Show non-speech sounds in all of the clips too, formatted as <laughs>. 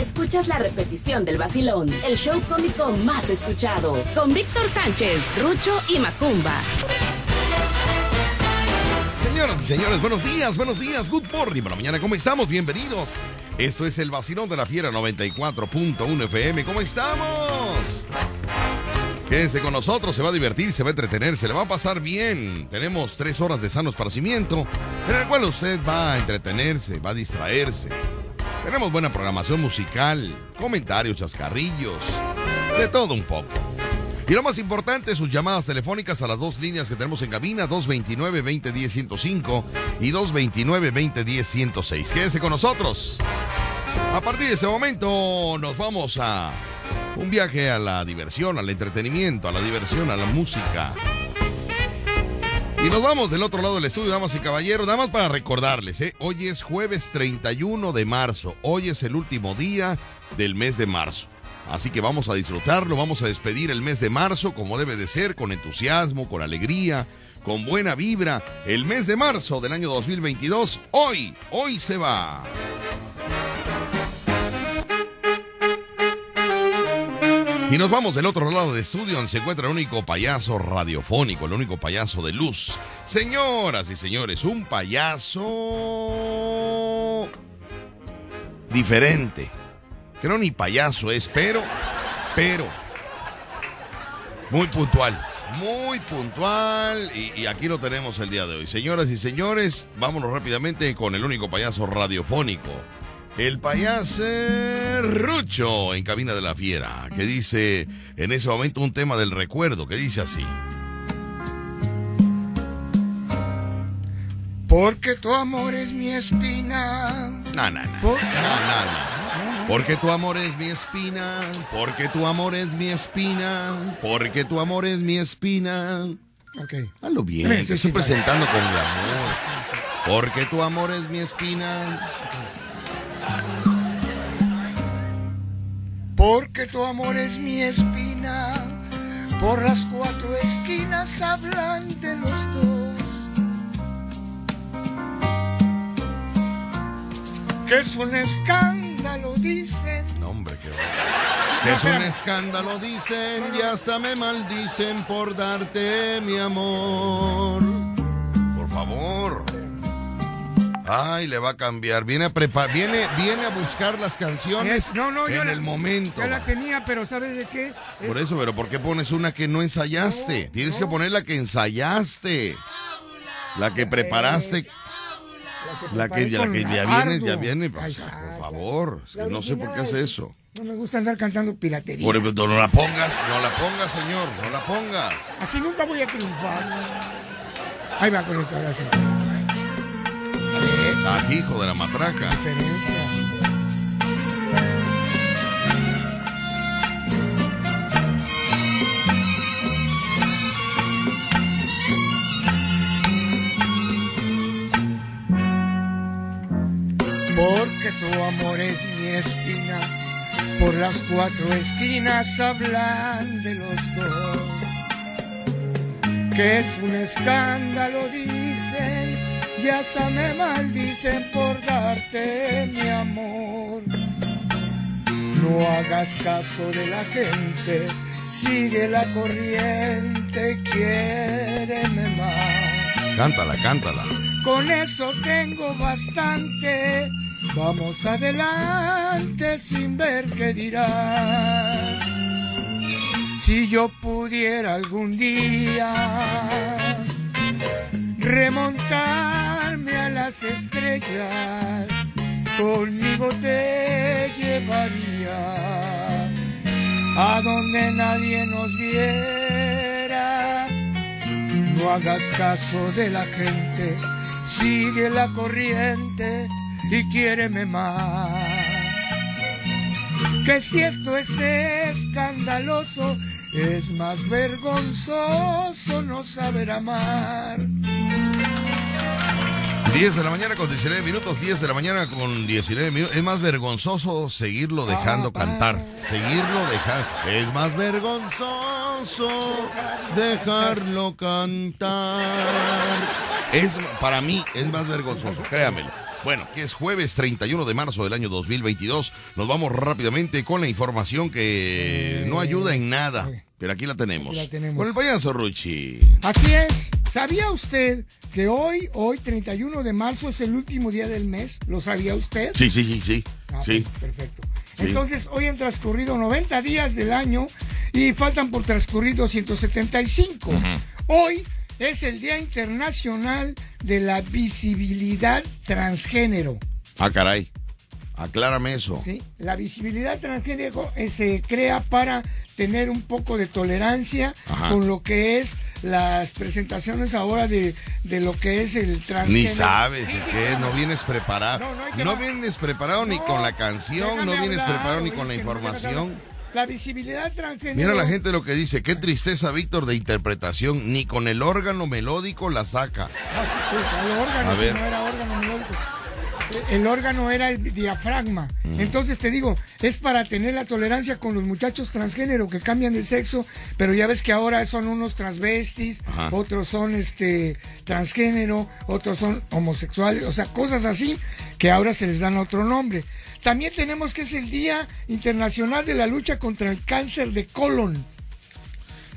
escuchas la repetición del vacilón, el show cómico más escuchado, con Víctor Sánchez, Rucho y Macumba. Señoras y señores, buenos días, buenos días, good morning, la mañana, ¿cómo estamos? Bienvenidos. Esto es el vacilón de la fiera 94.1 FM, ¿cómo estamos? Quédense con nosotros, se va a divertir, se va a entretener, se le va a pasar bien. Tenemos tres horas de sano esparcimiento, en el cual usted va a entretenerse, va a distraerse. Tenemos buena programación musical, comentarios, chascarrillos, de todo un poco. Y lo más importante, sus llamadas telefónicas a las dos líneas que tenemos en cabina, 229-2010-105 y 229-2010-106. Quédense con nosotros. A partir de ese momento nos vamos a un viaje a la diversión, al entretenimiento, a la diversión, a la música. Y nos vamos del otro lado del estudio, damas y caballeros, nada más para recordarles, ¿eh? hoy es jueves 31 de marzo, hoy es el último día del mes de marzo. Así que vamos a disfrutarlo, vamos a despedir el mes de marzo como debe de ser, con entusiasmo, con alegría, con buena vibra. El mes de marzo del año 2022, hoy, hoy se va. Y nos vamos del otro lado del estudio donde se encuentra el único payaso radiofónico, el único payaso de luz. Señoras y señores, un payaso diferente. Que no ni payaso es, pero, pero, muy puntual. Muy puntual y aquí lo tenemos el día de hoy. Señoras y señores, vámonos rápidamente con el único payaso radiofónico el payaso Rucho en Cabina de la Fiera, que dice en ese momento un tema del recuerdo, que dice así. Porque tu amor es mi espina. No, no, no. No, no, no. Porque tu amor es mi espina. Porque tu amor es mi espina. Porque tu amor es mi espina. Ok. Hazlo bien, Sí, te sí, estoy sí, presentando con mi amor. Porque tu amor es mi espina. Porque tu amor es mi espina. Por las cuatro esquinas hablan de los dos. Que es un escándalo, dicen. No, hombre, qué. <laughs> Que es un escándalo, dicen, y hasta me maldicen por darte mi amor. Por favor. Ay, le va a cambiar. Viene a preparar, viene, viene a buscar las canciones Es- no, no, yo en la- el momento. Ya la tenía, pero ¿sabes de qué? Es- Por eso, pero ¿por qué pones una que no ensayaste? No, Tienes que poner la que ensayaste. La que preparaste. La que, la que ya viene, ya viene. Pues, por favor. es que La no sé por qué hace eso. No me gusta andar cantando piratería. Por ejemplo, no la pongas, no la pongas, señor, no la pongas. Así nunca voy a triunfar. Ahí va con esta gracia. Ah, hijo de la matraca. Porque tu amor es mi espina, por las cuatro esquinas hablan de los dos. Que es un escándalo, dicen, y hasta me maldicen por darte mi amor. No hagas caso de la gente, sigue la corriente, quiéreme más. Cántala, cántala. Con eso tengo bastante. Vamos adelante sin ver qué dirán. Si yo pudiera algún día remontarme a las estrellas, conmigo te llevaría a donde nadie nos viera. No hagas caso de la gente, sigue la corriente y quiéreme más. Que si esto es escandaloso, es más vergonzoso no saber amar. 10 de la mañana con 19 minutos, 10 de la mañana con 19 minutos. Es más vergonzoso seguirlo dejando cantar. Seguirlo dejar. Es más vergonzoso dejarlo cantar. Es, para mí es más vergonzoso, créamelo. Bueno, que es jueves 31 de marzo del año 2022. Nos vamos rápidamente con la información que no ayuda en nada. Pero aquí la tenemos. Aquí la tenemos. Con el payaso Ruchi. Así es. ¿Sabía usted que hoy, hoy 31 de marzo es el último día del mes? ¿Lo sabía usted? Sí, sí, sí, sí. Ah, sí. Perfecto. Sí. Entonces, hoy han transcurrido 90 días del año y faltan por transcurrir 275. Hoy es el Día Internacional de la Visibilidad Transgénero. Ah, caray. Aclárame eso. ¿sí? La visibilidad transgénero eh, se crea para tener un poco de tolerancia Ajá. con lo que es las presentaciones ahora de, de lo que es el transgénero. Ni sabes, es que no vienes preparado. No, no que No vienes preparado ni No, con la canción, no vienes hablar, preparado ni con la no información. La visibilidad transgénero. Mira la gente lo que dice, qué tristeza, Víctor, de interpretación, ni con el órgano melódico la saca. Ah, sí, pues, el órgano, A si no era órgano melódico. El órgano era el diafragma. Mm. Entonces te digo, es para tener la tolerancia con los muchachos transgénero que cambian de sexo, pero ya ves que ahora son unos transvestis, Ajá. otros son este transgénero, otros son homosexuales, o sea, cosas así que ahora se les dan otro nombre. También tenemos que es el Día Internacional de la Lucha contra el Cáncer de Colon.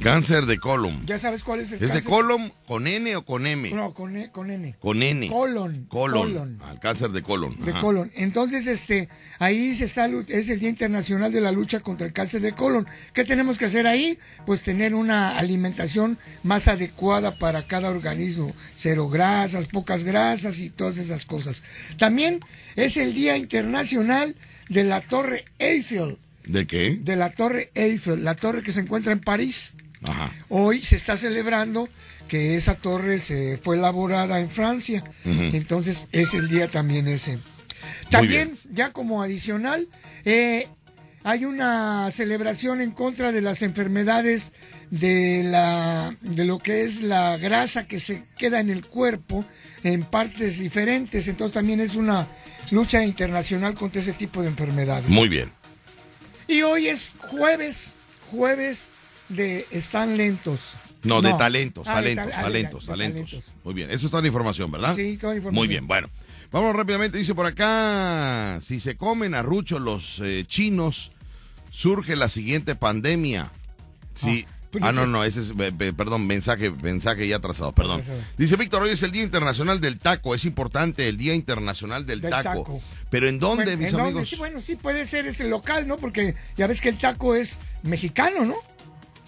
Cáncer de colon. ¿Ya sabes cuál es el ¿Es de colon con N o con M? No, con, E- con N. Con N. Colon. Colon. Colon. Ah, cáncer de colon. de Ajá. colon. Entonces, este, ahí se está, es el Día Internacional de la Lucha contra el Cáncer de Colon. ¿Qué tenemos que hacer ahí? Pues tener una alimentación más adecuada para cada organismo. Cero grasas, pocas grasas y todas esas cosas. También es el Día Internacional de la Torre Eiffel. ¿De qué? De la Torre Eiffel, la torre que se encuentra en París. Ajá. Hoy se está celebrando que esa torre se fue elaborada en Francia. Entonces es el día también ese. También, ya como adicional, eh, hay una celebración en contra de las enfermedades de la de lo que es la grasa que se queda en el cuerpo en partes diferentes. Entonces también es una lucha internacional contra ese tipo de enfermedades. Muy bien. Y hoy es jueves, jueves de están lentos. No, de talentos, Ah, de talentos, tal- ah, talentos, de talentos. Muy bien, eso es toda la información, ¿verdad? Sí, toda la información. Muy bien, bueno. Vamos rápidamente, dice por acá, si se comen a rucho los eh, chinos, surge la siguiente pandemia. Sí. Ah, pero Ah, no, no, ese es, perdón, mensaje, mensaje ya atrasado, perdón. Dice Víctor, hoy es el Día Internacional del Taco, es importante el Día Internacional del, Del taco. taco. Pero ¿en dónde, Bueno, mis ¿en dónde? amigos? Sí, bueno, sí puede ser este local, ¿no? Porque ya ves que el taco es mexicano, ¿no?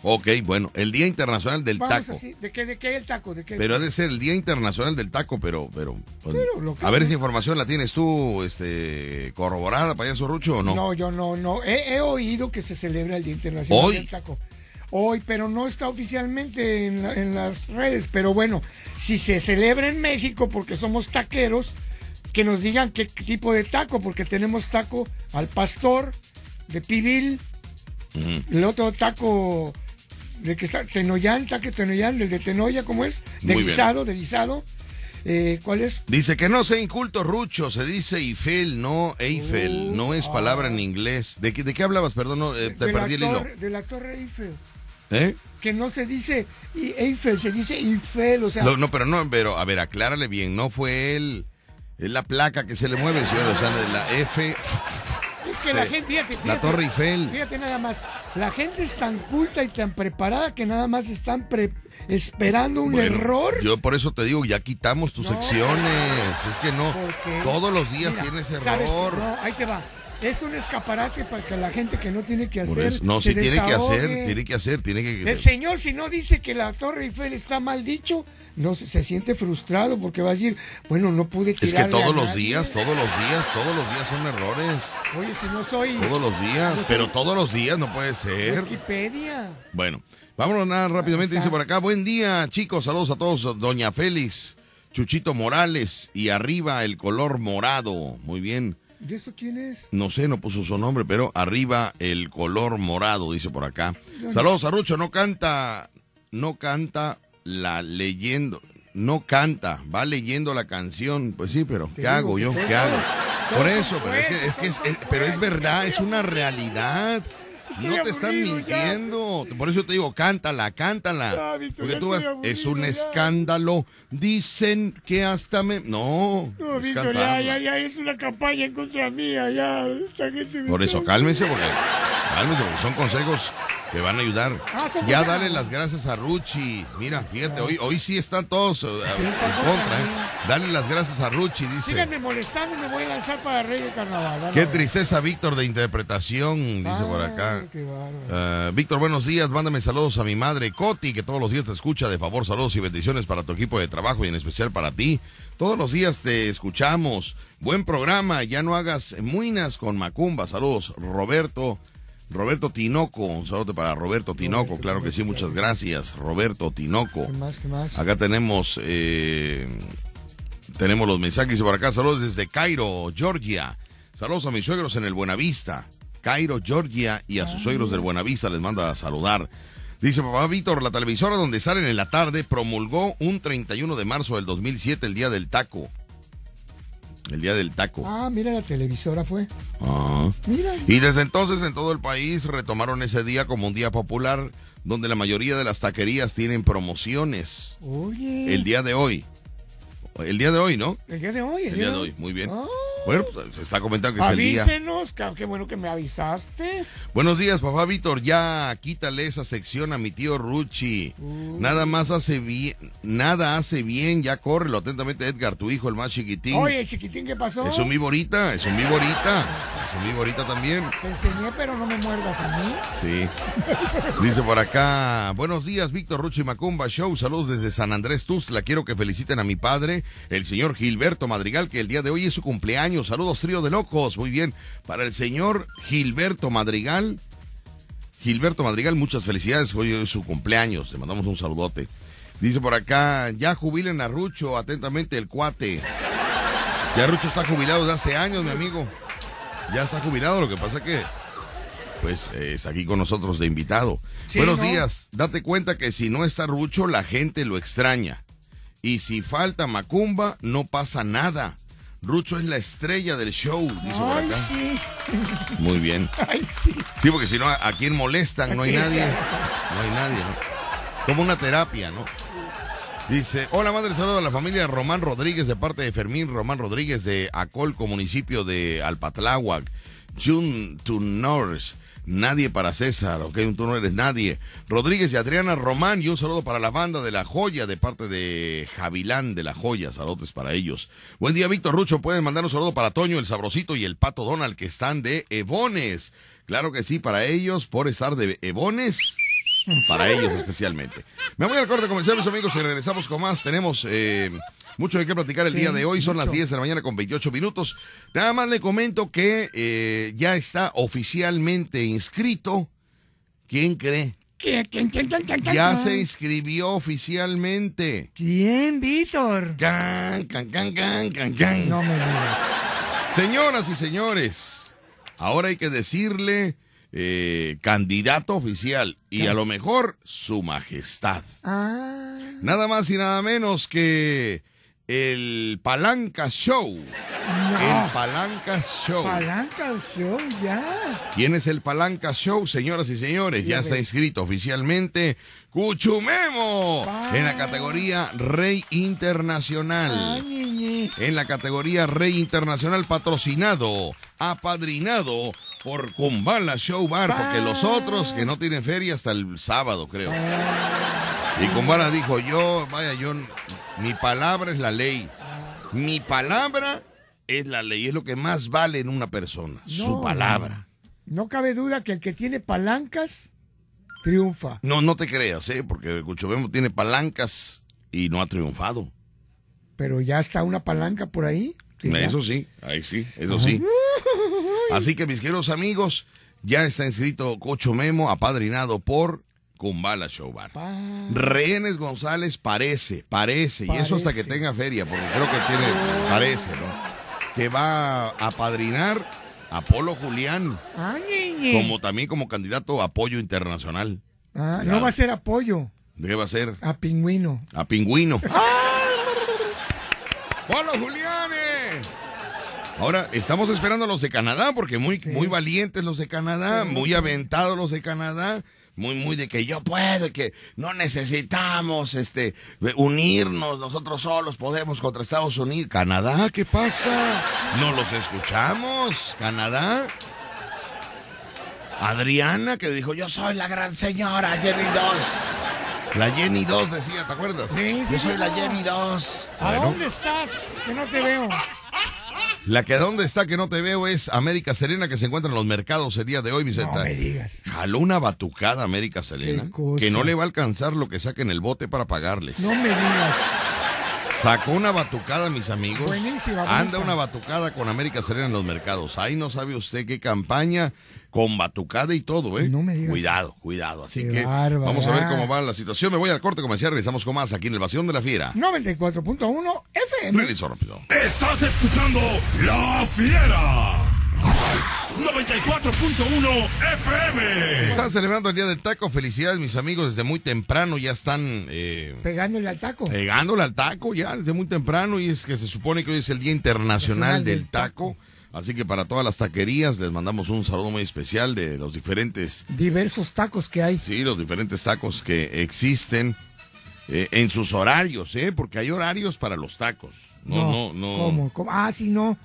Ok, bueno, el Día Internacional del Vamos Taco. ¿De qué, ¿De qué el taco? ¿De qué? Pero ha de ser el Día Internacional del Taco, pero, pero, pues, Pero a ver esa información la tienes tú, este, corroborada, payaso Rucho, o no? No, yo no, no. He, he oído que se celebra el Día Internacional ¿Hoy? del Taco. Hoy, pero no está oficialmente en, la- en las redes. Pero bueno, si se celebra en México, porque somos taqueros, que nos digan qué tipo de taco, porque tenemos taco al pastor, de pibil, el otro taco de que está Tenoyán, taque Tenoyán, el de Tenoya, ¿cómo es? De Muy bien. guisado, de guisado. Eh, ¿Cuál es? Dice que no sea inculto Rucho, se dice Eiffel, no Eiffel, Uh, no es palabra en inglés. ¿De qué, de qué hablabas? Perdón, no, eh, te perdí el hilo. de la Torre Eiffel. ¿Eh? que no se dice Eiffel, se dice Eiffel, o sea, No, no, pero no, pero, a ver, aclárale bien, no fue él, es la placa que se le mueve, señor, o sea, la F, que la gente, fíjate, la fíjate, Torre Eiffel. Fíjate nada más, la gente es tan culta y tan preparada que nada más están pre- esperando un Bueno, error. Yo por eso te digo, ya quitamos tus No. secciones. Es que no, todos los días Mira, tienes error. No, ahí te va. Es un escaparate para que la gente que no tiene que hacer. No, se sí tiene que hacer, tiene que hacer, tiene que... El señor, si no dice que la Torre Eiffel está mal dicho, no se, se siente frustrado porque va a decir, bueno, no pude Es que todos los días, todos los días, todos los días son errores. Oye, si no soy Todos los días, pero todos los días no puede ser. Wikipedia. Bueno, vámonos nada rápidamente, dice por acá. Buen día, chicos, saludos a todos. Doña Félix, Chuchito Morales y arriba el color morado. Muy bien. ¿De eso quién es? No sé, no puso su nombre, pero arriba el color morado, dice por acá. Saludos a Rucho, no canta, no canta la leyendo, no canta, va leyendo la canción. Pues sí, pero ¿qué hago yo? ¿Qué hago? Por eso, pero es que, es que es, pero es verdad, es una realidad. No te están aburrido ya. mintiendo. Por eso te digo, cántala, cántala. Ya, Víctor, Porque tú vas, aburrido, es un ya. escándalo. Dicen que hasta me. No, No, es Víctor, ya, ya, ya, es una campaña en contra mía, ya. Esta gente me Por eso, cálmense, porque, cálmense, porque son consejos que van a ayudar. Ah, son ya dale las gracias a Ruchi. Mira, fíjate, hoy, hoy sí están todos eh, en contra. contra ¿eh? Dale las gracias a Ruchi, dice. Síganme molestando me voy a lanzar para Rey de Carnaval. Qué tristeza, Víctor, de interpretación, dice por acá. Ah, Víctor, buenos días. Mándame saludos a mi madre Coti, que todos los días te escucha. De favor, saludos y bendiciones para tu equipo de trabajo y en especial para ti. Todos los días te escuchamos. Buen programa. Ya no hagas muinas con Macumba. Saludos, Roberto. Roberto Tinoco. Un saludo para Roberto Tinoco. Claro que sí, muchas gracias, Roberto Tinoco. ¿Qué más, qué más? Acá tenemos eh, tenemos los mensajes por acá. Saludos desde Cairo, Georgia. Saludos a mis suegros en el Buenavista. Cairo, Georgia y a sus suegros del Buenavista les manda a saludar. Dice papá Víctor, la televisora donde salen en la tarde promulgó un 31 de marzo del 2007 el día del taco. El día del taco. Ah, mira, la televisora fue. Ah. Mira. Y desde entonces en todo el país retomaron ese día como un día popular donde la mayoría de las taquerías tienen promociones. Oye. El día de hoy. El día de hoy, ¿no? El día de hoy. El día de hoy, muy bien. Ah. Bueno, pues, se está comentando que es el día. Avísenos, qué bueno que me avisaste. Buenos días, papá Víctor. Ya quítale esa sección a mi tío Ruchi. Nada más hace bien, nada hace bien. Ya córrelo atentamente, Edgar, tu hijo, el más chiquitín. Oye, chiquitín, ¿qué pasó? Es un viborita, es un viborita. Es un viborita también. Te enseñé, pero no me muerdas a mí. Sí. <laughs> Dice por acá, buenos días, Víctor Ruchi Macumba Show, saludos desde San Andrés Tuzla, quiero que feliciten a mi padre, el señor Gilberto Madrigal, que el día de hoy es su cumpleaños, saludos trío de locos, muy bien, para el señor Gilberto Madrigal, Gilberto Madrigal, muchas felicidades, hoy es su cumpleaños, le mandamos un saludote. Dice por acá, ya jubilen a Rucho, atentamente el cuate. Ya Rucho está jubilado desde hace años, mi amigo. Ya está jubilado, lo que pasa que pues eh, es aquí con nosotros de invitado. Sí, Buenos ¿no? días. Date cuenta que si no está Rucho, la gente lo extraña. Y si falta Macumba, no pasa nada. Rucho es la estrella del show, dice por Ay, acá. sí. Muy bien. <laughs> Ay, sí. Sí, porque si no, ¿a quién molestan? No hay nadie. No hay nadie, ¿no? Como una terapia, ¿no? Dice, hola madre, saludo a la familia Román Rodríguez de parte de Fermín Román Rodríguez de Acolco, municipio de Alpatláhuac. Jun Tunors, nadie para César, ok, tú no eres nadie. Rodríguez y Adriana Román y un saludo para la banda de La Joya de parte de Javilán de La Joya, saludos para ellos. Buen día Víctor Rucho, pueden mandar un saludo para Toño el Sabrosito y el Pato Donald que están de Ebones. Claro que sí, para ellos, por estar de Ebones. Para ellos especialmente. Me voy al corte comercial, mis amigos, y regresamos con más. Tenemos eh, mucho de qué platicar el Sí, día de hoy. Son las mucho. 10 de la mañana con 28 minutos. Nada más le comento que eh, ya está oficialmente inscrito. ¿Quién cree? ¿Quién, quién, quién, quién, quién, Ya quién? se inscribió oficialmente. ¿Quién, Víctor? Can, can, can, can, can, can. No me digas. Señoras y señores, ahora hay que decirle eh, candidato oficial y a lo mejor su majestad. Ah. Nada más y nada menos que el Palanca Show. El Palanca Show. Palanca Show, ya. ¿Quién es el Palanca Show, señoras y señores? Ya está inscrito oficialmente Cuchumemo en la categoría Rey Internacional. En la categoría Rey Internacional patrocinado, apadrinado por Kumbala Show Bar, porque los otros que no tienen feria hasta el sábado, creo. Y Kumbala dijo, yo, vaya, yo, mi palabra es la ley. Mi palabra es la ley, es lo que más vale en una persona, su palabra. No cabe duda que el que tiene palancas triunfa. No, no te creas, ¿eh? porque Cuchumemo tiene palancas y no ha triunfado. Pero ya está una palanca por ahí. Eso sí, ahí sí, eso sí. Así que mis queridos amigos, ya está inscrito Cocho Memo, apadrinado por Kumbala Show Bar. Pa- Rehenes González parece, parece, y eso hasta que tenga feria, porque creo que tiene, parece, ¿no? Que va a apadrinar a Polo Julián, Ah, niñi. como también como candidato a apoyo internacional. Ah, no va a ser apoyo ¿De qué va a ser? a pingüino. A Pingüino. ¡Polo Julianes! Ahora, estamos esperando a los de Canadá, porque muy, muy valientes los de Canadá, muy aventados los de Canadá, muy, muy de que yo puedo, y que no necesitamos este unirnos, nosotros solos podemos contra Estados Unidos. Canadá, ¿qué pasa? No los escuchamos, Canadá. Adriana, que dijo, yo soy la gran señora Jenny 2. La Jenny 2 decía, ¿te acuerdas? Sí, sí, Yo soy la. Jenny 2. ¿A Bueno. dónde estás? Que no te veo. La que dónde está que no te veo es América Serena que se encuentra en los mercados el día de hoy, No Vicenta. me digas. Jaló una batucada América Serena que no le va a alcanzar lo que saque en el bote para pagarles. No me digas. Sacó una batucada, mis amigos. Buenísima, Anda bonita. una batucada con América Serena en los mercados. Ahí no sabe usted qué campaña con batucada y todo, ¿eh? No me digas. Cuidado, cuidado. Así Qué que vamos a ver cómo va la situación. Me voy al corte comercial, regresamos con más aquí en el Vacilón de la Fiera. 94.1 FM. Regreso rápido. Estás escuchando La Fiera. 94.1 FM. Están celebrando el Día del Taco. Felicidades, mis amigos. Desde muy temprano ya están eh, Pegándole al taco. pegándole al taco ya desde muy temprano. Y es que se supone que hoy es el Día Internacional Nacional del del taco. Así que para todas las taquerías les mandamos un saludo muy especial de los diferentes, Diversos tacos que hay. sí, los diferentes tacos que existen eh, en sus horarios, ¿eh? Porque hay horarios para los tacos. No, no, no. ¿Cómo? ¿Cómo? Ah, sí, no.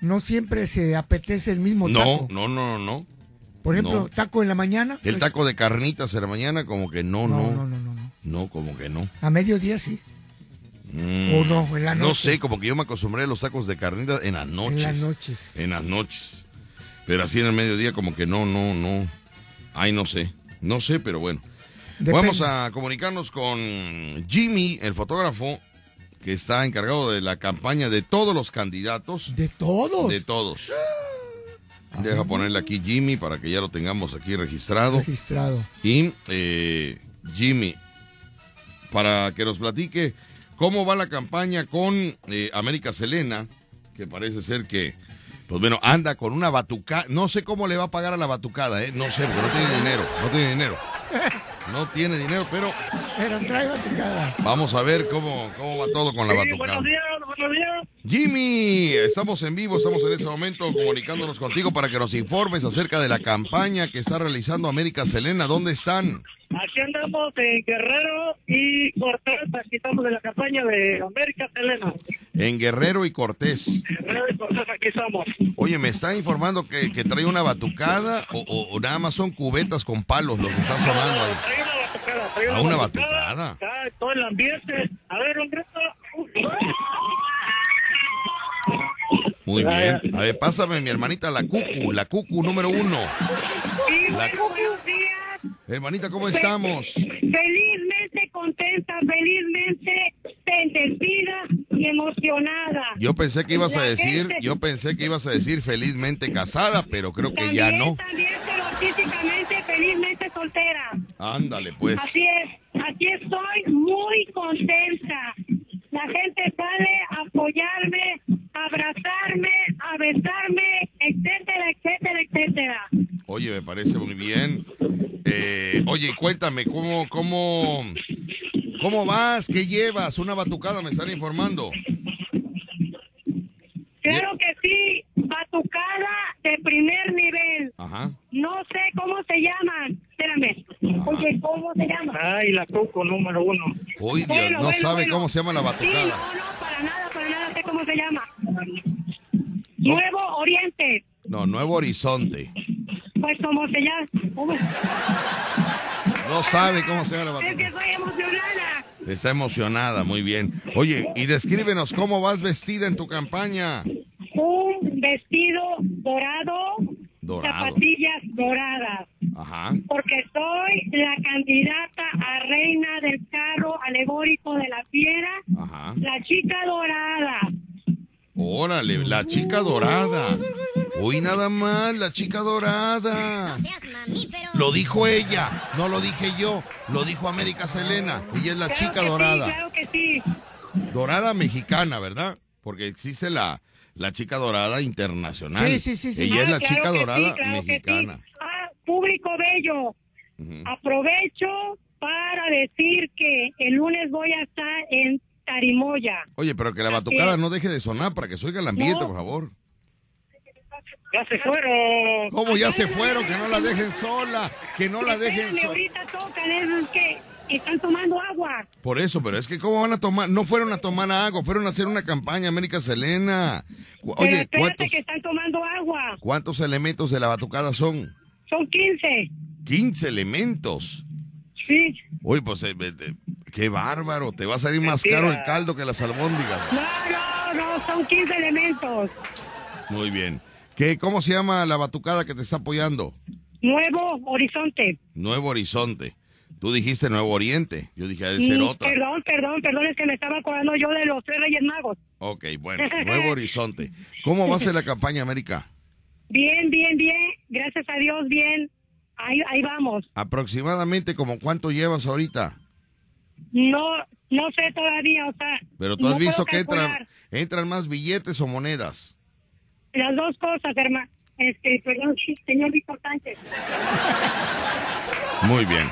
No siempre se apetece el mismo No, taco. no, no, no. Por ejemplo, no. taco en la mañana. El pues, taco de carnitas en la mañana como que no, No, no. no, no, no, no. No, como que no. A mediodía sí. Mm. O no, en la noche. No sé, como que yo me acostumbré a los tacos de carnitas en las noches. En las noches. En las noches. Pero así en el mediodía como que no, no, no. Ay, no sé. No sé, pero bueno. Depende. Vamos a comunicarnos con Jimmy, el fotógrafo, que está encargado de la campaña de todos los candidatos. De todos. De todos. Deja ponerle aquí Jimmy para que ya lo tengamos aquí registrado. Registrado. Y eh, Jimmy, para que nos platique cómo va la campaña con eh, América Selena, que parece ser que, pues bueno, anda con una batucada. No sé cómo le va a pagar a la batucada, ¿eh? No sé, porque no tiene dinero, no tiene dinero. No tiene dinero, pero Pero trae batucada. vamos a ver cómo, cómo va todo con la Sí, batucada. buenos días, buenos días. Jimmy, estamos en vivo, estamos en este momento comunicándonos contigo para que nos informes acerca de la campaña que está realizando América Selena. ¿Dónde están? Andamos en Guerrero y Cortés. Aquí estamos en la campaña de América Selena. En Guerrero y Cortés. Guerrero y Cortés, aquí estamos. Oye, me está informando que, que trae una batucada o, o- o nada más son cubetas con palos lo que está sonando ahí. Trae una batucada, trae Ah, una, una batucada. batucada. Está todo el ambiente. A ver, un grito. Muy bien. A ver, pásame mi hermanita la cucu, la cucu número uno. La- días. Hermanita, ¿cómo estamos? Felizmente contenta, felizmente bendecida y emocionada. Yo pensé que ibas a decir, yo pensé que ibas a decir felizmente casada, pero creo que ya no. También, pero artísticamente felizmente soltera. Ándale, pues. Así es, aquí estoy muy contenta. La gente sale a apoyarme, abrazarme, a besarme, etcétera, etcétera, etcétera. Oye, me parece muy bien. Eh, oye, cuéntame, ¿cómo, cómo, cómo vas? ¿Qué llevas? Una batucada, me están informando. Claro que sí, batucada de primer nivel. Ajá. No sé cómo se llaman. Espérame. Oye, ¿cómo se llaman? Ay, la Coco número uno. Uy, Dios, Bueno, no bueno, sabe bueno. cómo se llama la Sí, batucada. no, no, para nada, para nada sé cómo se llama. Nuevo Oriente. No, Nuevo Horizonte. Pues como se llama. ¿Cómo? No sabe cómo se llama la Es que estoy emocionada. Está emocionada, muy bien. Oye, y descríbenos cómo vas vestida en tu campaña. Un vestido dorado, Dorado. zapatillas doradas. Ajá. Porque soy la candidata a reina del carro alegórico de la fiera, Ajá. la chica dorada. Órale, la chica dorada. Uy, nada más, la chica dorada. seas mamífero. Lo dijo ella, no lo dije yo, lo dijo América Selena. Ella es la Claro chica que sí, dorada. claro que sí. Dorada mexicana, ¿verdad? Porque existe la, la chica dorada internacional. Sí, sí, sí, sí. Ella es Ah, la claro chica sí, dorada claro mexicana. sí. Ah, público bello, aprovecho para decir que el lunes voy a estar en Tarimoya. Oye, pero que la batucada no deje de sonar para que se oiga el ambiente, No. por favor. Ya se fueron. ¿Cómo ya se fueron? Que no la dejen sola, que no la dejen sola. ahorita tocan, es que están tomando agua. Por eso, pero es que ¿cómo van a tomar? No fueron a tomar agua, fueron a hacer una campaña América Selena. Cu- Pero Oye, espérate ¿cuántos, que están tomando agua. ¿cuántos elementos de la batucada son? Son 15. 15 elementos. Sí. Uy, pues eh, eh, eh, qué bárbaro, te va a salir más Mentira. caro el caldo que las albóndigas. No, no, no, son 15 elementos. Muy bien. ¿Qué, ¿Cómo se llama la batucada que te está apoyando? Nuevo Horizonte. Nuevo Horizonte. Tú dijiste Nuevo Oriente. Yo dije, ha de ser otra. Perdón, perdón, perdón, es que me estaba acordando yo de los tres Reyes Magos. Ok, bueno, <laughs> Nuevo Horizonte. ¿Cómo va a ser la campaña América? Bien, bien, bien. Gracias a Dios, bien. Ahí, ahí vamos. Aproximadamente como cuánto llevas ahorita. No, no sé todavía, o sea. Pero tú has no visto que entran, entran más billetes o monedas. Las dos cosas, hermano. Este, perdón, señor Víctor Sánchez. Muy bien.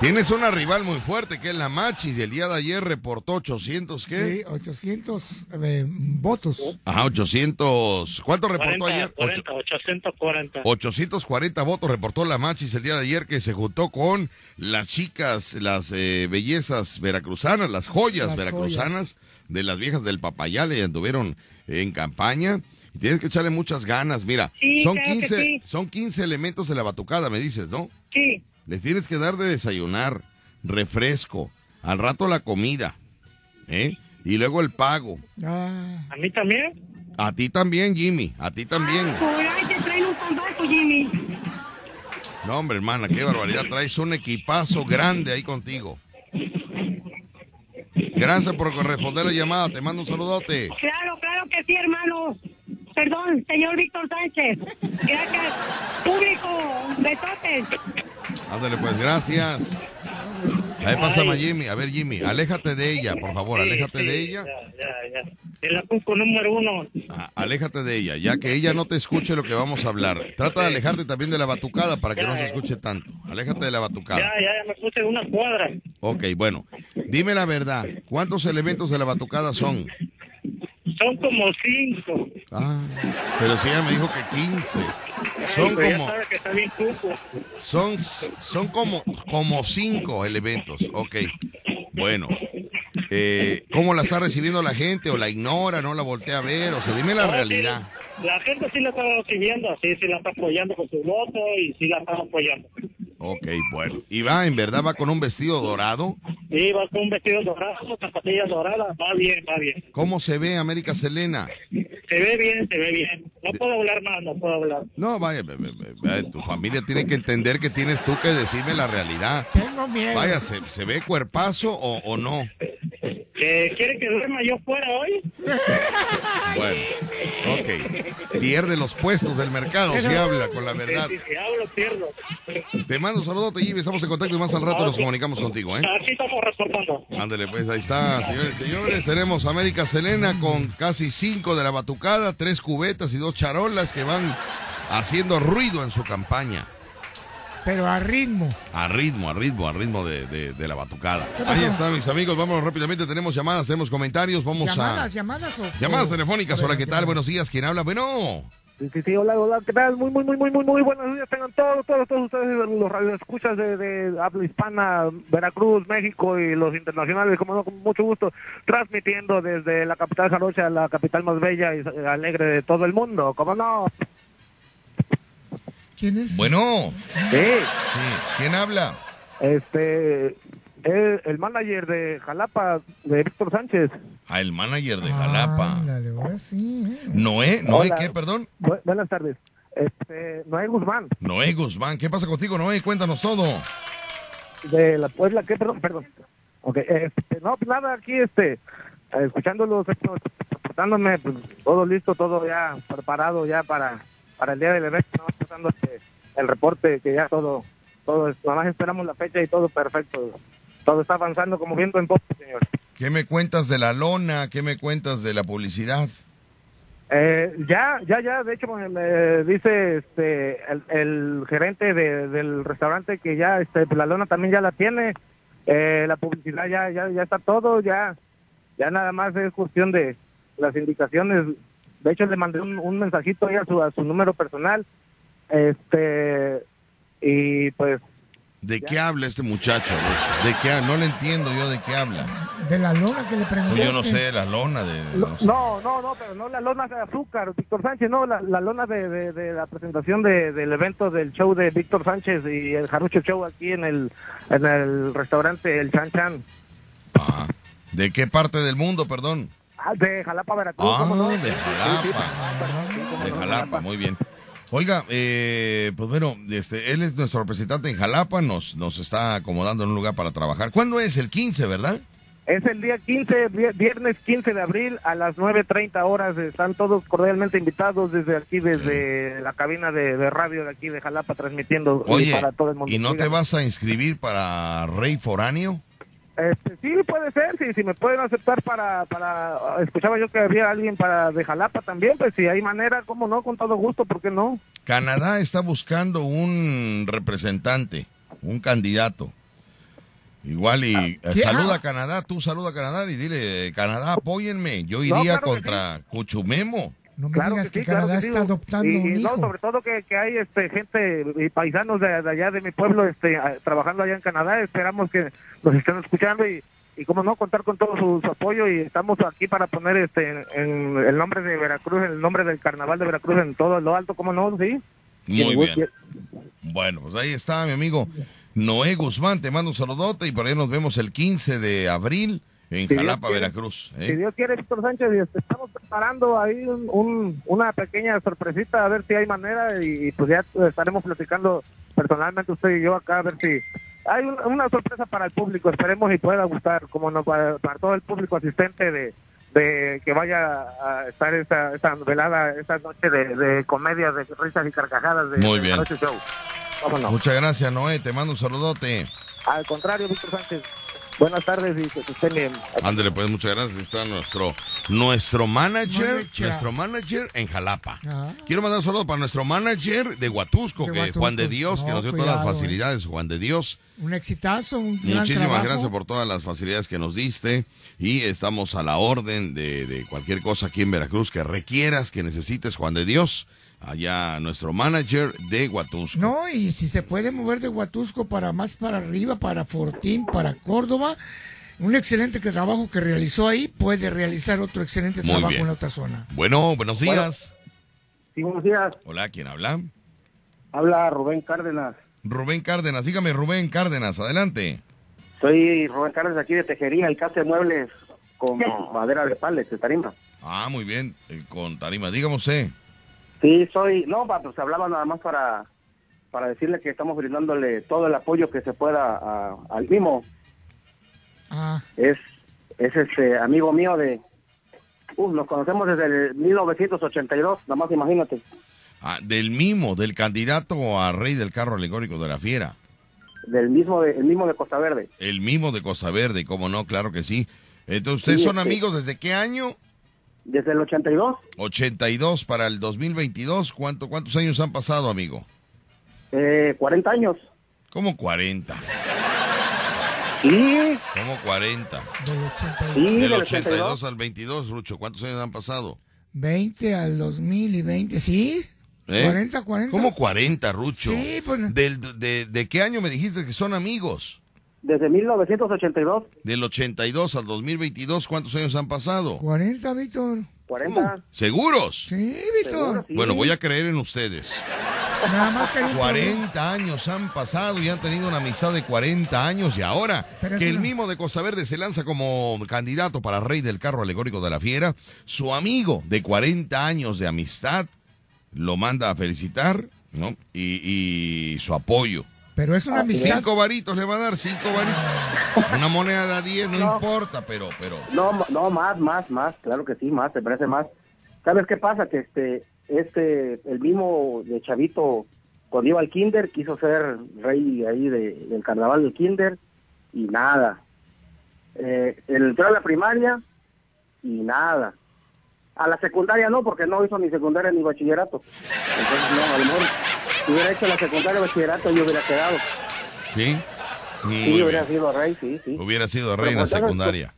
Tienes una rival muy fuerte que es la Machis y el día de ayer reportó 800, ¿qué? Sí, 800 eh, votos. Ajá, 800. ¿Cuánto reportó 40, ayer? 40, 840. 840 votos reportó la Machis el día de ayer que se juntó con las chicas, las eh, bellezas veracruzanas, las joyas Las veracruzanas de las viejas del Papayale y anduvieron en campaña. Y tienes que echarle muchas ganas, mira, Sí, son claro que 15, sí. son 15 elementos de la batucada, me dices, ¿no? Sí. Les tienes que dar de desayunar, refresco, al rato la comida, ¿eh? Y luego el pago. Ah, ¿A mí también? A ti también, Jimmy, a ti también. Por ahí te traen un tambaco, Jimmy. No, hombre, hermana, qué barbaridad. Traes un equipazo grande ahí contigo. Gracias por responder la llamada. Te mando un saludote. Claro, claro que sí, hermano. Perdón, señor Víctor Sánchez. Gracias. Público, besotes. Ándale, pues, gracias. Ahí pasa Jimmy. A ver, Jimmy, aléjate de ella, por favor, Sí, aléjate sí, de ella. Ya, ya, ya. Número uno. Ah, aléjate de ella, ya que ella no te escuche lo que vamos a hablar. Trata de alejarte también de la batucada para que no se escuche tanto. Aléjate de la Ya, batucada. ya, ya me puse una cuadra. Ok, bueno. Dime la verdad. ¿Cuántos elementos de la batucada son? Son como cinco. Ah, pero si ella me dijo que 15. Son como, que está bien son, son como, como cinco elementos. Ok. Bueno. Eh, ¿Cómo la está recibiendo la gente? ¿O la ignora? ¿No la voltea a ver? O sea, dime la No, realidad. sí, la gente sí la está recibiendo, sí, sí la está apoyando con su voto y sí la está apoyando. Ok, bueno. ¿Y va, en verdad, va con un vestido dorado? Sí, va con un vestido dorado, zapatillas doradas, va bien, va bien. ¿Cómo se ve América Selena? Se ve bien, se ve bien. No puedo hablar más, no puedo hablar. No, vaya, vaya, tu familia tiene que entender que tienes tú que decirme la realidad. tengo miedo. Vaya, ¿se, se ve cuerpazo o, o no? ¿Que ¿Quiere que duerma yo fuera hoy? <laughs> Bueno, ok. Pierde los puestos del mercado si habla con la verdad. Si, si hablo, pierdo. Te mando un saludo, Jimmy. Estamos en contacto y más al rato nos comunicamos contigo, ¿eh? Aquí estamos reportando. Ándale, pues ahí está, señores y señores. Tenemos América Selena con casi cinco de la batucada, tres cubetas y dos charolas que van haciendo ruido en su campaña. Pero a ritmo. A ritmo, a ritmo, a ritmo de, de- de la batucada. Ahí están mis amigos, vamos rápidamente, tenemos llamadas, tenemos comentarios, vamos Llamadas, a... llamadas o. Llamadas telefónicas, hola, ¿qué tal? Buenos días, ¿quién habla? Bueno, Sí, sí, sí, hola, hola, ¿qué tal? Muy, muy, muy, muy, muy, muy buenos días. Tengan todos, todos, todos ustedes los radioescuchas de, de habla hispana, Veracruz, México y los internacionales, como no, con mucho gusto, transmitiendo desde la capital jarocha, la capital más bella y alegre de todo el mundo, ¿cómo no? ¿Quién es? bueno, Sí, sí, ¿quién habla? este, el, el manager de Jalapa, de Víctor Sánchez. Ah, el manager de Jalapa. Ándale, ahora sí. ¿eh? Noé, Noé, Hola. ¿qué, perdón? Bu- buenas tardes. Este, Noé Guzmán, Noé Guzmán, ¿qué pasa contigo, Noé? Cuéntanos todo. de la Puebla, ¿qué? Perdón, perdón. Ok, este, no, pues nada, aquí, este, escuchándolos, esto, portándome, pues, todo listo, todo ya preparado ya para, para el día del evento, ¿no? pasando este, el reporte, que ya todo, todo, nada más esperamos la fecha y todo perfecto. Todo está avanzando como viento en popa, señor. ¿Qué me cuentas de la lona? ¿Qué me cuentas de la publicidad? Eh, ya, ya, ya, de hecho me, me dice este el, el gerente de- del restaurante que ya este pues, la lona también ya la tiene, eh, la publicidad ya, ya, ya está todo, ya, ya nada más es cuestión de las indicaciones de hecho le mandé un, un mensajito ahí a su, a su número personal. Este, y pues ¿De qué habla este muchacho? ¿De qué No le entiendo yo de qué habla. De la lona que le pregunté. Pues yo no sé, la lona de... no sé. No, no, no, pero no la lona de azúcar, Víctor Sánchez, no, la, la lona de, de- de la presentación de- del evento del show de Víctor Sánchez y el Jarucho Show aquí en el, en el restaurante El Chan Chan. Ah, ¿De qué parte del mundo, perdón? Ah, de Jalapa, Veracruz. Ah, ¿cómo no? de Sí, sí, Jalapa. sí, cómo De no, Jalapa, muy bien. Oiga, eh, pues bueno, este, él es nuestro representante en Jalapa, nos, nos está acomodando en un lugar para trabajar. ¿Cuándo es? El 15, ¿verdad? Es el día 15, vi- viernes 15 de abril a las 9.30 horas. Están todos cordialmente invitados desde aquí, desde la cabina de, de radio de aquí de Jalapa, transmitiendo y Oye, para todo el mundo. ¿y no te vas a inscribir para Rey Foráneo? Este, sí, puede ser, sí, si me pueden aceptar para, para, escuchaba yo que había alguien para de Jalapa también, pues si hay manera, cómo no, con todo gusto, ¿por qué no? Canadá está buscando un representante, un candidato. Igual y eh, ¿qué? saluda Ah. a Canadá, tú saluda a Canadá y dile, Canadá, apóyenme. Yo No, iría claro contra Cuchumemo. No me Claro digas que que, sí, claro Canadá que sí. está adoptando y, un hijo. no, sobre todo que, que hay este gente y paisanos de, de allá de mi pueblo este trabajando allá en Canadá, esperamos que nos estén escuchando y y cómo no contar con todo su, su apoyo y estamos aquí para poner este en, en el nombre de Veracruz, el nombre del carnaval de Veracruz en todo lo alto, cómo no, sí. Muy bien. Bueno, pues ahí está mi amigo Noé Guzmán, te mando un saludote y por ahí nos vemos el 15 de abril en Si Jalapa, quiere. Veracruz. ¿eh? Si Dios quiere, Víctor Sánchez, y estamos preparando ahí un, un- una pequeña sorpresita, a ver si hay manera, y, pues ya estaremos platicando personalmente usted y yo acá, a ver si hay un- una sorpresa para el público, esperemos y pueda gustar, como no, para, para todo el público asistente de, de que vaya a estar esta, esta velada, esta noche de, de comedia, de risas y carcajadas de Muy de bien. Jarocho Show. ¿Cómo no? Muchas gracias, Noé, te mando un saludote. Al contrario, Víctor Sánchez, buenas tardes y que estén bien. Ándale, pues muchas gracias. Está nuestro, nuestro manager, Manager. nuestro manager en Jalapa. Ajá. Quiero mandar un saludo para nuestro manager de Huatusco, De que Huatusco. Juan de Dios, que No, nos dio todas las eh. facilidades, Juan de Dios. Un exitazo, un gran Muchísimas trabajo. gracias por todas las facilidades que nos diste y estamos a la orden de, de cualquier cosa aquí en Veracruz que requieras, que necesites, Juan de Dios. Allá nuestro manager de Huatusco. No, y si se puede mover de Huatusco para más para arriba, para Fortín, para Córdoba, un excelente que- trabajo que realizó ahí, puede realizar otro excelente Muy trabajo bien. en otra zona. Bueno, buenos días. Sí, buenos días. Hola, ¿quién habla? Habla Rubén Cárdenas. Rubén Cárdenas. Dígame, Rubén Cárdenas, adelante. Soy Rubén de aquí de Tejería, el casa de muebles con <laughs> madera de pales de tarima. Ah, muy bien, eh, con Tarima. Dígame usted. Sí, soy, no, pa, pues hablaba nada más para, para decirle que estamos brindándole todo el apoyo que se pueda a- al mimo. Ah, Es, es este amigo mío de, uh, nos conocemos desde el 1982, nada más imagínate. Ah, del mimo, del candidato a rey del carro alegórico de la fiera. Del mismo de, el mismo de Costa Verde. El mimo de Costa Verde, cómo no, claro que sí. Entonces, ¿ustedes Sí, son este- amigos desde qué año? Desde el 82, 82 para el 2022. ¿Cuánto, ¿Cuántos años han pasado, amigo? eh, 40 años. ¿Cómo 40? Sí, ¿Cómo 40? del 82. sí, Del del 82 al 22, Rucho. ¿Cuántos años han pasado? 20 al 2000 y 20, ¿sí? ¿Eh? 40, 40. ¿Cómo 40, Rucho? Sí, pues- Del, de, ¿De qué año me dijiste que son amigos? Desde 1982, Del 82 al 2022, ¿cuántos años han pasado? 40, Víctor. 40. ¿Seguros? Sí, Víctor. Seguro, sí. Bueno, voy a creer en ustedes. Nada más que hay un 40 años han pasado y han tenido una amistad de 40 años y ahora Pero que el una- mismo de Costa Verde se lanza como candidato para rey del carro alegórico de la fiera, su amigo de 40 años de amistad lo manda a felicitar, ¿no? Y, y su apoyo. Pero es una amistad. Cinco varitos le va a dar, cinco varitos. Una moneda de 10, no, No. importa, pero, pero. No, no, más, más, más, claro que sí, más, te parece más. ¿Sabes qué pasa? Que este, este, el mismo de Chavito, cuando iba al kinder, quiso ser rey ahí de- del carnaval del kinder, y nada. Eh, entró a la primaria, y nada. A la secundaria no, porque no hizo ni secundaria ni bachillerato. Entonces, no, a lo mejor, si hubiera hecho la secundaria o bachillerato, yo hubiera quedado. ¿Sí? Muy Sí, hubiera sido rey, sí, sí. Hubiera sido rey en la pues, secundaria.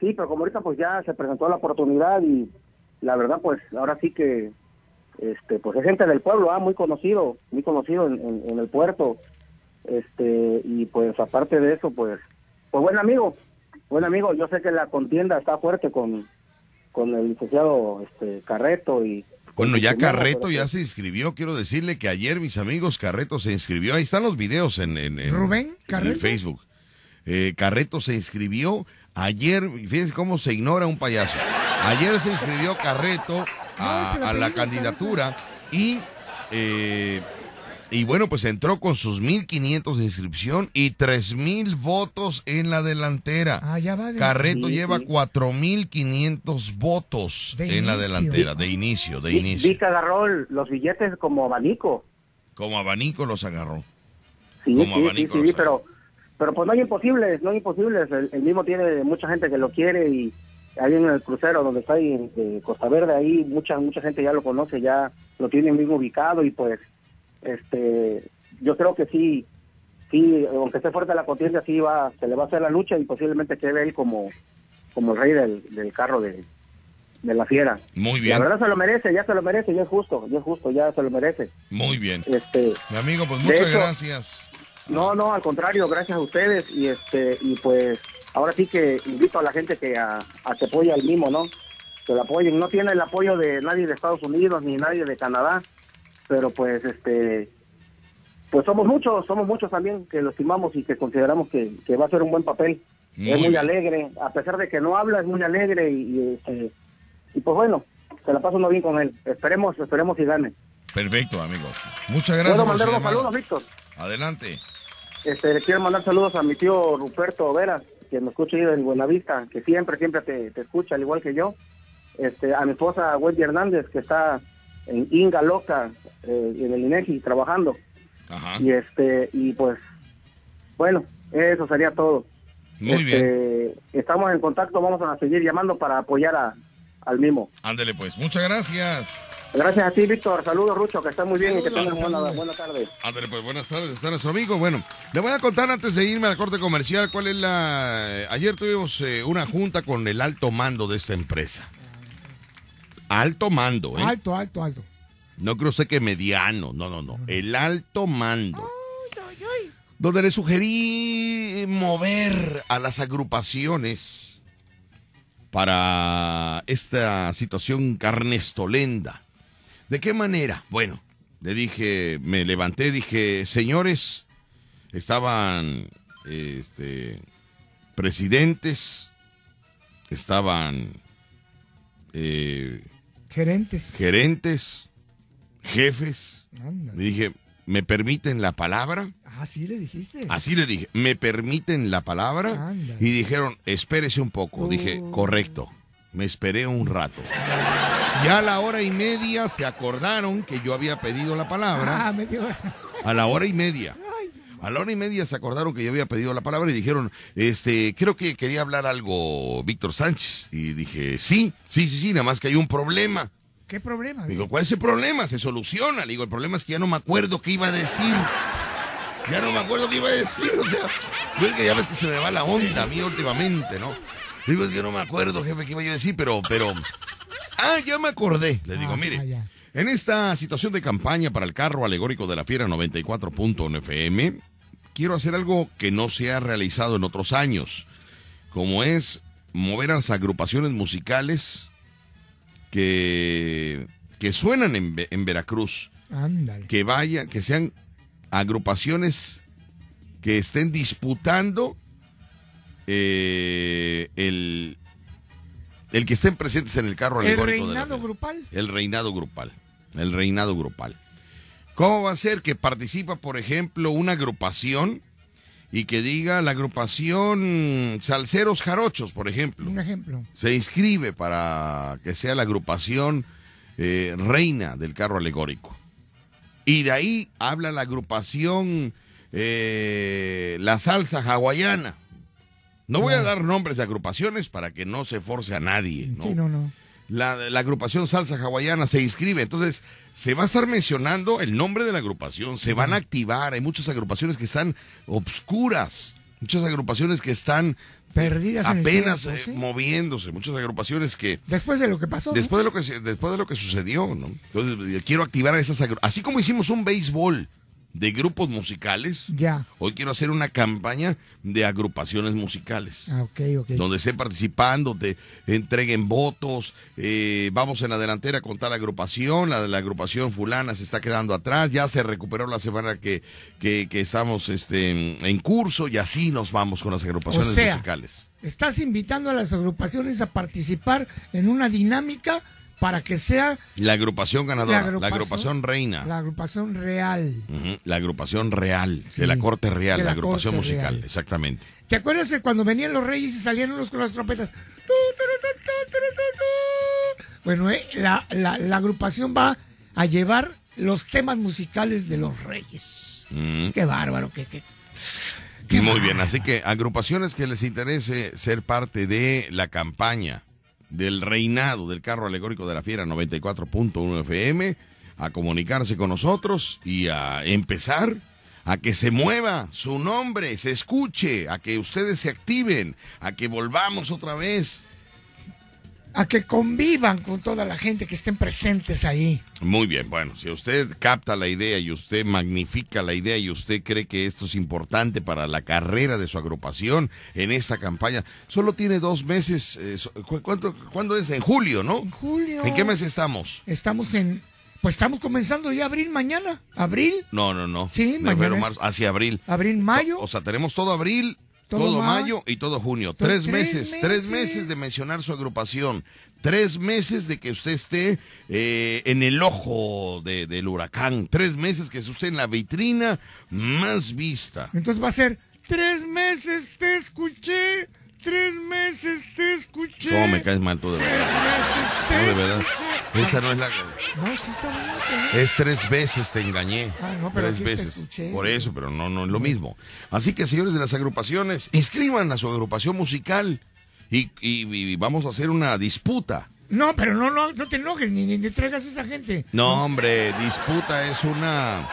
Sí, pero como ahorita pues ya se presentó la oportunidad y la verdad, pues ahora sí que, este, pues es gente del pueblo, ah, muy conocido, muy conocido en, en- en el puerto, este, y pues aparte de eso, pues, pues buen amigo, buen amigo. Yo sé que la contienda está fuerte con, con el licenciado, este, Carreto y Bueno, ya Carreto ya se inscribió. Quiero decirle que ayer, mis amigos, Carreto se inscribió. Ahí están los videos en, en- en- Rubén en Carreto. Facebook. Eh, Carreto se inscribió ayer. Fíjense cómo se ignora un payaso. Ayer se inscribió Carreto a, a la candidatura y. eh, y bueno, pues entró con sus 1.500 de inscripción y 3.000 votos en la delantera. Ah, ya va de- Carreto Sí, lleva sí. 4.500 votos De en la delantera, de inicio, de vi- inicio. vi que agarró los billetes como abanico. Como abanico los agarró. Sí, Como sí, sí, abanico sí, lo sabe. pero, pero pues no hay imposibles, no hay imposibles. El, el mismo tiene mucha gente que lo quiere y ahí en el crucero donde está ahí en eh, Costa Verde, ahí mucha mucha gente ya lo conoce, ya lo tiene bien ubicado y pues, este, yo creo que sí, sí, aunque esté fuerte la contienda, sí va, se le va a hacer la lucha y posiblemente quede él como, como el rey del, del carro de, de la fiera. Muy La bien, verdad se lo merece, ya se lo merece, ya es justo, ya es justo, ya se lo merece. muy bien. Este, Mi amigo, pues muchas hecho- gracias. no, no, al contrario, gracias a ustedes y este y pues ahora sí que invito a la gente que a, a que apoye al mismo, ¿no? Que lo apoyen. No tiene el apoyo de nadie de Estados Unidos ni nadie de Canadá, pero pues este pues somos muchos, somos muchos también que lo estimamos y que consideramos que, que va a ser un buen papel. Muy es muy bien. alegre, a pesar de que no habla, es muy alegre y, y, este, y pues bueno, se la pasa uno bien con él. Esperemos, esperemos y gane. Perfecto, amigo. Muchas gracias. ¿Puedo mandar unos saludos, Víctor? Adelante. Este, le quiero mandar saludos a mi tío Ruperto Vera, que me escucha ahí en Buenavista, que siempre, siempre te, te escucha, al igual que yo. Este, a mi esposa Wendy Hernández, que está en Inga Loca, eh, en el INEGI, trabajando. Ajá. Y este, y pues, bueno, eso sería todo. Muy bien. Este, Estamos en contacto, vamos a seguir llamando para apoyar a, al mismo. Ándele, pues. Muchas gracias. Gracias a ti, Víctor. Saludos, Rucho, que estés muy bien y que tengas buena, buena tarde. Ándele, pues. Buenas tardes. Está nuestro amigo. Bueno, le voy a contar antes de irme al corte comercial cuál es la... Ayer tuvimos eh, una junta con el alto mando de esta empresa. Alto mando, ¿eh? Alto, alto, alto. No creo sé que mediano, no, no, no. El alto mando. Donde le sugerí mover a las agrupaciones para esta situación carnestolenda. ¿De qué manera? Bueno, le dije, me levanté, dije, señores, estaban este, presidentes, estaban eh, Gerentes. gerentes, jefes. Ándale. Le dije, ¿me permiten la palabra? Ah, sí le dijiste. Así le dije, ¿me permiten la palabra? Ándale. Y dijeron, espérese un poco. Dije, Oh. correcto. Me esperé un rato. Ya a la hora y media se acordaron que yo había pedido la palabra. Ah, me dio. A la hora y media. A la hora y media se acordaron que yo había pedido la palabra y dijeron, este, creo que quería hablar algo Víctor Sánchez. Y dije, sí, sí, sí, sí, nada más que hay un problema. ¿Qué problema? Digo, ¿cuál es el problema? Se soluciona. Le digo, el problema es que ya no me acuerdo qué iba a decir. Ya no me acuerdo qué iba a decir. O sea, yo es que ya ves que se me va la onda a mí últimamente, ¿no? Digo, es que no me acuerdo, jefe, qué iba yo a decir, pero, pero. Ah, ya me acordé. Le digo, Ah, mire. ah, ya. En esta situación de campaña para el carro alegórico de la Fiera 94.1 FM, quiero hacer algo que no se ha realizado en otros años, como es mover a las agrupaciones musicales que, que suenan en, en Veracruz, Ándale. que vayan, que sean agrupaciones que estén disputando eh, el, el que estén presentes en el carro El alegórico de la reinado grupal. El reinado grupal. El reinado grupal. ¿Cómo va a ser que participa, por ejemplo, una agrupación y que diga la agrupación Salceros Jarochos, por ejemplo? Un ejemplo. Se inscribe para que sea la agrupación eh, reina del carro alegórico. Y de ahí habla la agrupación eh, La Salsa Hawaiana. No voy a dar nombres de agrupaciones para que no se force a nadie. ¿no? Sí, no, no. La, la agrupación salsa hawaiana se inscribe. Entonces, se va a estar mencionando el nombre de la agrupación, se van a activar. Hay muchas agrupaciones que están obscuras, muchas agrupaciones que están Perdidas apenas tiempo, eh, moviéndose, muchas agrupaciones que Después de lo que pasó. ¿no? después de lo que después de lo que sucedió, ¿no? Entonces quiero activar a esas así como hicimos un béisbol de grupos musicales, Ya. hoy quiero hacer una campaña de agrupaciones musicales. Ah, ok, ok. Donde esté participando, te entreguen votos, eh, vamos en la delantera con tal agrupación, la de la agrupación fulana se está quedando atrás, ya se recuperó la semana que, que, que estamos este, en, en curso y así nos vamos con las agrupaciones O sea, musicales. Estás invitando a las agrupaciones a participar en una dinámica para que sea La agrupación ganadora, la agrupación, agrupación- reina, la agrupación real. La agrupación real, Sí, de la corte real, la, la agrupación musical, real. exactamente. ¿Te acuerdas de cuando venían los reyes y salían unos con las trompetas? Bueno, eh, la, la- la agrupación va a llevar los temas musicales de los reyes. Mm. Qué bárbaro, qué, qué, qué Muy bárbaro. bien, así que agrupaciones que les interese ser parte de la campaña del reinado del carro alegórico de la fiera 94.1 FM, a comunicarse con nosotros y a empezar a que se mueva su nombre, se escuche, a que ustedes se activen, a que volvamos otra vez. A que convivan con toda la gente que estén presentes ahí. Muy bien, bueno, si usted capta la idea y usted magnifica la idea y usted cree que esto es importante para la carrera de su agrupación en esta campaña, solo tiene dos meses, eh, so- ¿cu- ¿cuánto, ¿cuándo es? En julio, ¿no? En julio. ¿En qué mes estamos? Estamos en. Pues estamos comenzando ya abril mañana. Abril, No, no, no. Sí, mañana marzo, hacia abril. abril, mayo. O sea, tenemos todo abril, Todo todo, ma- mayo y todo junio. Tres, tres meses, tres meses. meses de mencionar su agrupación. Tres meses de que usted esté eh, en el ojo de- del huracán. Tres meses que esté usted en la vitrina más vista. Entonces va a ser. Tres meses te escuché. Tres meses te escuché. ¿Cómo me caes mal tú de Tres verdad? meses te No, de verdad. escuché. Esa no es la... No, sí está. ¿eh? Es tres veces te engañé. Ah, no, pero tres aquí te veces. escuché. Por eso, pero no, no es lo mismo. Así que, señores de las agrupaciones, inscriban a su agrupación musical y, y- y vamos a hacer una disputa. No, pero no, no, no te enojes ni, ni, ni traigas a esa gente. No, hombre, disputa es una...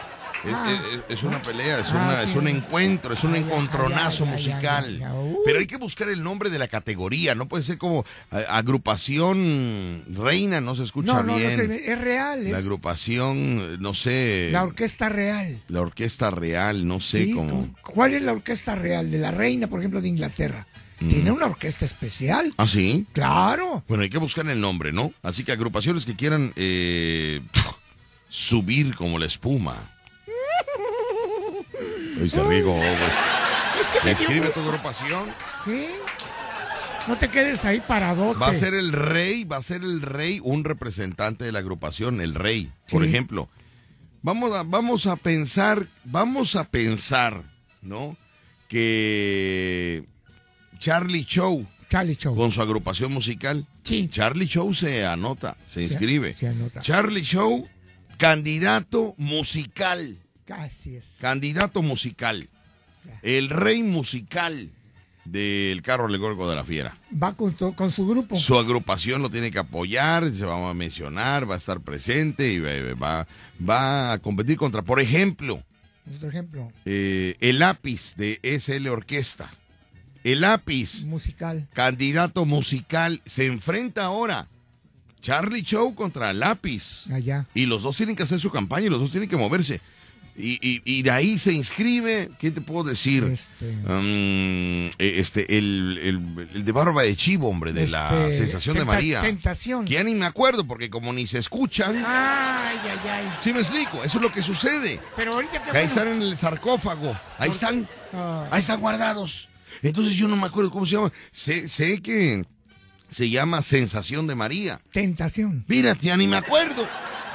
es- Ah. Es, es una pelea, es, Ah, sí. es un encuentro, es un encontronazo musical. Pero hay que buscar el nombre de la categoría, no puede ser como eh, agrupación reina, no se escucha No, no, no bien. sé, es real. La agrupación, no sé. la orquesta real. La orquesta real, no sé Sí, cómo. ¿Cuál es la orquesta real? De la reina, por ejemplo, de Inglaterra. Tiene una orquesta especial. ¿Ah, sí? Claro. Bueno, hay que buscar el nombre, ¿no? Así que agrupaciones que quieran eh, <tsk> subir como la espuma. Se. Es que Escribe tu agrupación. Sí. No te quedes ahí paradote. Va a ser el rey, va a ser el rey un representante de la agrupación, el rey. Por ejemplo, vamos a, vamos a pensar, vamos a pensar, ¿no? Que Charlie Show, Charlie Show. con su agrupación musical, Sí. Charlie Show se anota, se inscribe. se anota. Charlie Show, candidato musical, Así es. candidato musical, el rey musical del carro alegórico de la fiera. Va con, su grupo. Su agrupación lo tiene que apoyar, se va a mencionar, va a estar presente y va, va, va a competir contra, por ejemplo, Otro ejemplo. eh, el lápiz de SL Orquesta. El lápiz, Musical. candidato musical, se enfrenta ahora Charlie Show contra Lápiz. Allá. Y los dos tienen que hacer su campaña y los dos tienen que moverse. Y, y- y de ahí se inscribe, ¿qué te puedo decir? Este. Eh, este, el, el- el de Barba de Chivo, hombre, de la Este, sensación de María. Tentación. Que ya ni me acuerdo, porque como ni se escuchan, Ay, ay, ay. ¿sí me explico? Eso es lo que sucede. Pero ahorita que ahí bueno, están en el sarcófago, ahí están, Ah. ahí están guardados. Entonces yo no me acuerdo cómo se llama. Sé, sé que se llama Sensación de María. Tentación. Mírate, ya ni me acuerdo.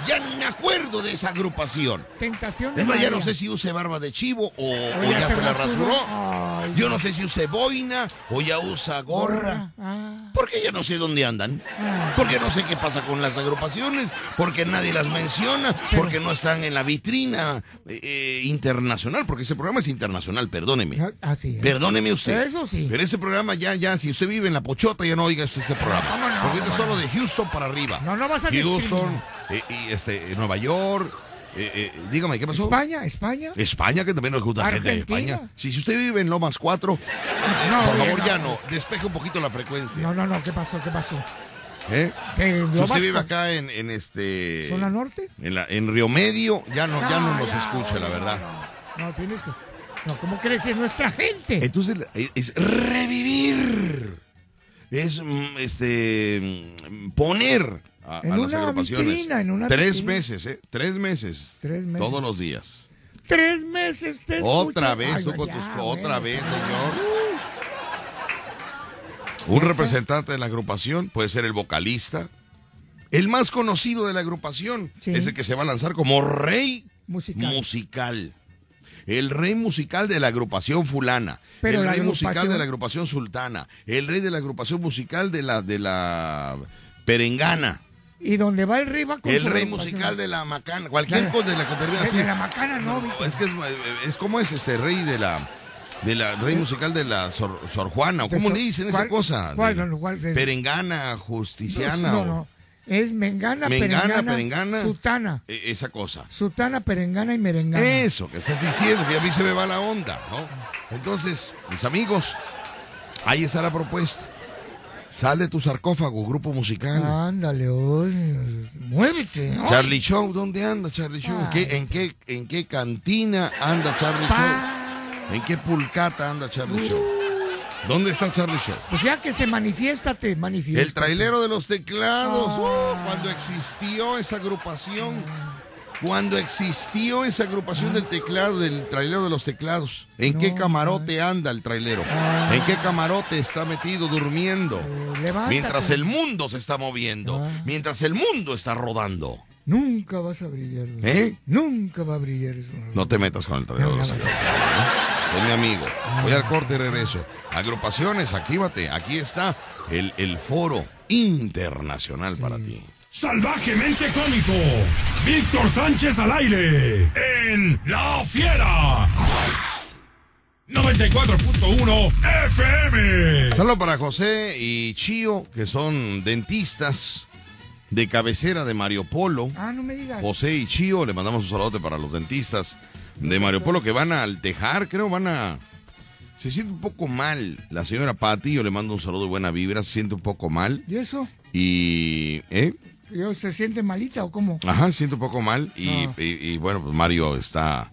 Ya ni me acuerdo de esa agrupación. Tentación Es más, ya no sé si use barba de chivo o, ya se la rasuró. Ay, Yo no sé si use boina o ya usa gorra. Ah, Porque ya no sé dónde andan. ah. Porque no sé qué pasa con las agrupaciones. Porque nadie las menciona. Porque no están en la vitrina eh, eh, internacional. Porque ese programa es internacional, perdóneme. Ah, Así es. Perdóneme usted. Eso sí. Pero este programa ya, ya, si usted vive en la Pochota, ya no oiga usted este programa. Porque este es ¿Cómo solo de Houston para arriba. No, no vas a Houston. Eh, y este, Nueva York, eh, eh, dígame, ¿qué pasó? España, España. España, que también nos gusta gente de Argentina. España. Si, si usted vive en Lomas 4, <laughs> No, por favor ya no, despeje un poquito la frecuencia. No, no, no, ¿qué pasó? ¿Qué pasó? ¿eh? ¿Qué, Si usted vive acá en, en este... ¿Zona norte? En, la- en Río Medio, ya no, ya no nos ya, escucha, la no, verdad. No, no, tienes que. No, ¿cómo crees? Es nuestra gente. Entonces es, es revivir, es mm, este mm, poner a, En a las agrupaciones. vitrina, en una Tres vitrina. meses, ¿eh? Tres meses. Tres meses. Todos los días. Tres meses te Otra escucho. vez, Ay, tú con ya, tus... bueno, otra vez, ya. señor. Un representante de la agrupación puede ser el vocalista. El más conocido de la agrupación Sí. es el que se va a lanzar como rey Musical. musical. El rey musical de la agrupación fulana. Pero el rey musical de la agrupación sultana. El rey de la agrupación musical de la, de la perengana. Y donde va el rey va con El rey musical de la macana. Cualquier cosa de la que termine de- así. de la macana, no, Víctor. Es que es, es como es este rey de la de la rey musical de la Sor, Sor Juana, o cómo Sor- le dicen ¿cuál- esa cosa? cuál, De- no, cuál de- perengana, justiciana, No, no. Es mengana, Mengana, perengana, perengana. sutana. e- esa cosa. Sutana, perengana y merengana. Eso que estás diciendo, que a mí se me va la onda, ¿no? Entonces, mis amigos, ahí está la propuesta. Sal de tu sarcófago, grupo musical. Ándale, oye, muévete. ¿no? Charlie Show, ¿dónde anda Charlie Show? ¿En qué, en qué, en qué cantina anda Charlie Show? ¿En qué pulcata anda Charlie Show? ¿Dónde está Charlie Show? Pues ya que se manifiesta, te manifiesta. El trailero de los teclados. Ah. uh, cuando existió esa agrupación. Cuando existió esa agrupación del teclado, del trailero de los teclados. ¿En qué camarote anda el trailero? Ah. ¿En qué camarote está metido durmiendo? levántate. Mientras el mundo se está moviendo. Ah. Mientras el mundo está rodando. Nunca vas a brillar. ¿Eh? Nunca va a brillar eso. No te metas con el trailero de los teclados. ¿eh? Es mi amigo. Voy al corte y regreso. Agrupaciones, actívate. Aquí está el, el foro internacional para ti. Salvajemente cómico. Víctor Sánchez al aire. En La Fiera. 94.1 FM. Saludos para José y Chío, que son dentistas de cabecera de Mario Polo. Ah, no me digas. José y Chío, le mandamos un saludote para los dentistas de Mario Polo que van al tejar, creo, van a... Se siente un poco mal la señora Patti, yo le mando un saludo de buena vibra, se siente un poco mal. ¿Y eso? Y... ¿Eh? ¿Yo ¿Se siente malita o cómo? Ajá, se siente un poco mal y, Ah. y- y, bueno, pues Mario está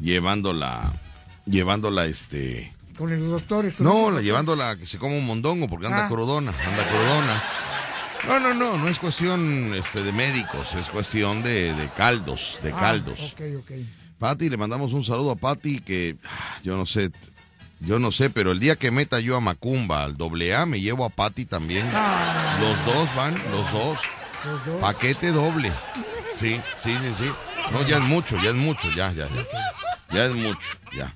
llevándola, llevándola este... Con los doctores. con No, la llevándola que se coma un mondongo porque anda Ah. crudona, anda crudona. No, no, no, no es cuestión este, de médicos, es cuestión de, de caldos, de Ah, caldos. ok, ok. Pati, le mandamos un saludo a Pati que ah, yo no sé, yo no sé, pero el día que meta yo a Macumba al doble A, me llevo a Pati también. Ah. Los dos van, los dos. Paquete doble. Sí, sí, sí, sí. No, ya es mucho, ya es mucho, ya, ya, ya. Ya es mucho, ya.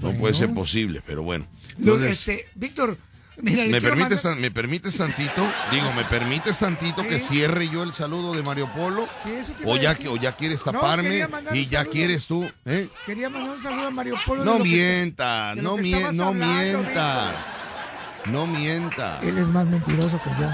No puede ser posible, pero bueno. Entonces, este, Víctor, mira, ¿Me permites, mandar- ¿Me permites tantito? Digo, ¿me permites tantito que cierre yo el saludo de Mario Polo? Sí, eso ¿O ya, que- o ya quieres taparme y ya saludo. quieres tú? ¿eh? Quería mandar un saludo a Mario Polo. No mientas, no, mien- no hablando, mientas. No mientas. Él es más mentiroso que yo.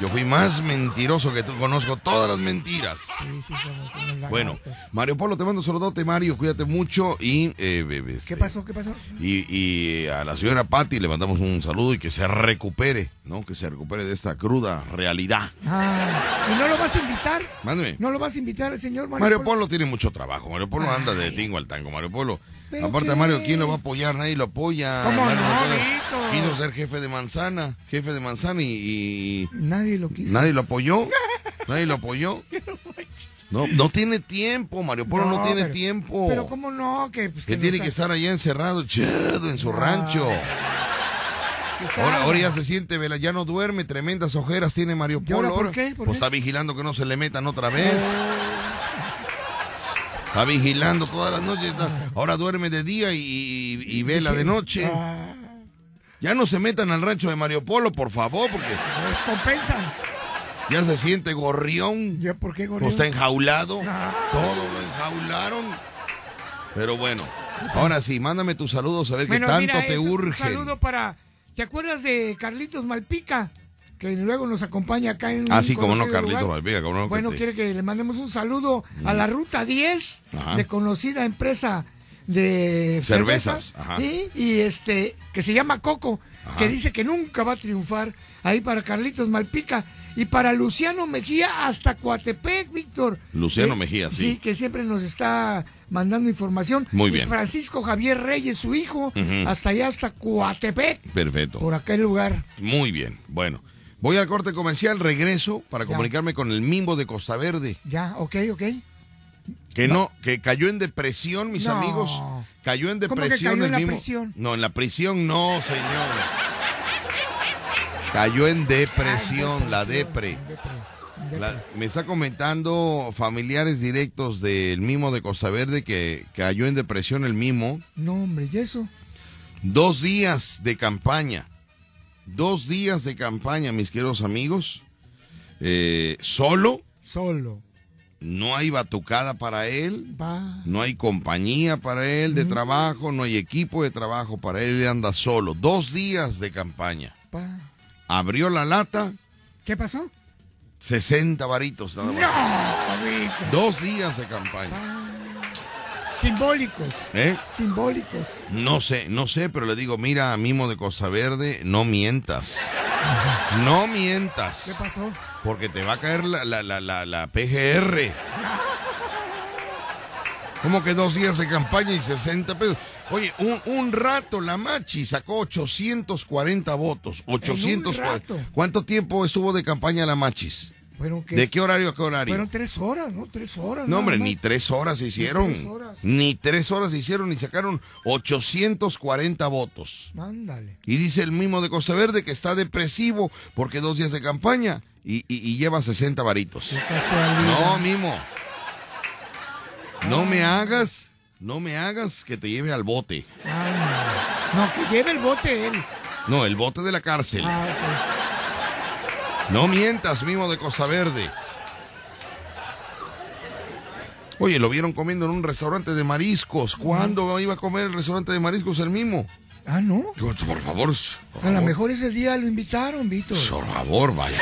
Yo fui más mentiroso que tú, conozco todas las mentiras. Sí, sí, somos unos. Bueno, Mario Polo, te mando un saludote, Mario, cuídate mucho y... eh, be- este, ¿Qué pasó? ¿Qué pasó? Y, y a la señora Patti le mandamos un saludo y que se recupere, ¿no? Que se recupere de esta cruda realidad. Ah, ¿y no lo vas a invitar? Mándeme. ¿No lo vas a invitar señor Mario, Mario Polo? Polo tiene mucho trabajo. Mario Polo anda de tingo al tango. Mario Polo. ¿Pero Aparte, qué? Mario, ¿quién lo va a apoyar? Nadie lo apoya. ¿Cómo Mario no, Víctor? Quiso ser jefe de manzana. Jefe de manzana y, y Nadie lo quiso. nadie lo apoyó. <laughs> Nadie lo apoyó. No, no tiene tiempo. Mario Polo no, tiene pero- tiempo. Pero ¿cómo no? Que, pues, que no tiene que estar allá encerrado, echado en su rancho. Ahora, ahora ya se siente, vela, ya no duerme, tremendas ojeras tiene Mario ¿Y ahora Polo. por qué? ¿Por pues qué? está vigilando que no se le metan otra vez. Está vigilando todas las noches. está- Ahora duerme de día y, y- y vela de noche. Ah, Ya no se metan al rancho de Mario Polo, por favor, porque pues compensan. ya se siente gorrión. ¿Ya por qué, No gorrión? está enjaulado. Ah. Todo lo enjaularon. Pero bueno, ahora sí, mándame tus saludos a ver Bueno, qué tanto mira, te es un urge. saludo para... ¿Te acuerdas de Carlitos Malpica? Que luego nos acompaña acá en un Ah, sí, como no, conocido Carlito lugar. Valvega, como no. que Bueno, te- quiere que le mandemos un saludo a la Ruta 10 Ajá. de conocida empresa de Cervezas, cerveza, ajá. ¿sí? y este que se llama Coco, Ajá. que dice que nunca va a triunfar ahí para Carlitos Malpica y para Luciano Mejía hasta Coatepec, Víctor. Luciano Eh, Mejía, sí. Sí, que siempre nos está mandando información. Muy Y bien. Francisco Javier Reyes, su hijo, hasta allá, hasta Coatepec, Perfecto. por aquel lugar. Muy bien. Bueno, voy al corte comercial, regreso para Ya. comunicarme con el Mimbo de Costa Verde, Ya, ok, ok. que no, que cayó en depresión, mis No. amigos. Cayó en ¿Cómo que depresión cayó el en la prisión? No, en la prisión no, señor. Cayó en depresión, Ah, en la depresión, depre. La- me está comentando familiares directos del Mimo de Costa Verde que cayó en depresión el Mimo. No, hombre, ¿y eso? Dos días de campaña. Dos días de campaña, mis queridos amigos. Eh, solo, Solo. no hay batucada para él, Va. no hay compañía para él de trabajo, no hay equipo de trabajo para él, él anda solo. Dos días de campaña. va. Abrió la lata, ¿Qué pasó? 60 varitos nada más. No. Dos días de campaña. Simbólicos, ¿Eh? simbólicos. No sé, no sé, pero le digo, mira, Mimo de Costa Verde, no mientas. No mientas. ¿Qué pasó? Porque te va a caer la, la, la, la, la PGR. ¿Cómo que dos días de campaña y 60 pesos? Oye, un, un rato la Machi sacó 840 votos. 840. rato. ¿Cuánto tiempo estuvo de campaña la Machis? ¿De qué horario a qué horario? Fueron tres horas, ¿no? Tres horas. No, hombre, más. ni tres horas se hicieron. tres horas. Ni tres horas se hicieron y sacaron 840 votos. Mándale. Y dice el mismo de Costa Verde que está depresivo porque dos días de campaña y, y- y lleva 60 varitos. Qué. No, Mimo. No me hagas, no me hagas que te lleve al bote. Ah, no. Que lleve el bote él. No, el bote de la cárcel. Ah, No mientas, Mimo de Costa Verde. Oye, lo vieron comiendo en un restaurante de mariscos. ¿Cuándo iba a comer el restaurante de mariscos el Mimo? Ah, no. Digo, Por favor, por A lo mejor ese día lo invitaron, Víctor. Por favor, vaya.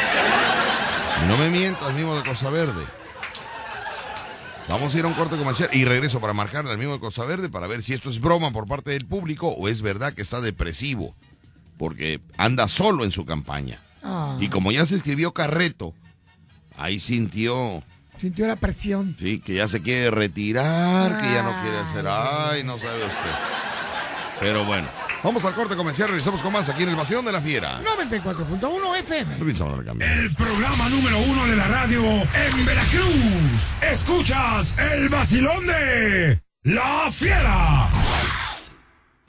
No me mientas, Mimo de Costa Verde. Vamos a ir a un corte comercial y regreso para marcarle al Mimo de Costa Verde para ver si esto es broma por parte del público o es verdad que está depresivo. Porque anda solo en su campaña. Ah, Y como ya se escribió Carreto, ahí sintió, sintió la presión. sí, que ya se quiere retirar, que ya no quiere hacer, ay, no sabe usted. Pero bueno, vamos al corte comercial, regresamos con más aquí en el Vacilón de la Fiera. 94.1 FM. El programa número uno de la radio en Veracruz. Escuchas el vacilón de La Fiera.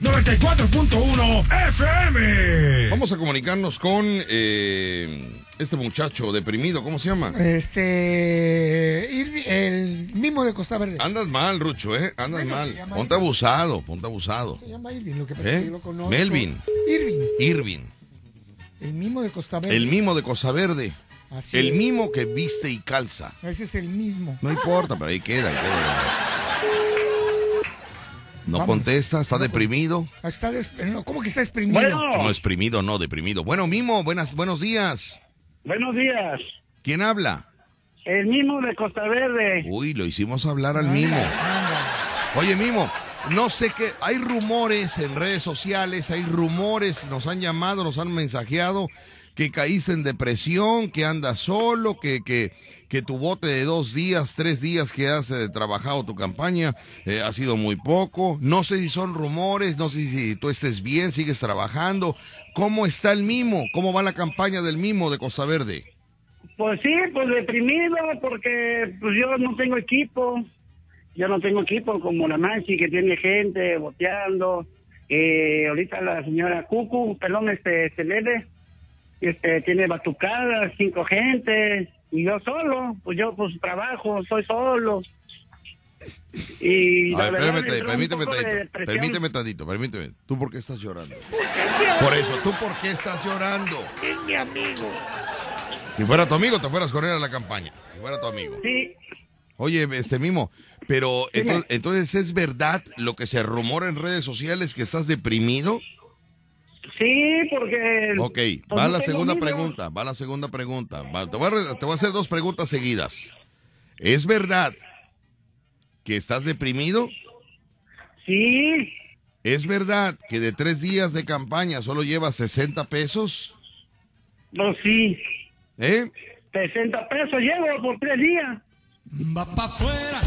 94.1 FM. Vamos a comunicarnos con eh, este muchacho deprimido, ¿cómo se llama? Este. El mismo de Costa Verde. Andas mal, Rucho, ¿eh? Andas Bueno, mal. Ponte Irving. abusado, ponte abusado. Se llama Irving, lo que pasa ¿Eh? es que yo lo conozco. Melvin. Irving, Irving, el mismo de Costa Verde. el mimo de Cosa Verde. Así El es. mimo que viste y calza. Ese es el mismo. No importa, pero ahí queda, ahí queda. No Vamos. contesta, está deprimido. Está des- no, ¿Cómo que está exprimido? Bueno, No, exprimido, no, deprimido. Bueno, Mimo, buenas, buenos días. buenos días. ¿Quién habla? El mismo de Costa Verde. Uy, lo hicimos hablar al Mimo. Oye, Mimo, no sé qué, hay rumores en redes sociales, hay rumores, nos han llamado, nos han mensajeado que caíste en depresión, que andas solo, que, que, que tu bote de dos días, tres días que has eh, trabajado tu campaña eh, ha sido muy poco. No sé si son rumores, no sé si tú estés bien, sigues trabajando. ¿Cómo está el Mimo? ¿Cómo va la campaña del Mimo de Costa Verde? Pues sí, pues deprimido porque pues yo no tengo equipo. Yo no tengo equipo como la Manchi que tiene gente boteando. Eh, ahorita la señora Cucu, perdón, este Celede, este tiene batucadas, cinco gentes y yo solo, pues yo pues trabajo, soy solo. Y A ver, verdad, permíteme, permíteme poco de permíteme tantito, permíteme. ¿Tú por qué estás llorando? Por eso, ¿tú por qué estás llorando? Es mi amigo. Si fuera tu amigo, te fueras con él a la campaña. Si fuera tu amigo. Sí, Oye, este mismo, pero entonces es verdad lo que se rumora en redes sociales que estás deprimido. Sí, porque... Ok, pues, va no la segunda niños. pregunta, va la segunda pregunta. Va, te, voy a, re- te voy a hacer dos preguntas seguidas. ¿Es verdad que estás deprimido? Sí, ¿Es verdad que de tres días de campaña solo llevas 60 pesos? pues sí. ¿Eh? 60 pesos llevo por tres días. Va pa' afuera.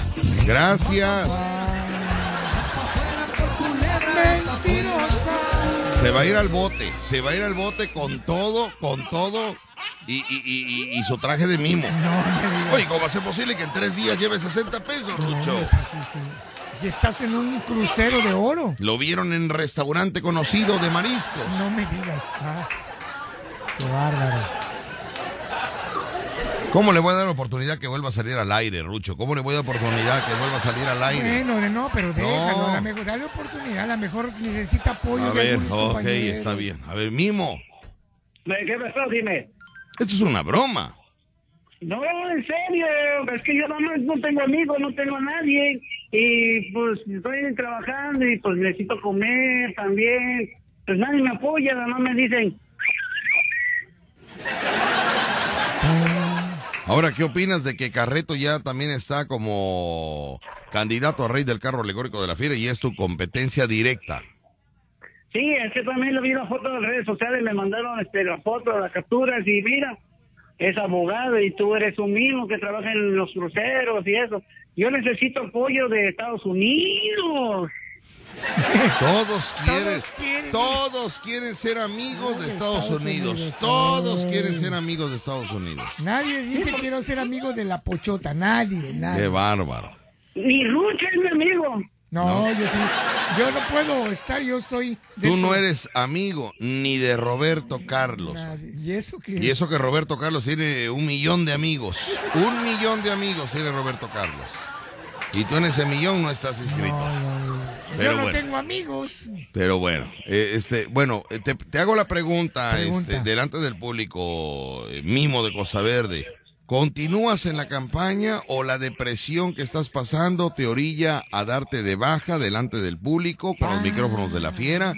Gracias. Mentirosa. Se va a ir al bote, se va a ir al bote con todo, con todo y, y- y- y- y su traje de mimo. No. Oye, ¿cómo va a ser posible que en tres días lleve 60 pesos, Rucho? Sí, sí, sí. Y estás en un crucero de oro. Lo vieron en restaurante conocido de mariscos. No me digas. Ah, qué bárbaro. ¿Cómo le voy a dar oportunidad que vuelva a salir al aire, Rucho? ¿Cómo le voy a dar oportunidad que vuelva a salir al aire? Bueno, de- no, pero déjalo. No. La mejor, dale oportunidad. A lo mejor necesita apoyo A de ver, algunos ok, compañeros. está bien. A ver, Mimo, ¿Qué pasó? Dime. esto es una broma. No, en serio, es que yo nomás no tengo amigos, no tengo a nadie. Y pues estoy trabajando y pues necesito comer también. Pues nadie me apoya, nada más me dicen, Ahora, ¿qué opinas de que Carreto ya también está como candidato a rey del carro alegórico de la fiera y es tu competencia directa? sí, es que también le vi la foto en las redes sociales, me mandaron este, la foto, las capturas y mira, es abogado y tú eres un mismo que trabaja en los cruceros y eso. Yo necesito apoyo de Estados Unidos. Todos quieren, quieren. todos quieren ser amigos de Estados Estados Unidos. Unidos. Todos Ay. quieren ser amigos de Estados Unidos. Nadie dice quiero ser amigo de la pochota. Nadie, Qué nadie. bárbaro. Ni Lucha es mi amigo. No, yo sí. Yo no puedo estar, yo estoy. Tú no eres amigo ni de Roberto Carlos. Nadie. ¿Y eso qué? Y eso que Roberto Carlos tiene un millón de amigos. Un millón de amigos tiene Roberto Carlos. Y tú en ese millón no estás inscrito. No, no, no. Pero yo no bueno. tengo amigos. Pero bueno, eh, este, bueno, eh, te, te hago la pregunta, Pregunta. este, delante del público eh, mimo de Costa Verde. ¿Continúas en la campaña o la depresión que estás pasando te orilla a darte de baja delante del público con los Ah. micrófonos de la fiera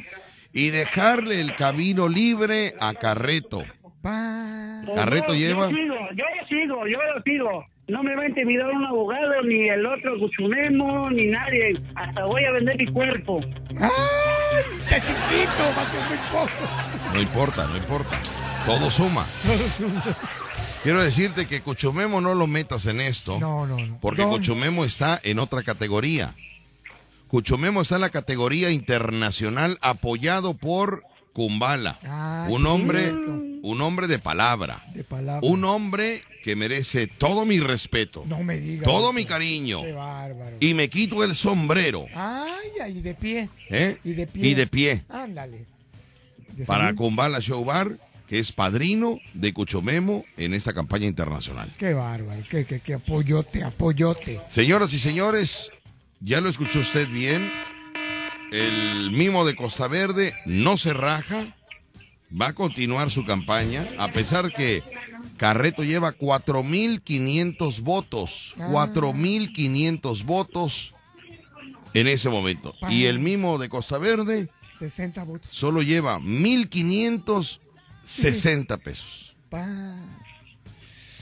y dejarle el camino libre a Carreto? Pa. Carreto yo, lleva- Yo sigo, yo lo sigo, yo lo sigo. No me va a intimidar un abogado, ni el otro Guchunemo, ni nadie. Hasta voy a vender mi cuerpo. ¡Ay! Está chiquito, va a ser muy poco. No importa, no importa. Todo suma. Quiero decirte que Cuchumemo no lo metas en esto. No, no, no. Porque ¿Dónde? Cuchumemo está en otra categoría. Cuchumemo está en la categoría internacional apoyado por Kumbala. Ah, un hombre, cierto. un hombre de palabra. De palabra. Un hombre que merece todo mi respeto, No me digas. todo mi cariño. Qué bárbaro. Y me quito el sombrero. Ay, ay, de pie. ¿eh? Y de pie. Y de pie. Ándale. De Para. Kumbala Show Bar, que es padrino de Cuchumemo en esta campaña internacional. Qué bárbaro. Qué, qué, qué apoyote, apoyote. Señoras y señores, ya lo escuchó usted bien. El mimo de Costa Verde no se raja. Va a continuar su campaña, a pesar que Carreto lleva 4.500 votos. 4.500 votos en ese momento. Y el mimo de Costa Verde 60 votos. solo lleva 1.560 pesos.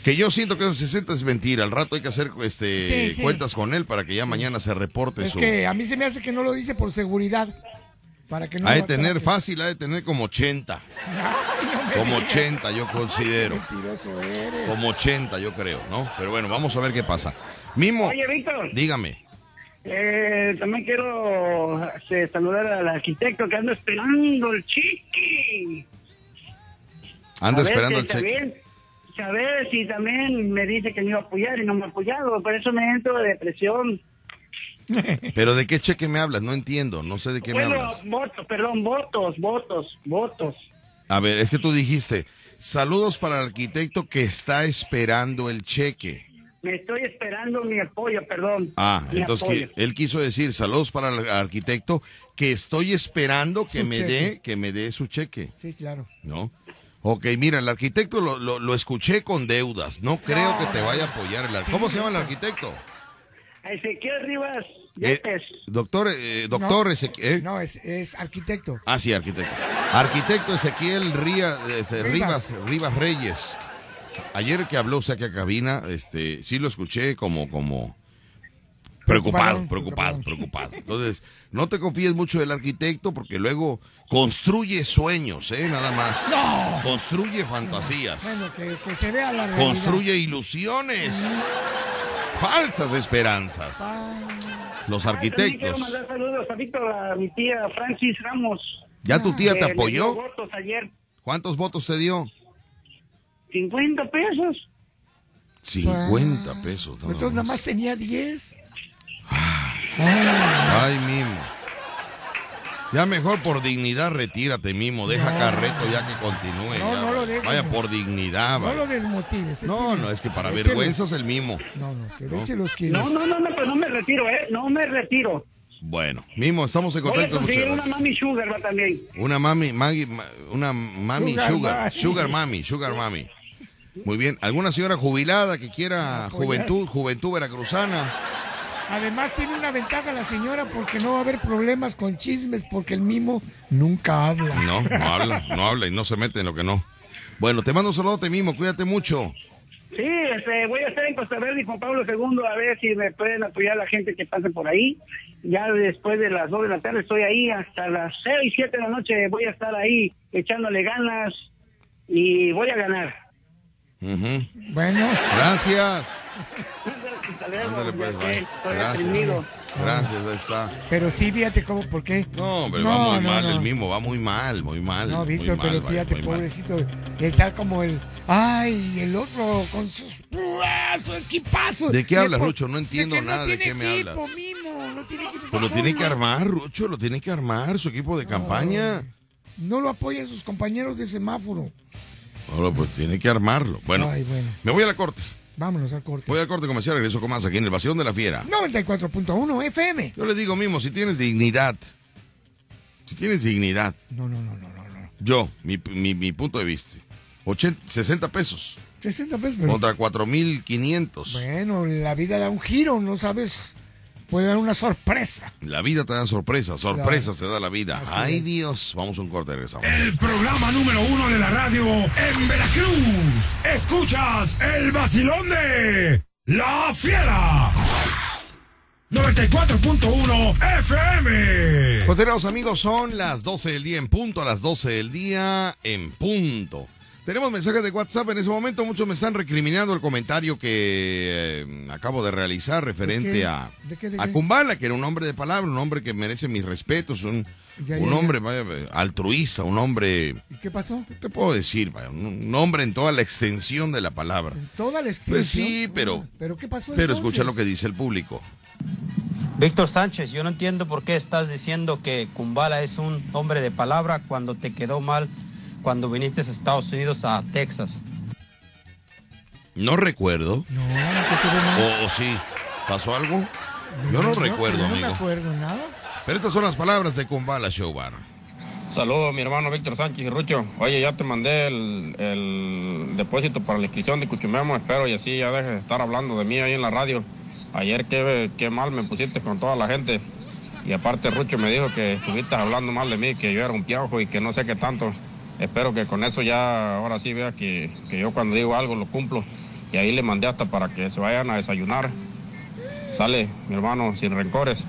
Que yo siento que esos 60 es mentira. Al rato hay que hacer este, Sí, sí. cuentas con él para que ya mañana se reporte Es su... que a mí se me hace que no lo dice por seguridad. Para que no ha de tener fácil, ha de tener como 80. <laughs> Ay, no me Como digas. 80 yo considero. Mentiroso eres. Como 80 yo creo, ¿no? Pero bueno, vamos a ver qué pasa. Mimo, Oye, Víctor, dígame. eh, también quiero este, saludar al arquitecto que ando esperando el chiqui. Anda A esperando el cheque. Saber si también me dice que me iba a apoyar y no me ha apoyado. Por eso me entro de depresión. <laughs> Pero ¿de qué cheque me hablas? No entiendo, no sé de qué me Bueno, hablas. votos, perdón, votos, votos, votos. A ver, es que tú dijiste, saludos para el arquitecto que está esperando el cheque. Me estoy esperando mi apoyo, perdón. Ah, entonces que- él quiso decir saludos para el arquitecto que estoy esperando que Su me cheque. dé, que me dé su cheque, Sí, claro. ¿no? Ok, mira, el arquitecto lo, lo, lo escuché con deudas. No creo que te vaya a apoyar el ¿Cómo se llama el arquitecto? Ezequiel Rivas Eh, doctor, eh, doctor No. Ezequiel- ¿eh? No, es, es arquitecto. Ah, sí, arquitecto. Arquitecto Ezequiel Ría- eh, Rivas. Rivas, Rivas Reyes. Ayer que habló Saque a Cabina, este, sí lo escuché como, como preocupado, preocupado, preocupado. Entonces, no te confíes mucho del arquitecto porque luego construye sueños, ¿eh? Nada más. No. Construye fantasías. Bueno, que, que se vea la realidad. Construye ilusiones. Falsas esperanzas. Los Ay, También quiero arquitectos. mandar saludos a Víctor, a mi tía Francis Ramos. ¿Ya tu tía te dio apoyó? votos ayer. ¿Cuántos votos te dio? 50 pesos. 50 pesos. nada Entonces nada más. más tenía 10. Ay, Mimo. Ya mejor por dignidad retírate, Mimo. Deja No. Carreto ya que continúe. No, ya, no lo vaya. dejes, Vaya por dignidad, No vaya. lo desmotives. No, no, es que para Échale. vergüenzas el Mimo. No, no, que los kilos. No, no, no, no, pero no me retiro, ¿eh? No me retiro. Bueno, Mimo, estamos en Voy a contacto. una mami sugar, va también. Una mami, Maggie, ma- una mami Sugar sugar, mami. sugar mami, sugar mami. Muy bien. ¿Alguna señora jubilada que quiera juventud, juventud veracruzana? Además tiene una ventaja la señora porque no va a haber problemas con chismes porque el mimo nunca habla. No, no habla, no habla y no se mete en lo que no. Bueno, te mando un saludote, Mimo, cuídate mucho. Sí, este, voy a estar en Costa Verde y Juan Pablo II a ver si me pueden apoyar la gente que pase por ahí. Ya después de las 2 de la tarde estoy ahí hasta las 6, 7 de la noche voy a estar ahí echándole ganas y voy a ganar. Ujú. Bueno, Gracias. <laughs> Hasta luego, Ándale, pues, bye. Gracias. Gracias, ahí está. pero sí, fíjate cómo, ¿por qué? No, hombre, No, va muy no, mal no. el Mimo, va muy mal, muy mal. No, Víctor, mal, pero vaya, fíjate, mal. pobrecito, está como el, ay, el otro con sus, ¡ah, su equipazo. ¿De qué hablas, Rucho? No entiendo de nada de qué me equipo, hablas. Mimo, no tiene equipo, Pues lo tiene que armar, Rucho, lo tiene que armar su equipo de campaña. No lo apoyan sus compañeros de semáforo. Ahora, pues tiene que armarlo. Bueno, Ay, bueno. me voy a la corte. Vámonos al corte. Voy al corte comercial, regreso con más aquí en el Vacío de la Fiera. 94.1 FM. Yo le digo mismo, si tienes dignidad, si tienes dignidad, No, no, no, no, no, no. yo, mi, mi, mi punto de vista, 80, 60 pesos 60 pesos, pero... contra 4.500. Bueno, la vida da un giro, no sabes. Puede dar una sorpresa. La vida te da sorpresas, sorpresas te da la vida. Así Ay es. Dios, vamos a un corte, regresamos. El programa número uno de la radio en Veracruz. Escuchas el vacilón de La Fiera. 94.1 FM. Continuamos amigos, son las 12 del día en punto, a las 12 del día en punto. Tenemos mensajes de WhatsApp en ese momento, muchos me están recriminando el comentario que eh, acabo de realizar referente a, ¿De qué, de a qué? Kumbala, que era un hombre de palabra, un hombre que merece mis respetos, un, Ya, un ya, hombre vaya, altruista, un hombre, ¿Y qué pasó? ¿qué te puedo decir? vaya? Un, un hombre en toda la extensión de la palabra. En toda la extensión. Pues sí, pero- ¿Pero qué pasó Pero entonces? escucha lo que dice el público. Víctor Sánchez, yo no entiendo por qué estás diciendo que Kumbala es un hombre de palabra cuando te quedó mal cuando viniste a Estados Unidos a Texas. No recuerdo, No, no o, o sí, ¿pasó algo? Yo no recuerdo, no amigo. me acuerdo nada. Pero estas son las palabras de Kumbala Showbar. Saludos, mi hermano Víctor Sánchez y Rucho. Oye, ya te mandé el, el depósito para la inscripción de Cuchumemo. Espero y así ya dejes de estar hablando de mí ahí en la radio. Ayer qué, qué mal me pusiste con toda la gente. Y aparte Rucho me dijo que estuviste hablando mal de mí, que yo era un piajo y que no sé qué tanto. Espero que con eso ya ahora sí vea que, que yo cuando digo algo lo cumplo. Y ahí le mandé hasta para que se vayan a desayunar. Sale, mi hermano, sin rencores.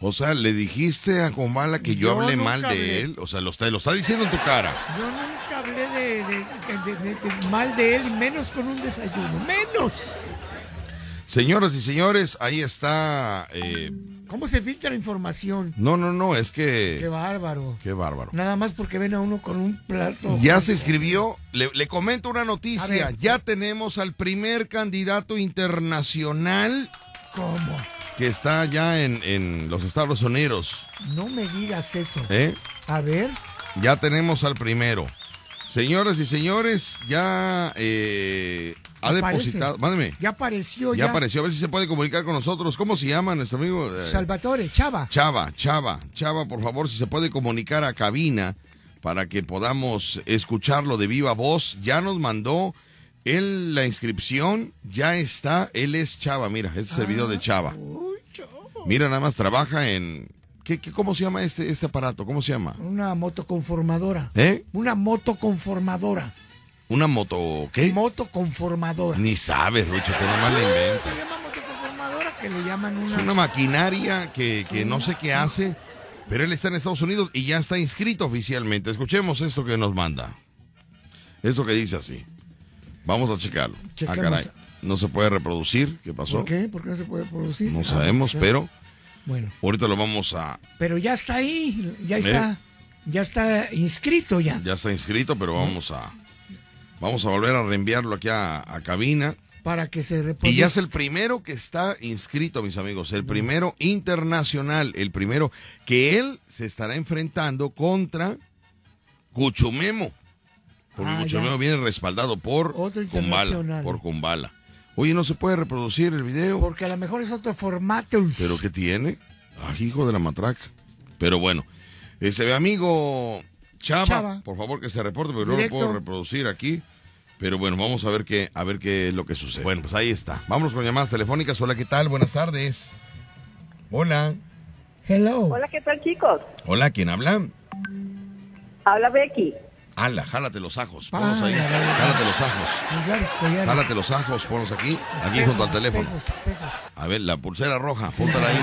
O sea, le dijiste a Kumbala que yo, Yo hablé mal de hablé. él. O sea, lo está, lo está diciendo en tu cara. Yo nunca hablé de, de- de- de- de- mal de él, menos con un desayuno. ¡Menos! Señoras y señores, ahí está. eh, ¿Cómo se filtra la información? No, no, no, es Qué que. bárbaro. Qué bárbaro. Nada más porque ven a uno con un plato. Ya se escribió, le, le comento una noticia. Ya tenemos al primer candidato internacional ¿Cómo? que está ya en, en los Estados Unidos. No me digas eso. ¿eh? A ver, Ya tenemos al primero. Señoras y señores, ya eh, ha Aparece. depositado. Mándeme. ya apareció Ya ya. apareció, a ver si se puede comunicar con nosotros. ¿Cómo se llama nuestro amigo? Eh, Salvatore, Chava. Chava, Chava, Chava, por favor, si se puede comunicar a cabina para que podamos escucharlo de viva voz. Ya nos mandó él la inscripción, ya está, él es Chava, mira, este es el video de Chava. Uy, Chava. Mira, nada más trabaja en ¿Qué, qué, cómo se llama este, este aparato? ¿Cómo se llama? Una moto conformadora. ¿Eh? Una moto conformadora. ¿Una moto qué? Moto conformadora. Ni sabes, Rucho, que nomás le inventas. Se llama moto conformadora que le llaman una... Es una maquinaria que, que no sé qué hace, pero él está en Estados Unidos y ya está inscrito oficialmente. Escuchemos esto que nos manda. Esto que dice así. Vamos a checarlo. Ah, caray. No se puede reproducir. ¿Qué pasó? ¿Por qué? ¿Por qué no se puede producir? No Ah, sabemos, pero Bueno, ahorita lo vamos a... pero ya está ahí, ya ¿Eh? está, ya está inscrito ya. Ya está inscrito, pero vamos a... Vamos a volver a reenviarlo aquí a, a cabina. Para que se Y reproduzca. ya es el primero que está inscrito, mis amigos, el primero internacional, el primero que él se estará enfrentando contra Cuchumemo. Porque Ah, Cuchumemo ya. viene respaldado por Otro Kumbala, por Kumbala. Oye, no se puede reproducir el video. Porque a lo mejor es otro formato. ¿Pero qué tiene? Ah, hijo de la matraca. Pero bueno, ese amigo Chava, Chava. por favor que se reporte, porque no lo puedo reproducir aquí. Pero bueno, vamos a ver qué, a ver qué es lo que sucede. Bueno, pues ahí está. Vámonos con llamadas telefónicas. Hola, ¿qué tal? Buenas tardes. Hola. Hello. Hola, ¿qué tal, chicos? Hola, ¿quién habla? Habla Becky. Ala, jálate los ajos. Ponlos Ah, ahí. Jálate los ajos. Jálate los ajos, ponlos aquí, aquí junto al teléfono. A ver, la pulsera roja, póntala ahí.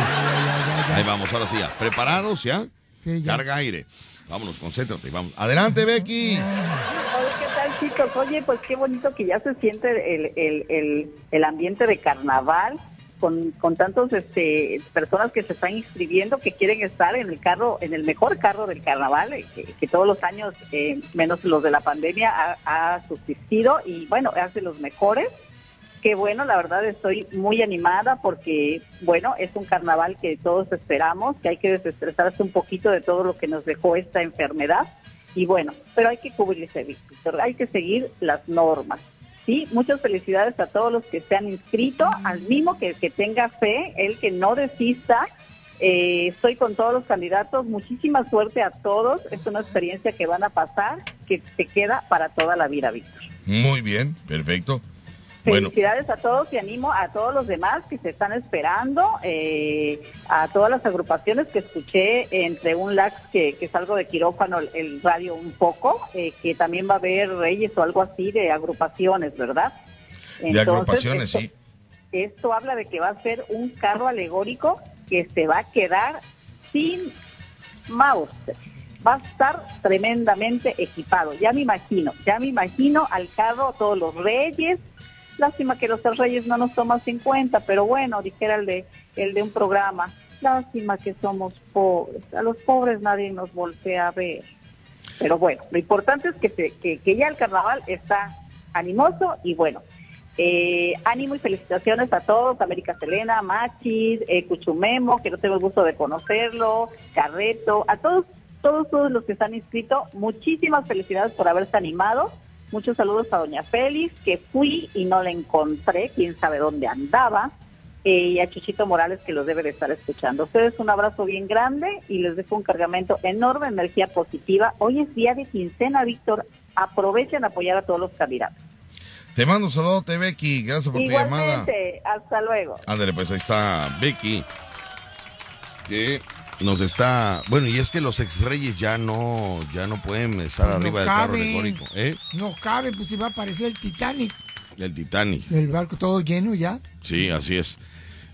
Ahí vamos, ahora sí ya. ¿Preparados ya? Sí, ya. Carga aire. Vámonos, concéntrate. Vamos. Adelante, Becky. Hola, ¿qué tal, chicos? Oye, pues qué bonito que ya se siente el, el, el, el ambiente de carnaval con, con tantos este, personas que se están inscribiendo que quieren estar en el carro, en el mejor carro del carnaval, eh, que, que todos los años, eh, menos los de la pandemia, ha, ha subsistido y bueno, hace los mejores. Qué bueno, la verdad estoy muy animada porque, bueno, es un carnaval que todos esperamos, que hay que desestresarse un poquito de todo lo que nos dejó esta enfermedad. Y bueno, pero hay que cubrirse, hay que seguir las normas. Sí, muchas felicidades a todos los que se han inscrito, al mismo que, que tenga fe, el que no desista. Eh, estoy con todos los candidatos, muchísima suerte a todos, es una experiencia que van a pasar, que se queda para toda la vida, Víctor. Muy bien, perfecto. Bueno, Felicidades a todos y animo a todos los demás que se están esperando, eh, a todas las agrupaciones que escuché entre un lax que, que salgo de quirófano, el, el radio un poco, eh, que también va a haber reyes o algo así de agrupaciones, ¿verdad? de agrupaciones, esto, sí. Esto habla de que va a ser un carro alegórico que se va a quedar sin mouse. Va a estar tremendamente equipado. Ya me imagino, ya me imagino al carro todos los reyes. Lástima que los reyes no nos toman 50, pero bueno, dijera el de, el de un programa. Lástima que somos pobres. A los pobres nadie nos voltea a ver. Pero bueno, lo importante es que, se- que, que ya el carnaval está animoso y bueno, eh, ánimo y felicitaciones a todos, América Selena, Machis, eh, Cuchumemo, que no tengo el gusto de conocerlo, Carreto, a todos, todos, todos los que están inscritos, muchísimas felicidades por haberse animado. Muchos saludos a Doña Félix, que fui y no la encontré, quién sabe dónde andaba. eh, y a Chuchito Morales, que los debe de estar escuchando. Ustedes un abrazo bien grande y les dejo un cargamento enorme, energía positiva. Hoy es día de quincena, Víctor. Aprovechen a apoyar a todos los candidatos. Te mando un saludo, Becky. Gracias por tu llamada. Hasta luego. Ándale, pues ahí está Becky. Que nos está. Bueno, y es que los ex reyes ya no, ya no pueden estar Pues no arriba del carro alegórico, ¿eh? No cabe, pues si va a aparecer el Titanic. El Titanic. El barco todo lleno ya. Sí, así es.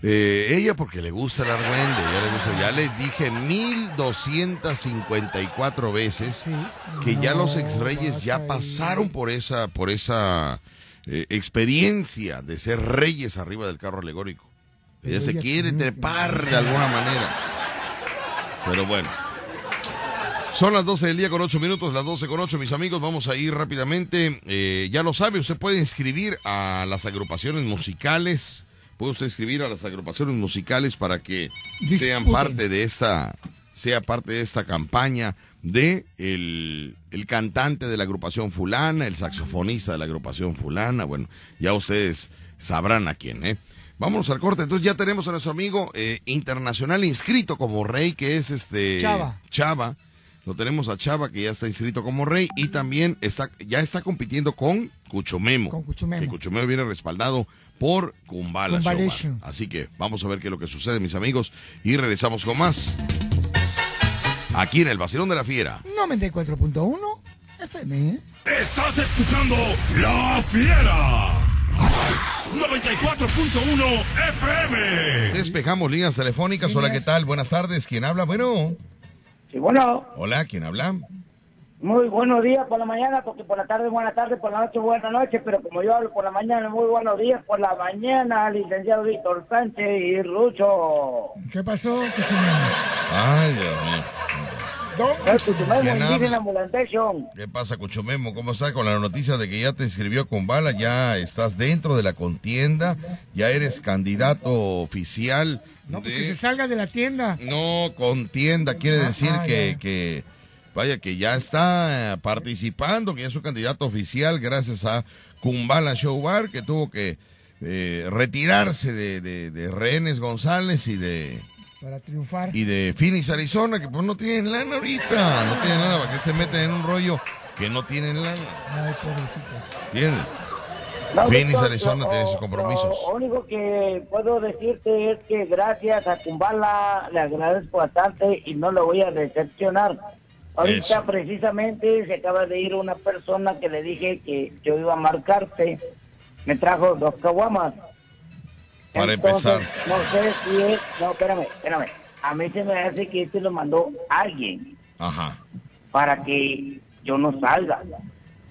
Eh, ella porque le gusta el argüende, ya le, gusta, ya le dije 1254 veces que ya los ex reyes ya pasaron por esa, por esa eh, experiencia de ser reyes arriba del carro alegórico. Ella se quiere trepar de alguna manera. Pero bueno. Son las 12 del día con 8 minutos, las 12 con 8, mis amigos. Vamos a ir rápidamente. Eh, ya lo sabe, usted puede inscribir a las agrupaciones musicales. Puede usted inscribir a las agrupaciones musicales para que sean parte de esta, sea parte de esta campaña de el, el cantante de la agrupación fulana, el saxofonista de la agrupación fulana. Bueno, ya ustedes sabrán a quién, ¿eh? Vámonos al corte. Entonces ya tenemos a nuestro amigo eh, internacional inscrito como rey, que es este Chava. Chava. Lo tenemos a Chava, que ya está inscrito como rey, y también está, ya está compitiendo con Cuchomemo. Con Cuchumemo. Que Cuchomemo viene respaldado por Kumbala. Así que vamos a ver qué es lo que sucede, mis amigos, y regresamos con más. Aquí en el Vacilón de la Fiera. 94.1 FM. Estás escuchando La Fiera. 94.1 FM. Despejamos líneas telefónicas. Hola, ¿qué tal? Buenas tardes. ¿Quién habla? Bueno. Sí, bueno, Hola, ¿quién habla? muy buenos días por la mañana, porque por la tarde buena tarde, por la noche buena noche, pero como yo hablo por la mañana, muy buenos días por la mañana, licenciado Víctor Sánchez y Rucho. ¿Qué pasó? Ay, Dios mío. ¿Qué pasa, Cuchumemo? ¿Cómo está con la noticia de que ya te inscribió con bala? Ya estás dentro de la contienda, ya eres candidato oficial. No, pues de- que se salga de la tienda. No, contienda quiere decir ah, que, que, vaya, que ya está eh, participando, que es su candidato oficial gracias a Kumbala Show Bar, que tuvo que eh, retirarse de, de, de Rehenes González y de Para triunfar. y de Phoenix, Arizona, que pues no tienen lana ahorita, no tienen lana, ¿para qué se meten en un rollo que no tienen lana? Ay, pobrecito. ¿Entiendes? No, Phoenix, Arizona lo- tiene sus compromisos. Lo único que puedo decirte es que gracias a Kumbala le agradezco bastante y no lo voy a decepcionar. Ahorita Eso. precisamente se acaba de ir una persona que le dije que yo iba a marcarte. Me trajo dos caguamas. Para Entonces, empezar. No sé si es... No, espérame, espérame. A mí se me hace que este lo mandó alguien Ajá. para que yo no salga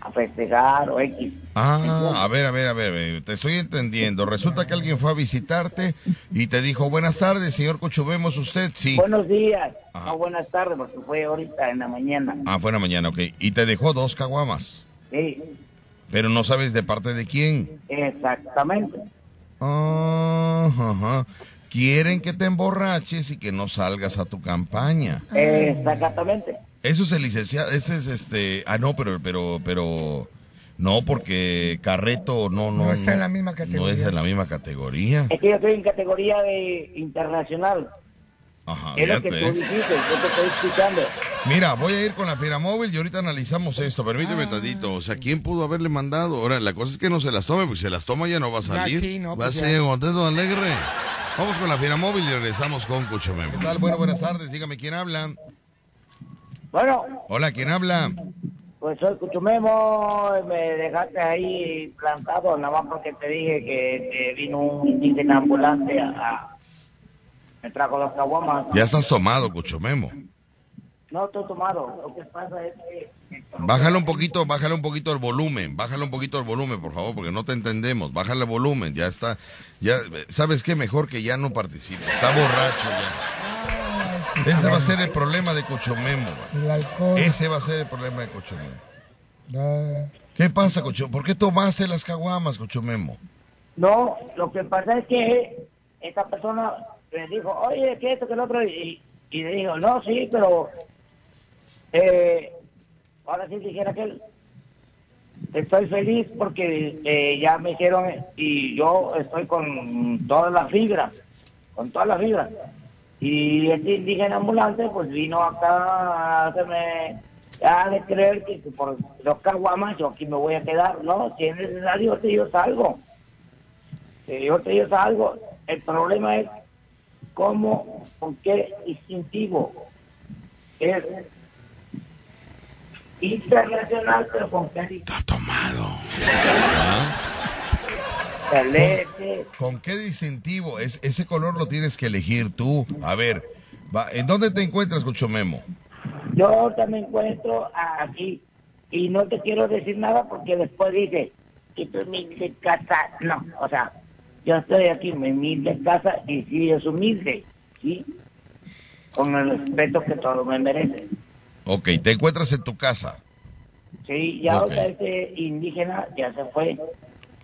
a festejar o X. Ah, a ver, a ver, a ver, te estoy entendiendo. Resulta que alguien fue a visitarte y te dijo, buenas tardes, señor Cuchumemos, usted, sí. Buenos días, o buenas tardes, porque fue ahorita en la mañana. Ah, fue en la mañana, ok. Y te dejó dos caguamas, Sí, pero no sabes de parte de quién. exactamente. Ah, ajá. Quieren que te emborraches y que no salgas a tu campaña. Exactamente. Eso es el licenciado, ese es este, ah, no, pero, pero, pero, no, porque Carreto no, no. No está en la misma categoría. No es en la misma categoría. Es que yo estoy en categoría de internacional. Ajá, es lo que tú dijiste, yo te estoy escuchando. Mira, voy a ir con la Fiera Móvil y ahorita analizamos esto. Permíteme Ah. tantito. O sea, ¿quién pudo haberle mandado? Ahora, la cosa es que no se las tome, porque si se las toma ya no va a salir. sí, no, va pues a ya. ser contento, alegre. Vamos con la Fiera Móvil y regresamos con Cuchumemo. ¿Qué tal? Bueno, buenas tardes. Dígame quién habla. Bueno, Hola, ¿quién habla? pues soy Cuchumemo, me dejaste ahí plantado, nada más porque te dije que, que vino un indígena ambulante a- me trajo las caguamas. Ya estás tomado, Cuchumemo. No estoy tomado, lo que pasa es que... Bájale un poquito, bájale un poquito el volumen, bájale un poquito el volumen, por favor, porque no te entendemos. Bájale el volumen, ya está, ya, ¿sabes qué? Mejor que ya no participe. Está borracho ya. Ese va a ser el problema de alcohol. Ese va a ser el problema de Cuchumemo. Ah, ¿Qué pasa, Cuchumemo? ¿Por qué tomaste las caguamas, Cuchumemo? No, lo que pasa es que esta persona le dijo, oye, que esto, que lo otro, y, y le dijo, no, sí, pero eh, ahora sí dijera que estoy feliz porque eh, ya me hicieron y yo estoy con todas las fibras, con todas las fibras. Y este indígena ambulante pues vino acá a hacerme a creer que, por los caguamas yo aquí me voy a quedar, no, si es necesario si yo salgo. Yo te digo algo, el problema es cómo, con qué distintivo es internacional, pero con qué Está tomado. ¿Con qué distintivo? Es, ese color lo tienes que elegir tú. A ver, va, ¿en dónde te encuentras, Cuchumemo? Yo me encuentro aquí y no te quiero decir nada porque después dice que tu humilde casa, no, o sea, yo estoy aquí en mi humilde casa y sí es humilde, ¿sí? Con el respeto que todo me merece. Ok, te encuentras en tu casa. Sí, ya Ok. ahorita este indígena ya se fue.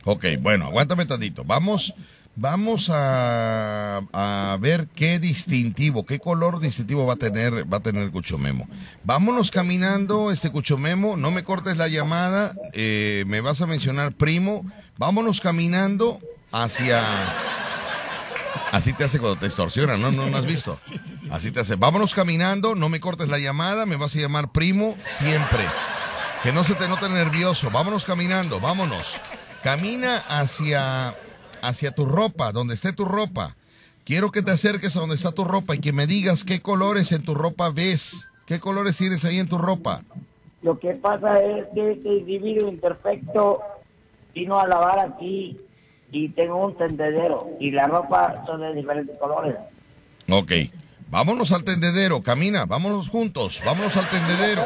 Ok, bueno, aguántame tantito. Vamos, vamos a, a ver qué distintivo, qué color distintivo va a tener, va a tener Cuchomemo. Vámonos caminando, este Cuchomemo, no me cortes la llamada, eh, me vas a mencionar primo. Vámonos caminando hacia. Así te hace cuando te extorsionan, ¿no? ¿No, no has visto? Así te hace. Vámonos caminando, no me cortes la llamada, me vas a llamar primo siempre. Que no se te note nervioso. Vámonos caminando, vámonos. Camina hacia, hacia tu ropa, donde esté tu ropa. Quiero que te acerques a donde está tu ropa y que me digas qué colores en tu ropa ves. ¿Qué colores tienes ahí en tu ropa? Lo que pasa es que este individuo imperfecto vino a lavar aquí y tengo un tendedero y la ropa son de diferentes colores. Ok. Vámonos al tendedero, camina, vámonos juntos, vámonos al tendedero.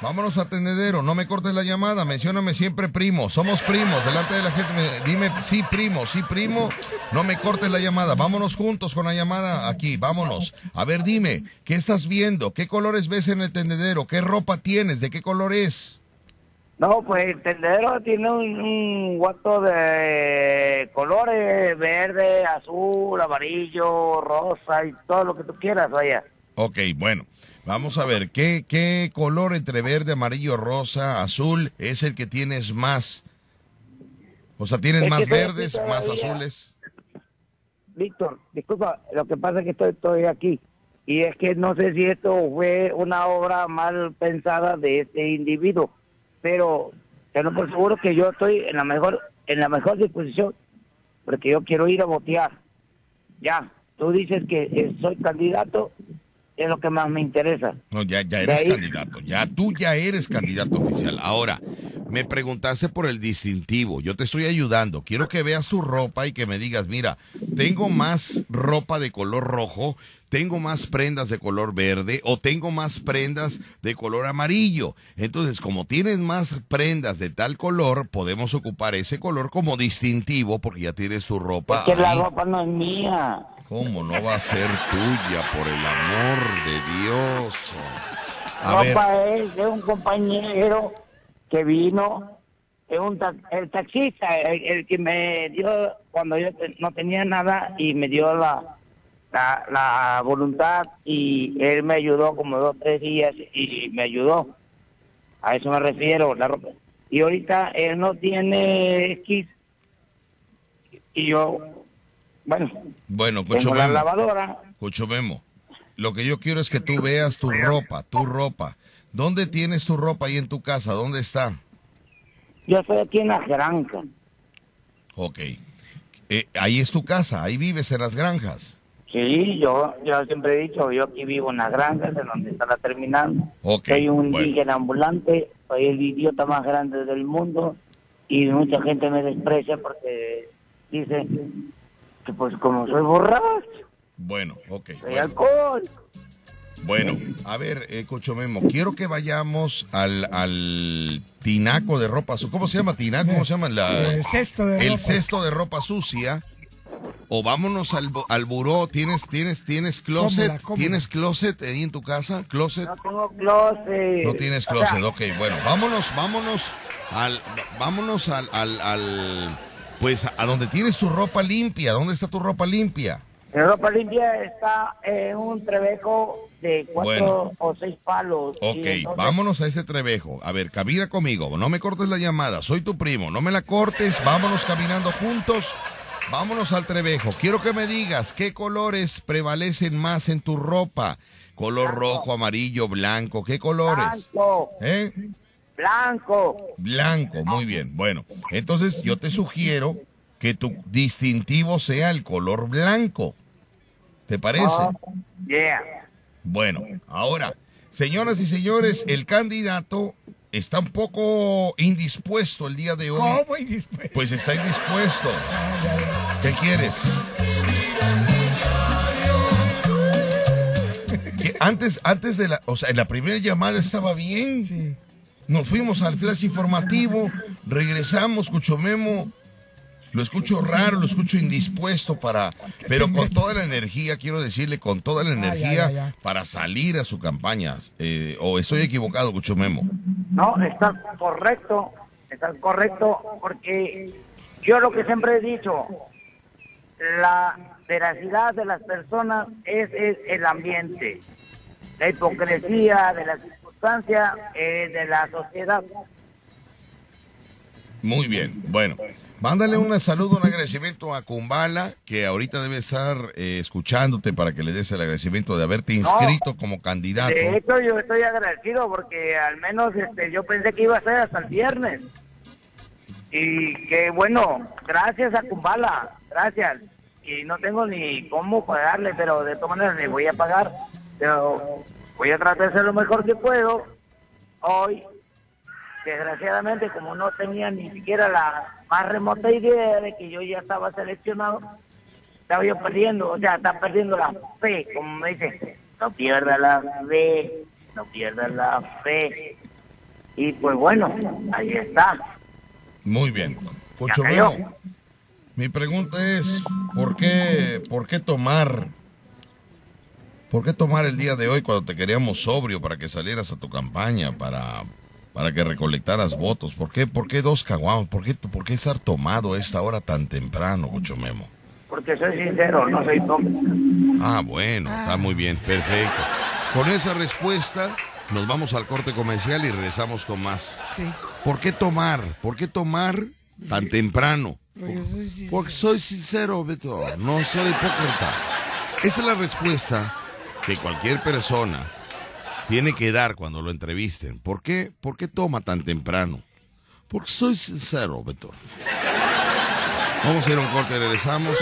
Vámonos al tendedero, no me cortes la llamada, mencióname siempre primo, somos primos, delante de la gente, me- dime sí primo, sí primo, no me cortes la llamada, vámonos juntos con la llamada aquí, vámonos. A ver, dime, ¿qué estás viendo? ¿Qué colores ves en el tendedero? ¿Qué ropa tienes? ¿De qué color es? No, pues el tendedero tiene un, un guato de colores, verde, azul, amarillo, rosa y todo lo que tú quieras, vaya. Ok, bueno, vamos a ver, ¿qué, qué color entre verde, amarillo, rosa, azul es el que tienes más? O sea, ¿tienes Es más verdes, más azules? Víctor, disculpa, lo que pasa es que estoy, estoy aquí. Y es que no sé si esto fue una obra mal pensada de este individuo, pero tengo por seguro que yo estoy en la mejor en la mejor disposición, porque yo quiero ir a votear. Ya, tú dices que soy candidato, es lo que más me interesa. No, ya, ya eres ahí- candidato, ya tú ya eres candidato oficial. Ahora, me preguntaste por el distintivo, yo te estoy ayudando, quiero que veas tu ropa y que me digas, mira, tengo más ropa de color rojo, tengo más prendas de color verde o tengo más prendas de color amarillo. Entonces, como tienes más prendas de tal color, podemos ocupar ese color como distintivo porque ya tienes tu ropa. Es que la ropa no es mía. ¿Cómo no va a ser tuya, por el amor de Dios? A ver, ropa es de un compañero que vino, es un ta- el taxista, el, el que me dio cuando yo no tenía nada y me dio la, la, la voluntad y él me ayudó como dos tres días y me ayudó. A eso me refiero, la ropa. Y ahorita él no tiene esquís y yo, bueno, bueno, tengo la lavadora. Cucho Memo, lo que yo quiero es que tú veas tu ropa, tu ropa. ¿Dónde tienes tu ropa ahí en tu casa? ¿Dónde está? Yo estoy aquí en la granja. Ok. Eh, ahí es tu casa, ahí vives en las granjas. Sí, yo, yo siempre he dicho, yo aquí vivo en las granjas, en donde está la terminal. Ok, Soy un bueno. indígena ambulante, soy el idiota más grande del mundo y mucha gente me desprecia porque dice que pues como soy borracho, Bueno, ok. soy bueno. alcohol. Bueno, a ver, eh, Cucho Memo, quiero que vayamos al, al tinaco de ropa sucia. ¿Cómo se llama tinaco? ¿Cómo se llama? La, El cesto de el ropa. cesto de ropa sucia. O vámonos al, al buró. ¿Tienes, tienes, tienes closet? ¿Tienes closet ahí en tu casa? ¿Closet? No tengo closet. No tienes O sea, closet, ok. Bueno, vámonos, vámonos al, vámonos al, al, al, pues a donde tienes tu ropa limpia. ¿Dónde está tu ropa limpia? Mi ropa limpia está en un trebeco de cuatro Bueno. o seis palos. Ok, entonces- vámonos a ese trevejo. A ver, camina conmigo, no me cortes la llamada, soy tu primo, no me la cortes, vámonos caminando juntos. Vámonos al trevejo. Quiero que me digas qué colores prevalecen más en tu ropa. Color rojo, amarillo, blanco, ¿qué colores? Blanco, ¿Eh? blanco. Blanco, muy bien. Bueno, entonces yo te sugiero que tu distintivo sea el color blanco. ¿Te parece? Oh, yeah. Bueno, ahora, señoras y señores, el candidato está un poco indispuesto el día de hoy. ¿Cómo indispuesto? Pues está indispuesto. ¿Qué quieres? Que Antes, antes de la, o sea, en la primera llamada estaba bien. Sí. Nos fuimos al flash informativo, regresamos, escucho Memo. Lo escucho raro, lo escucho indispuesto para, pero con toda la energía, quiero decirle, con toda la energía para salir a su campaña. Eh, o estoy equivocado, escucho Memo. No, está correcto, está correcto, porque yo lo que siempre he dicho, la veracidad de las personas es, es el ambiente, la hipocresía de la circunstancia es de la sociedad. Muy bien, bueno. Mándale un saludo, un agradecimiento a Kumbala, que ahorita debe estar eh, escuchándote para que le des el agradecimiento de haberte inscrito como candidato. De hecho, yo estoy agradecido porque al menos este, yo pensé que iba a ser hasta el viernes. Y que bueno, gracias a Kumbala, gracias. Y no tengo ni cómo pagarle, pero de todas maneras le voy a pagar. Pero voy a tratar de hacer lo mejor que puedo. Hoy, desgraciadamente, como no tenía ni siquiera la más remota idea de que yo ya estaba seleccionado, estaba yo perdiendo, o sea, está perdiendo la fe, como me dicen. No pierda la fe, no pierda la fe. Y pues bueno, ahí está. Muy bien. Cayó. Memo, mi pregunta es, ¿por qué, ¿por qué tomar? ¿Por qué tomar el día de hoy cuando te queríamos sobrio para que salieras a tu campaña, para, para que recolectaras votos? ¿Por qué, por qué dos caguamos? ¿Por qué, ¿Por qué estar tomado a esta hora tan temprano, Cucho Memo? Porque soy sincero, no soy tonto. Ah, bueno, está muy bien, perfecto. Con esa respuesta nos vamos al corte comercial y regresamos con más. Sí. ¿Por qué tomar? ¿Por qué tomar tan temprano? Porque soy sincero. Porque soy sincero, Beto, no soy hipócrita. Esa es la respuesta que cualquier persona tiene que dar cuando lo entrevisten. ¿Por qué? ¿Por qué toma tan temprano? Porque soy sincero, Beto. Vamos a ir a un corte y regresamos.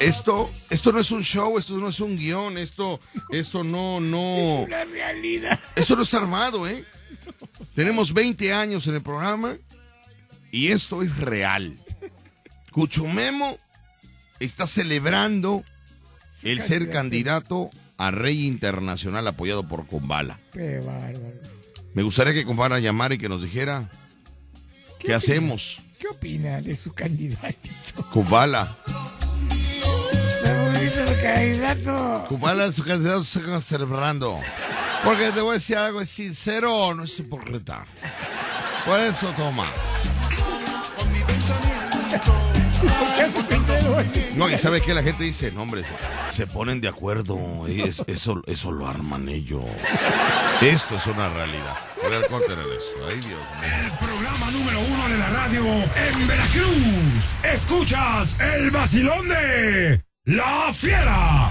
Esto, esto no es un show, esto no es un guion, esto, esto no, no. Es una realidad. Esto no está armado, ¿eh? Tenemos 20 años en el programa y esto es real. Cuchumemo está celebrando el ser candidato a rey internacional apoyado por Kumbala. Qué bárbaro. Me gustaría que Kumbala llamara y que nos dijera qué, hacemos. ¿Qué opina de su candidatito? Kumbala. Candidato. Kumbala, su candidato se está celebrando. Porque te voy a decir algo, es sincero, no es hipócrita. Por eso toma. No, y sabes que la gente dice, no hombre, se, ponen de acuerdo, y es- eso, eso lo arman ellos. Esto es una realidad. Dios mío. El programa número uno de la radio en Veracruz. Escuchas el vacilón de La Fiera.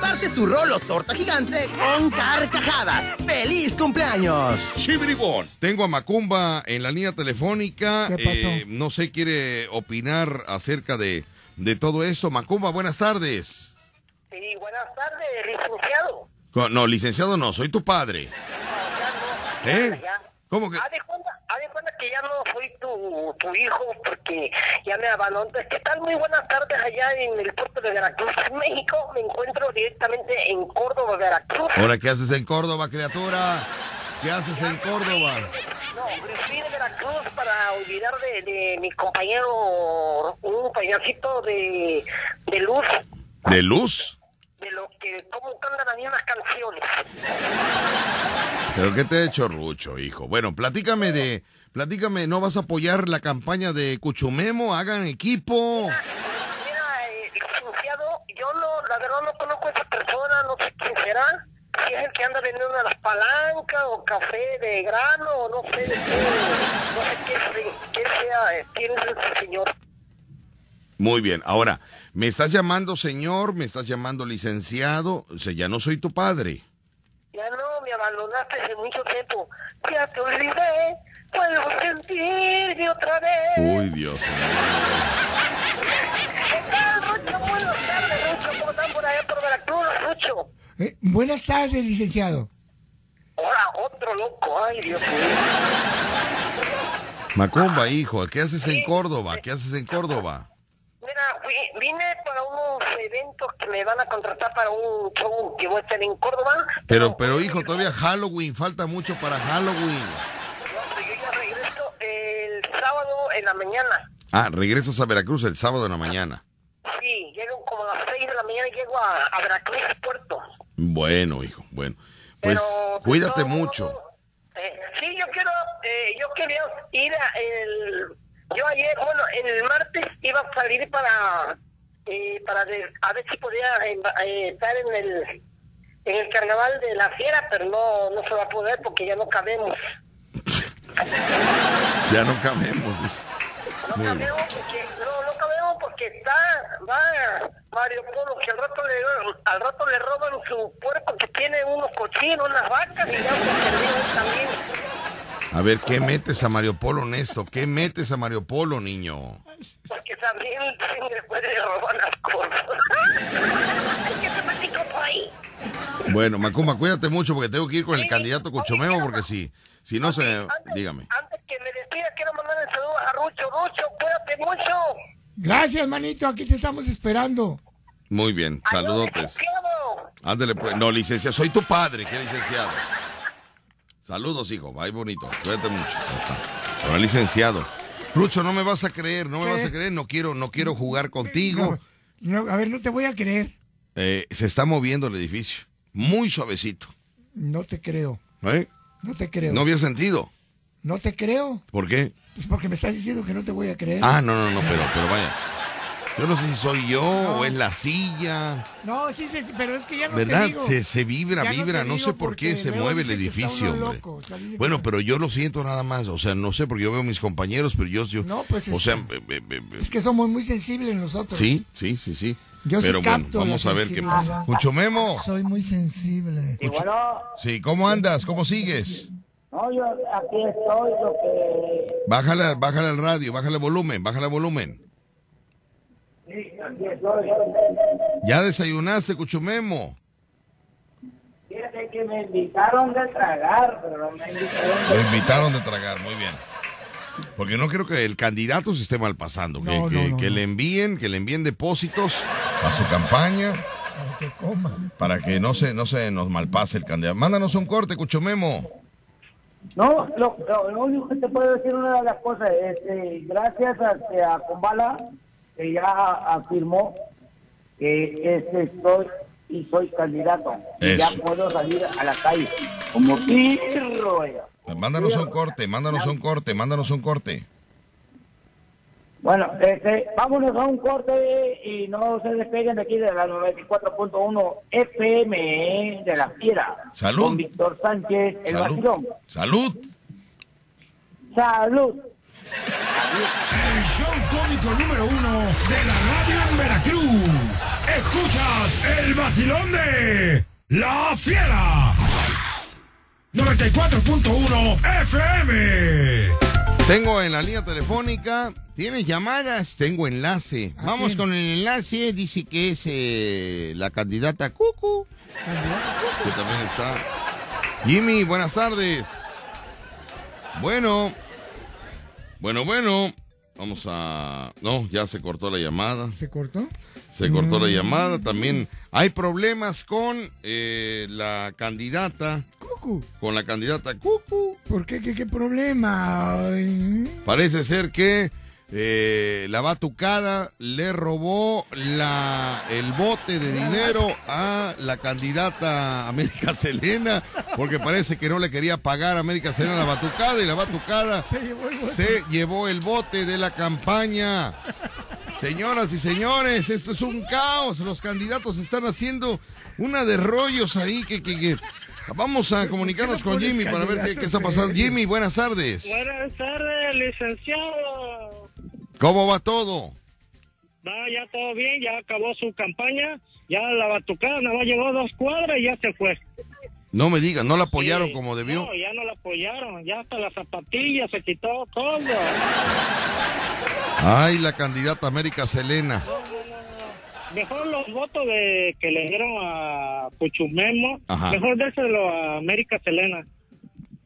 Parte tu rolo torta gigante con carcajadas. ¡Feliz cumpleaños! Chibribón. Tengo a Macumba en la línea telefónica. ¿Qué pasó? Eh, no sé, quiere opinar acerca de, de todo eso. Macumba, buenas tardes. Sí, buenas tardes, licenciado. No, licenciado no, soy tu padre. ¿Eh? ¿Cómo que? Haz de cuenta, haz de cuenta que ya no soy tu, tu hijo porque ya me abandonaste. ¿Qué tal? Muy buenas tardes allá en el puerto de Veracruz, México. Me encuentro directamente en Córdoba, Veracruz. Ahora, ¿qué haces en Córdoba, criatura? ¿Qué haces en Córdoba? No, fui de Veracruz para olvidar de, de mi compañero, un payasito de, de luz, ¿De luz? De lo que, cómo cantan las mismas canciones. ¿Pero qué te he hecho, Rucho, hijo? Bueno, platícame de... Platícame, ¿no vas a apoyar la campaña de Cuchumemo? ¿Hagan equipo? Mira, eh, licenciado, yo no, la verdad no conozco a esa persona, no sé quién será. Si es el que anda vendiendo las palancas o café de grano o no sé de qué, no sé qué, qué sea, eh, quién es ese señor. Muy bien, ahora, ¿me estás llamando señor? ¿Me estás llamando licenciado? O sea, ya no soy tu padre. Ya no, me abandonaste hace mucho tiempo. Ya te olvidé, puedo sentirte otra vez. Uy, Dios ¿Qué tal, Rucho? Buenas tardes, Rucho. ¿Cómo están por allá por Veracruz, Rucho? Eh, buenas tardes, licenciado. Ahora, otro loco. Ay, Dios mío. Macumba, hijo, ¿qué haces en Córdoba? ¿Qué haces en Córdoba? Mira, vine para unos eventos que me van a contratar para un show que voy a estar en Córdoba. Pero, pero hijo, todavía Halloween, falta mucho para Halloween. Yo ya regreso el sábado en la mañana. Ah, regresas a Veracruz el sábado en la mañana. Sí, llego como a las 6 de la mañana y llego a, a Veracruz, puerto. Bueno, hijo, bueno. Pues cuídate mucho. Eh, sí, yo quiero, eh, yo quería ir a el, yo ayer, bueno, el martes iba a salir para, eh, para de- a ver si podía eh, estar en el en el carnaval de la fiera, pero no no se va a poder porque ya no cabemos. Ya no cabemos. No Muy cabemos porque no, no cabemos porque está va Mario Polo que al rato le al rato le roban su puerco que tiene unos cochinos, unas vacas y ya se también. A ver, ¿qué metes a Mario Polo, Néstor? ¿Qué metes a Mario Polo, niño? Porque también se le puede robar las cosas. Bueno, Macumba, cuídate mucho porque tengo que ir con el candidato Cuchomemo porque si, si no se... Dígame. Antes que me despida, quiero mandar el saludo a Rucho. Rucho, cuídate mucho. Gracias, manito. Aquí te estamos esperando. Muy bien, saludotes. Ándale, pues. No, licenciado, soy tu padre, ¿qué licenciado? Saludos, hijo, bye bonito, cuídate mucho. Está. Pero licenciado. Rucho, no me vas a creer, no me ¿Qué? vas a creer, no quiero, no quiero jugar contigo. No, a ver, no te voy a creer. Eh, se está moviendo el edificio, muy suavecito. No te creo. ¿eh? No te creo. No había sentido. No te creo. ¿Por qué? Pues porque me estás diciendo que no te voy a creer. Ah, no, no, no, pero, pero vaya. Yo no sé si soy yo o es la silla. No, sí, sí, sí, pero es que ya no ¿Verdad? te digo. Se, se vibra, Ya vibra. No, sé por qué se mueve el que edificio, hombre. loco, o sea, Bueno, que- pero yo lo siento nada más. O sea, no sé porque yo veo a mis compañeros, pero yo. yo No, pues o es- sea, eh, Es que somos muy sensibles nosotros. sí, sí, sí, sí. Yo sí pero bueno, capto vamos a ver qué pasa. Cucho Memo. Soy muy sensible. Y bueno, Sí, ¿cómo andas? ¿Cómo sigues? no, yo aquí estoy, lo que... Bájale, bájale al radio, bájale el volumen, bájale el volumen. ¿Ya desayunaste, Cucho Memo? Fíjate que me invitaron de tragar, pero no me invitaron Lo de... invitaron de tragar, muy bien. Porque no quiero que el candidato se esté mal pasando, que, No, que- no, que no. le envíen, que le envíen depósitos a su campaña Para que coma. para que no se, no se nos malpase el candidato. Mándanos un corte, Cucho Memo. No, lo, lo- lo único que te puedo decir una de las cosas, este, gracias a, a Kumbala, que ya afirmó que este estoy y soy candidato. Y ya puedo salir a la calle como pirro. oiga. Mándanos un corte, mándanos un corte, mándanos un corte. Bueno, este, vámonos a un corte y no se despeguen de aquí de la 94.1 FM eh, de la Fiera. Salud. Con Víctor Sánchez, el Salud. vacilón. Salud. Salud. El show cómico número uno de la radio en Veracruz. Escuchas el vacilón de La Fiera. 94.1 FM. Tengo en la línea telefónica, ¿tienes llamadas? Tengo enlace. Vamos quién? con el enlace, dice que es eh, la candidata Cucu. Que también está. Jimmy, buenas tardes. Bueno. Bueno, bueno. Vamos a... No, ya se cortó la llamada. ¿Se cortó? Se cortó la Mm. llamada. También hay problemas con eh, la candidata. Cucu. Con la candidata Cucu. ¿Por qué? ¿Qué, qué problema? Ay, Parece ser que eh, la batucada le robó la, el bote de dinero a la candidata América <laughs> Selena, porque parece que no le quería pagar a América Selena la batucada y la batucada Se llevó el bote. se llevó el bote de la campaña. Señoras y señores, esto es un caos. Los candidatos están haciendo una de rollos ahí que, que, que- Vamos a comunicarnos con Jimmy para ver qué, qué está pasando. Jimmy, buenas tardes. Buenas tardes, licenciado. ¿Cómo va todo? Va ya todo bien, ya acabó su campaña, ya la batucada nada más llegó dos cuadras y ya se fue. No me digas, ¿no la apoyaron Sí, como debió? No, ya no la apoyaron, ya hasta las zapatillas se quitó todo. Ay, la candidata América Selena. Mejor los votos de que le dieron a Puchumemo, Ajá. mejor déselo a América Selena.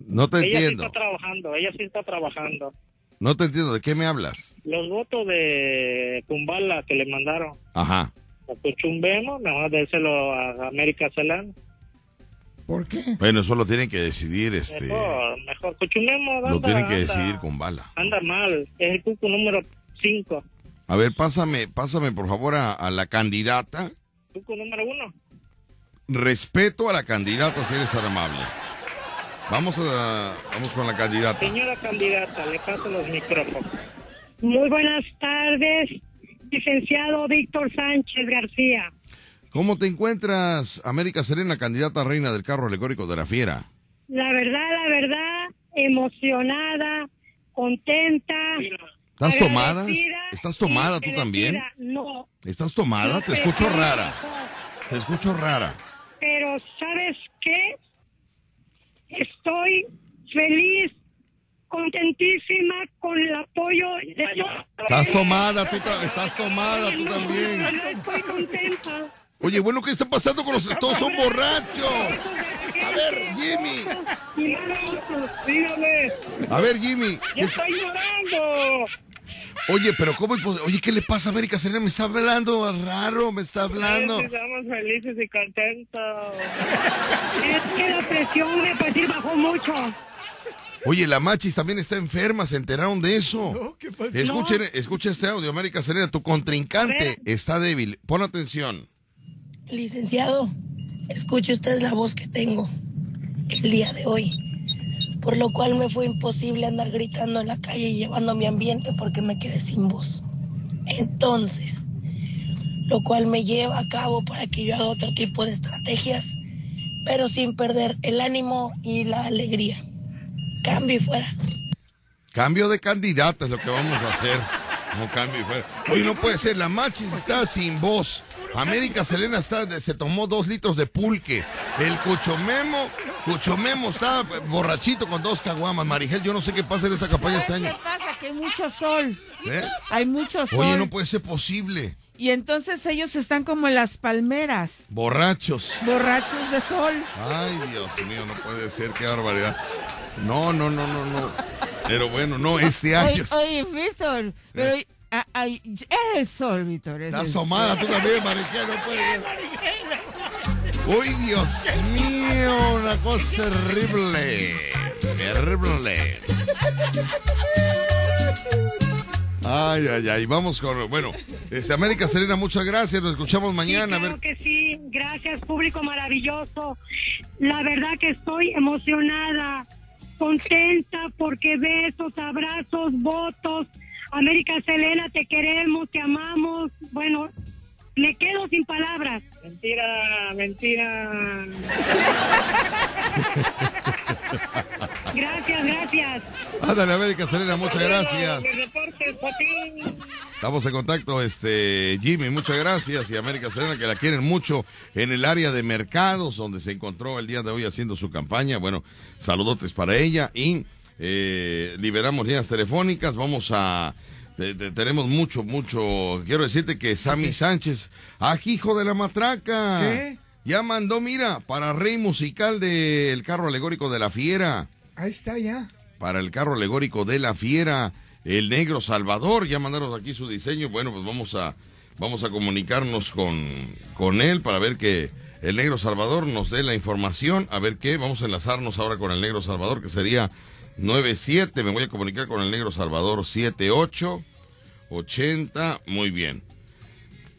No te ella entiendo. sí está trabajando, ella sí está trabajando. No te entiendo. ¿De qué me hablas? Los votos de Kumbala que le mandaron Ajá. a Puchumbemo, mejor déselo a América Selena. ¿Por qué? Bueno, eso lo tienen que decidir, este... Mejor, mejor. Cuchumemo Lo anda- tienen que anda- decidir con bala. Anda mal. Es el cuco número 5. A ver, pásame, pásame por favor a, a la candidata. Cuco número 1. Respeto a la candidata, si eres tan amable. Vamos a, vamos con la candidata. Señora candidata, le paso los micrófonos. Muy buenas tardes. licenciado Víctor Sánchez García. ¿Cómo te encuentras, América Serena, candidata a reina del carro alegórico de la fiera? La verdad, la verdad, emocionada, contenta. ¿Estás tomada? ¿Estás tomada tú también? No, ¿Estás tomada? Te escucho rara. Te escucho rara. pero ¿sabes qué? Estoy feliz, contentísima con el apoyo de todos. Estás tomada, tú estás tomada tú también. No estoy contenta. Oye, bueno, ¿qué está pasando con los todos son borrachos? A ver, Jimmy. Dígame. A ver, Jimmy. ¡Ya estoy llorando! Oye, pero ¿cómo? Oye, ¿qué le pasa a América Serena? Me está hablando raro, me está hablando. Sí, Estamos felices y contentos. Es que la presión de decir bajó mucho. Oye, la Machis también está enferma, ¿se enteraron de eso? Escuchen, escucha este audio, América Serena, tu contrincante está débil. Pon atención. Licenciado, escuche usted la voz que tengo el día de hoy, por lo cual me fue imposible andar gritando en la calle y llevando mi ambiente porque me quedé sin voz. Entonces, lo cual me lleva a cabo para que yo haga otro tipo de estrategias, pero sin perder el ánimo y la alegría. Cambio y fuera. Cambio de candidata es lo que vamos a hacer. No cambio y fuera. Oye, no puede ser, la Machis está sin voz. América Selena está, se tomó dos litros de pulque. El Cuchomemo, Cuchomemo está borrachito con dos caguamas. Marigel, yo no sé qué pasa en esa campaña este año. ¿Qué pasa? Que hay mucho sol. ¿Eh? Hay mucho sol. Oye, no puede ser posible. Y entonces ellos están como las palmeras, Borrachos. borrachos de sol. Ay, Dios mío, no puede ser, qué barbaridad. No, no, no, no, no. Pero bueno, no, este año. Oye, oye, Víctor, pero ah, ay, es el sol, Víctor. es Estás tomada tú también, Marigel, no puede ser. <laughs> Uy, Dios mío, una cosa terrible. Terrible. Ay, ay, ay. Vamos con. Bueno, este, América Serena, muchas gracias. Nos escuchamos mañana. Claro ver. que sí, gracias público maravilloso. La verdad que estoy emocionada, contenta porque besos, abrazos, votos. América Selena, te queremos, te amamos. Bueno, me quedo sin palabras. Mentira, mentira. Gracias, gracias. Ándale, América Serena, muchas gracias. Estamos en contacto, este Jimmy, muchas gracias. Y América Serena, que la quieren mucho en el área de mercados, donde se encontró el día de hoy haciendo su campaña. Bueno, saludotes para ella. Y eh, liberamos líneas telefónicas. Vamos a. te- te- tenemos mucho, mucho. Quiero decirte que Sammy Sánchez, ¡ah, hijo de la matraca! ¿Qué? Ya mandó, mira, para rey musical del carro alegórico de la fiera Ahí está ya. para el carro alegórico de la fiera, el negro Salvador. Ya mandaron aquí su diseño. Bueno, pues vamos a, vamos a comunicarnos con, con él para ver que el negro Salvador nos dé la información. A ver qué, vamos a enlazarnos ahora con el negro Salvador, que sería 97. Me voy a comunicar con el negro Salvador 78 80. Muy bien.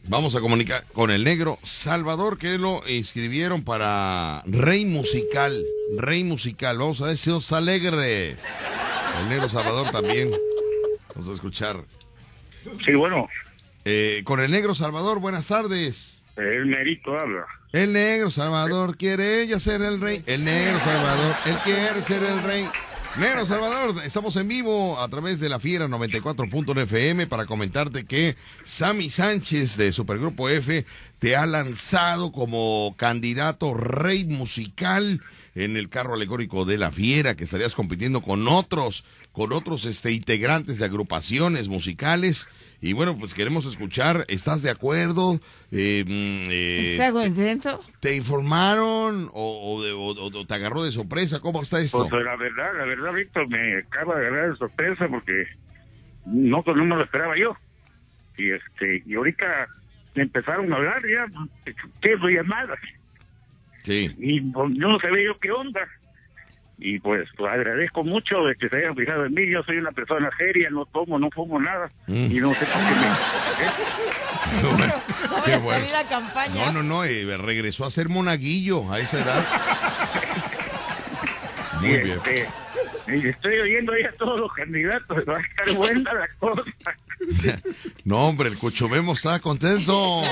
Vamos a comunicar con el negro Salvador, que lo inscribieron para Rey Musical. Rey Musical. Vamos a ver si os alegre. El negro Salvador también. Vamos a escuchar. Sí, bueno. Eh, con el negro Salvador, buenas tardes. El merito habla. El negro Salvador quiere ella ser el rey. El negro Salvador, él quiere ser el rey. Negro Salvador, estamos en vivo a través de la Fiera 94.1 FM para comentarte que Sammy Sánchez de Supergrupo F te ha lanzado como candidato rey musical en el carro alegórico de la Fiera, que estarías compitiendo con otros, con otros este, integrantes de agrupaciones musicales. Y bueno, pues queremos escuchar, ¿estás de acuerdo? Eh, mm, eh, ¿Está contento? ¿Te informaron o, o de- o- o te agarró de sorpresa? ¿Cómo está esto? Pues la verdad, la verdad, Víctor, me acaba de agarrar de sorpresa porque no, pues, no me lo esperaba yo. Y este, y ahorita me empezaron a hablar ya, ¿qué es llamadas? Sí. Y pues, yo no sabía yo qué onda. Y pues, pues, agradezco mucho de que se hayan fijado en mí. Yo soy una persona seria, no tomo, no fumo nada. Mm. Y no sé por qué me... <laughs> Qué bueno. No, no, no, eh, regresó a ser monaguillo a esa edad. <laughs> Muy Y, bien. este, y estoy oyendo ahí a todos los candidatos, va a estar buena la cosa. <laughs> No, hombre, el Cuchumemo está contento.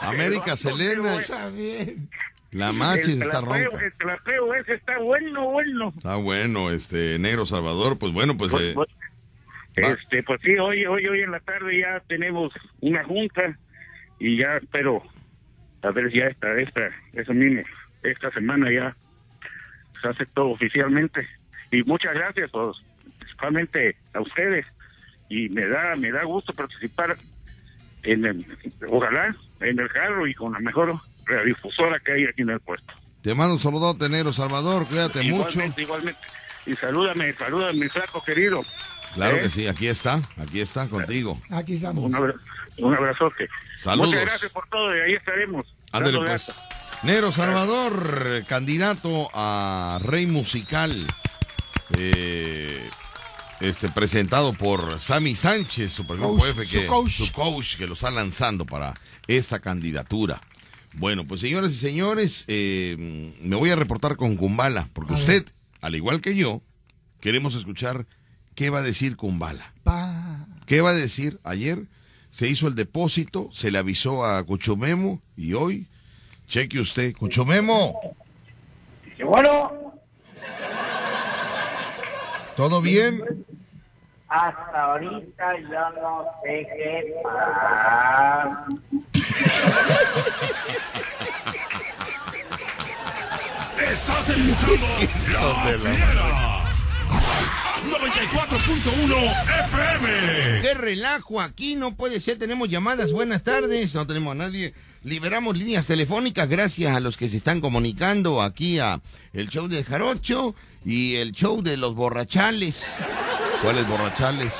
América Selena. Está bien. La Machis El está ronca. El trapeo ese está bueno, bueno. Está bueno, este, Negro Salvador, pues bueno, pues... eh, va. Este, pues sí, hoy, hoy, hoy en la tarde ya tenemos una junta y ya espero a ver si ya esta, esta, eso mismo, esta semana ya se hace todo oficialmente. Y muchas gracias, pues, principalmente a ustedes. Y me da, me da gusto participar en el, ojalá, en el carro y con la mejor radiodifusora que hay aquí en el puesto. Te mando un saludote, Negro Salvador, cuídate mucho. Igualmente, igualmente. Y salúdame, salúdame, mi flaco querido. Claro ¿Eh? que sí, aquí está, aquí está contigo. Aquí estamos. Un, abra- un abrazote. Saludos. Muchas gracias por todo y ahí estaremos. Ándale pues. Negro Salvador, candidato a rey musical, eh, este presentado por Sammy Sánchez, Supergrupo Coach, F, su que coach. su coach que lo está lanzando para esta candidatura. Bueno, pues señores y señores, eh, me voy a reportar con Kumbala, porque A usted, al igual que yo, queremos escuchar qué va a decir Kumbala. Pa. ¿Qué va a decir? Ayer se hizo el depósito, se le avisó a Cuchomemo y hoy, cheque usted, Cuchomemo, Y bueno, ¿todo bien? Hasta ahorita yo no sé qué pasa. Estás escuchando La Fiera. 94.1 FM. ¡Qué relajo! Aquí no puede ser. Tenemos llamadas. Buenas tardes. No tenemos a nadie. Liberamos líneas telefónicas gracias a los que se están comunicando aquí a el show del Jarocho y el show de los borrachales. ¿Cuáles borrachales?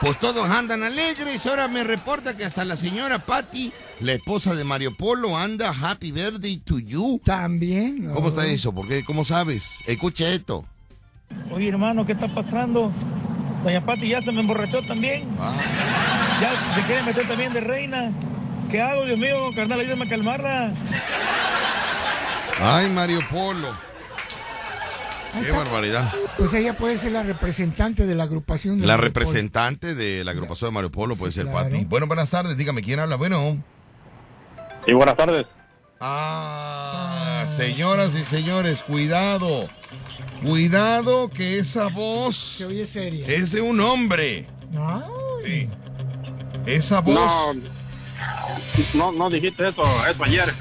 Pues todos andan alegres. Ahora me reporta que hasta la señora Patty, la esposa de Mario Polo, anda happy birthday to you. También. ¿Cómo está eso? ¿Por qué? ¿Cómo sabes? Escucha esto. Oye, hermano, ¿qué está pasando? Doña Pati ya se me emborrachó también. Ya se quiere meter también de reina. ¿Qué hago, Dios mío? Carnal, ayúdame a calmarla. Ay, Mario Polo. Qué barbaridad. Pues ella puede ser la representante de la agrupación. de La Mario representante de la agrupación de Mario Polo puede ser claro. Pati. Bueno, buenas tardes. Dígame, ¿quién habla? Bueno. Sí, buenas tardes. Ah, señoras y señores, cuidado. Cuidado que esa voz Se oye seria. es de un hombre. Ay. Esa voz. No, no, no dijiste eso, eso ayer.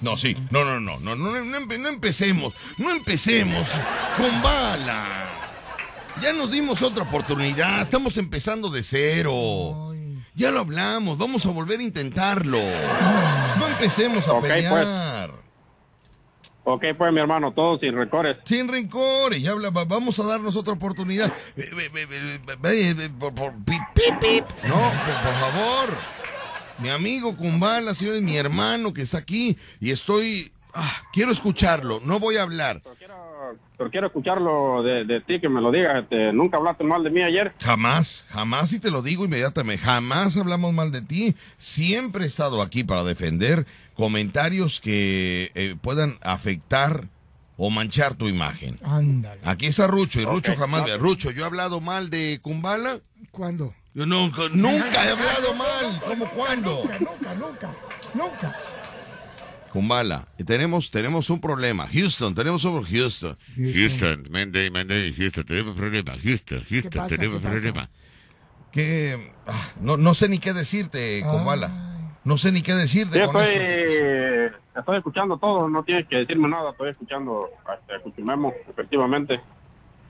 No, sí. No, no, no, no, no, no, empe- no empecemos. No empecemos con bala. Ya nos dimos otra oportunidad. Estamos empezando de cero. Ya lo hablamos. Vamos a volver a intentarlo. No empecemos a pues. pelear. Ok, pues mi hermano, todo sin rencores. Sin rencores, ya habla, va- vamos a darnos otra oportunidad. Pip, pip. No, por, por favor. Mi amigo Kumbala, señores, mi hermano que está aquí y estoy... ah, quiero escucharlo, no voy a hablar. Pero quiero escucharlo de, de ti, que me lo digas. Este, Nunca hablaste mal de mí ayer. Jamás, jamás, y te lo digo inmediatamente, jamás hablamos mal de ti. Siempre he estado aquí para defender comentarios que eh, puedan afectar o manchar tu imagen. Ándale. Aquí está Rucho, y Rucho jamás... claro. Rucho, ¿yo he hablado mal de Kumbala? ¿Cuándo? Yo nunca, nunca he hablado mal. ¿Cómo cuándo? Nunca, nunca, nunca, nunca. Kumbala, tenemos, tenemos un problema. Houston, tenemos un Houston. Houston, Monday, Monday, Houston, tenemos problema. Houston, Houston, pasa? tenemos ¿Qué problema. Que ah, no, no sé ni qué decirte, Kumbala. No sé ni qué decirte Sí, con estoy, eso. estoy escuchando todo, no tienes que decirme nada, estoy escuchando este, Cuchumemo, efectivamente.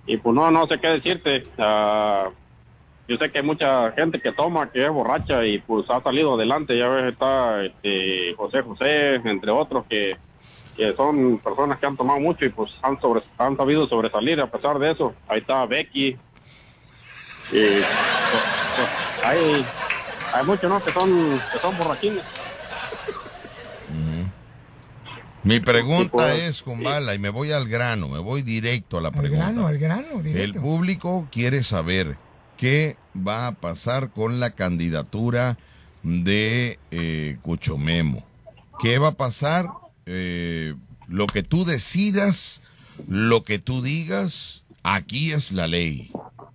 Y pues no, no sé qué decirte. Ah, yo sé que hay mucha gente que toma, que es borracha y pues ha salido adelante. Ya ves, está este, José José, entre otros, que, que son personas que han tomado mucho y pues han, sobre, han sabido sobresalir a pesar de eso. Ahí está Becky. Y pues, pues, hay, hay muchos, ¿no? Que son, que son borrachines. Mi pregunta pues, es, Kumbala, y me voy al grano, me voy directo a la Al pregunta. grano, al grano, El público quiere saber qué va a pasar con la candidatura de eh, Cuchomemo. ¿Qué va a pasar? Eh, lo que tú decidas, lo que tú digas, aquí es la ley.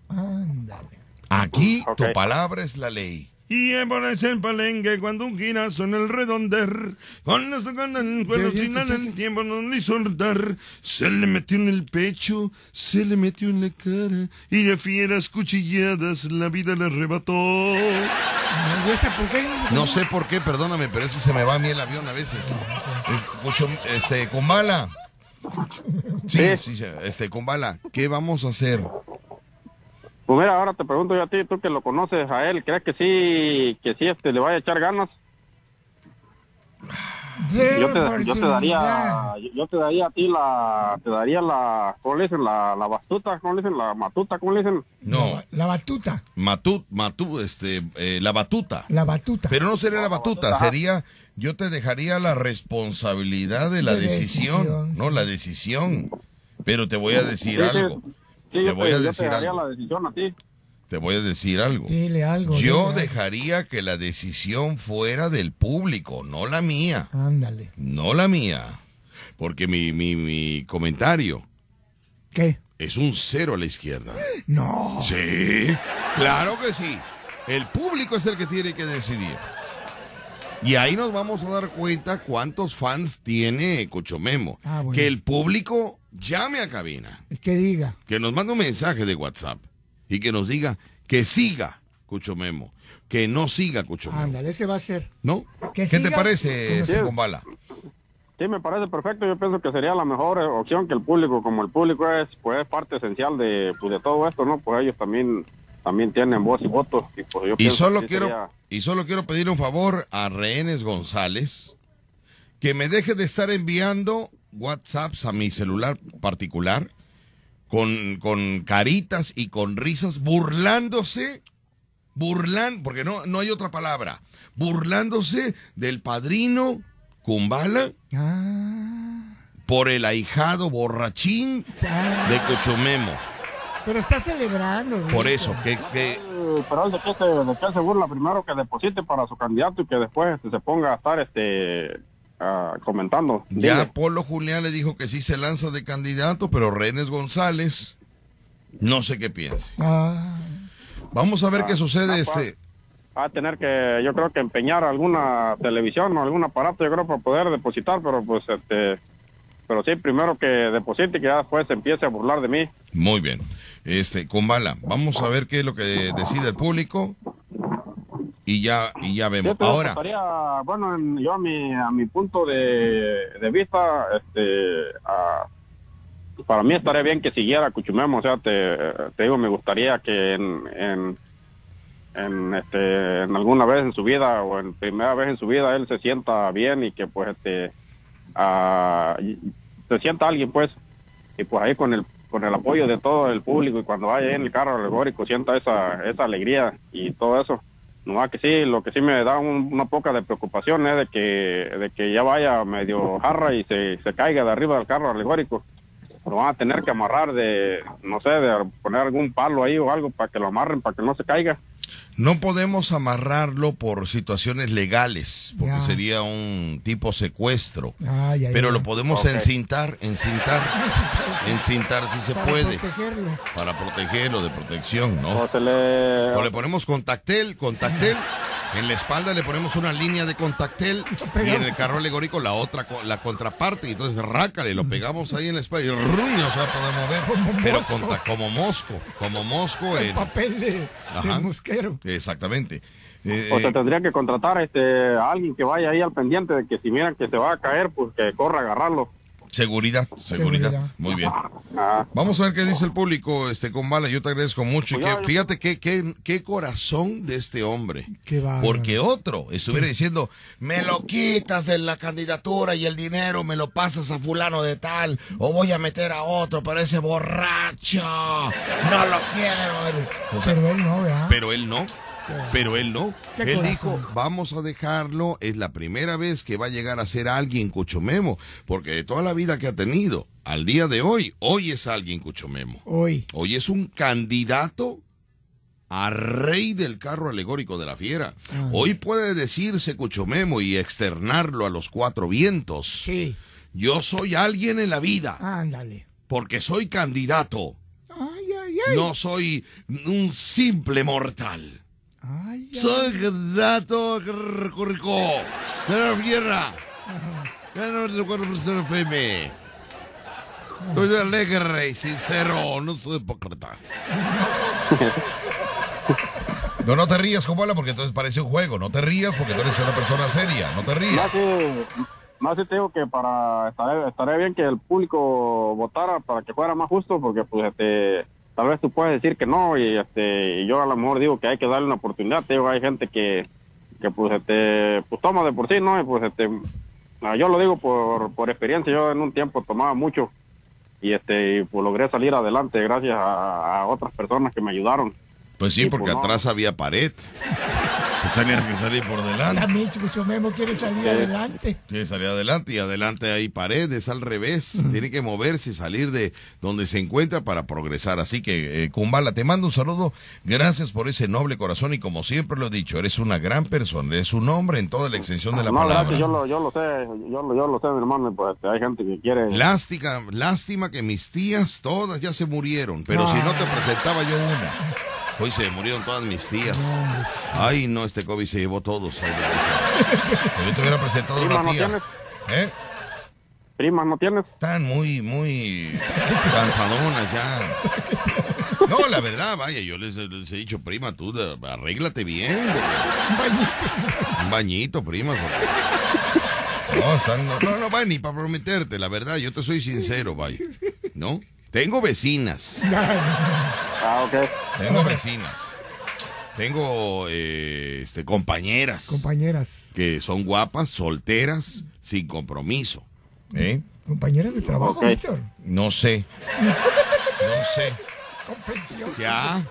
Ándale. Aquí tu palabra es la ley. Y es el palenque cuando un girazo en el redonder, con los con el cuero sin nada el tiempo no le soltar, se le metió en el pecho, se le metió en la cara, y de fieras cuchilladas la vida le arrebató. No sé por qué, perdóname, pero es que se me va a mí el avión a veces. Escucho, este, Kumbala. Sí, sí, sí, este, Kumbala, ¿qué vamos a hacer? Pues mira, ahora te pregunto yo a ti, tú que lo conoces a él, ¿crees que sí, que sí este, le vaya a echar ganas? Yo te, yo te daría, yo te daría a ti la, te daría la, ¿cómo le dicen? La, la bastuta, ¿cómo le dicen? La matuta, ¿cómo le dicen? No. La batuta. Matut, matú, este, eh, la batuta. La batuta. Pero no sería la batuta, sería, yo te dejaría la responsabilidad de la De decisión, decisión, no la decisión. Pero te voy a decir sí. algo. Sí, te yo voy a yo te decir daría algo. la decisión a ti. Te voy a decir algo. Dile algo. Yo dile algo. dejaría que la decisión fuera del público, no la mía. Ándale. No la mía. Porque mi, mi, mi comentario ¿Qué? es un cero a la izquierda. No. Sí, claro que sí. El público es el que tiene que decidir. Y ahí nos vamos a dar cuenta cuántos fans tiene Cochomemo. Ah, bueno. Que el público llame a cabina, Que diga. que nos mande un mensaje de WhatsApp y que nos diga que siga Cochomemo, que no siga Cochomemo. Ándale, ese va a ser. ¿No? ¿Qué te parece, Sí. Kumbala? Sí, me parece perfecto. Yo pienso que sería la mejor eh, opción que el público, como el público es, pues, es parte esencial de, pues, de todo esto, ¿no? Pues ellos también, también tienen voz y voto. Y, pues, yo Y solo quiero sería- y solo quiero pedir un favor a Rehenes González que me deje de estar enviando WhatsApps a mi celular particular con, con caritas y con risas burlándose burlan porque no no hay otra palabra burlándose del padrino Kumbala por el ahijado borrachín de Cochomemo. Pero está celebrando. Por eso, que, que Pero de qué se, de qué se burla primero que deposite para su candidato y que después este, se ponga a estar este ah, comentando. Ya Dile. Polo Julián le dijo que sí se lanza de candidato, pero Renes González no sé qué piense. Ah. Vamos a ver Ah, qué sucede ah, este. Va a tener que, yo creo que empeñar alguna televisión o algún aparato, yo creo, para poder depositar, pero pues, este, pero sí, primero que deposite y que ya después se empiece a burlar de mí. Muy bien. Este, con bala, vamos a ver qué es lo que decide el público y ya y ya Yo vemos. te Ahora, estaría, bueno, en- yo a mi, a mi punto de, de vista, este, a- para mí estaría bien que siguiera Cuchumemo, o sea, te, te digo, me gustaría que en, en, en, este, en alguna vez en su vida o en primera vez en su vida él se sienta bien y que pues este, y- se sienta alguien pues, y pues ahí con el con el apoyo de todo el público y cuando vaya en el carro alegórico sienta esa, esa alegría y todo eso. No más que sí, lo que sí me da un- una poca de preocupación es de que, de que ya vaya medio jarra y se, se caiga de arriba del carro alegórico. Lo van a tener que amarrar de, no sé, de poner algún palo ahí o algo para que lo amarren, para que no se caiga. No podemos amarrarlo por situaciones legales, porque Ya. sería un tipo secuestro. Pero lo podemos encintar, encintar, <laughs> encintar si se Para puede. protegerlo. Para protegerlo, de protección, ¿no? O le... O le ponemos contactel, contactel. <laughs> En la espalda le ponemos una línea de contactel <laughs> y en el carro alegórico la otra, co- la contraparte. Y entonces rácale, lo pegamos ahí en la espalda y ¡rum! no se va a poder mover. Pero mosco. conta- como mosco, como mosco El en... papel de, Ajá. de mosquero. Exactamente. Eh, O se eh, tendría que contratar este, a alguien que vaya ahí al pendiente de que si miran que se va a caer, pues que corra a agarrarlo. Seguridad, seguridad, Seguridad. Muy bien. Vamos a ver qué dice el público, este con bala. Yo te agradezco mucho. Y que, fíjate qué, qué, qué corazón de este hombre. Qué. Porque otro estuviera diciendo, me lo quitas de la candidatura y el dinero me lo pasas a fulano de tal, o voy a meter a otro, pero ese borracho, no lo quiero. O sea, Pero él no, ¿verdad? pero él no. Pero él no. Él corazón. dijo, vamos a dejarlo, es la primera vez que va a llegar a ser alguien Cuchomemo, porque de toda la vida que ha tenido, al día de hoy, hoy es alguien Cuchomemo. Hoy. Hoy es un candidato a rey del carro alegórico de la fiera. Ah. Hoy puede decirse Cuchomemo y externarlo a los cuatro vientos. Sí. Yo soy alguien en la vida, Ándale. porque soy candidato. Ay, ay, No soy un simple mortal. Soy Gato Rico. De la Fiera. Ya no recuerdo FM. Soy alegre y sincero, no soy hipócrita. No, no te rías, Kumbala, porque entonces parece un juego. No te rías porque tú eres una persona seria. No te rías. Más que, más que te digo que para estaría, estaría bien que el público votara para que fuera más justo, porque pues este tal vez tú puedes decir que no y este yo a lo mejor digo que hay que darle una oportunidad. Te digo, hay gente que que pues este pues toma de por sí, ¿no? Y pues este yo lo digo por por experiencia. Yo en un tiempo tomaba mucho y este y, pues logré salir adelante gracias a otras personas que me ayudaron. Pues sí, porque pues, no. atrás había pared. Pues tenías que salir por delante. También Chucho Memo quiere salir adelante. Sí, salir adelante y adelante hay paredes al revés. Tiene que moverse, salir de donde se encuentra para progresar. Así que, eh, Kumbala, te mando un saludo. Gracias por ese noble corazón y como siempre lo he dicho, eres una gran persona, eres un hombre en toda la extensión de la no, palabra. gracias, yo lo, yo lo sé, yo lo, yo lo sé, mi hermano, y, pues hay gente que quiere... Lástima, lástima que mis tías todas ya se murieron, pero si no te presentaba yo una. Hoy se murieron todas mis tías. Ay, no, este COVID se llevó todos. Ay, yo te hubiera presentado Prima, una ¿no tía. tienes? ¿Eh? ¿Primas no tienes? Están muy, muy cansadonas ya. No, la verdad, vaya, yo les, les he dicho, prima, tú de- arréglate bien. Un bañito, prima. porque- No, están- no, no, no, vaya, ni para prometerte, la verdad, yo te soy sincero, vaya. ¿No? Tengo vecinas. Ah, ok. Tengo vecinas. Tengo eh, este, compañeras Compañeras. que son guapas, solteras, sin compromiso. ¿Eh? Compañeras de trabajo. Víctor. No sé. <laughs> No sé. Con pensión. Ya.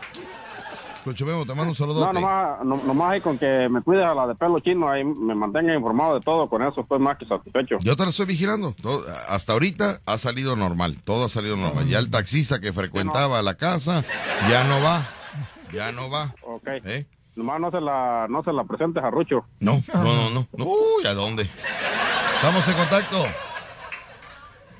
Te mando un No, saludote. nomás, no, nomás ahí con que me cuides a la de pelo chino, ahí me mantenga informado de todo, con eso estoy más que satisfecho. Yo te lo estoy vigilando. Todo- hasta ahorita ha salido normal. Todo ha salido normal. Ya el taxista que frecuentaba la casa ya no va. Ya no va. Ok. ¿Eh? Nomás no se la, no se la presentes a Rucho. No, no, no, no. no. Uy, ¿a dónde? Estamos en contacto.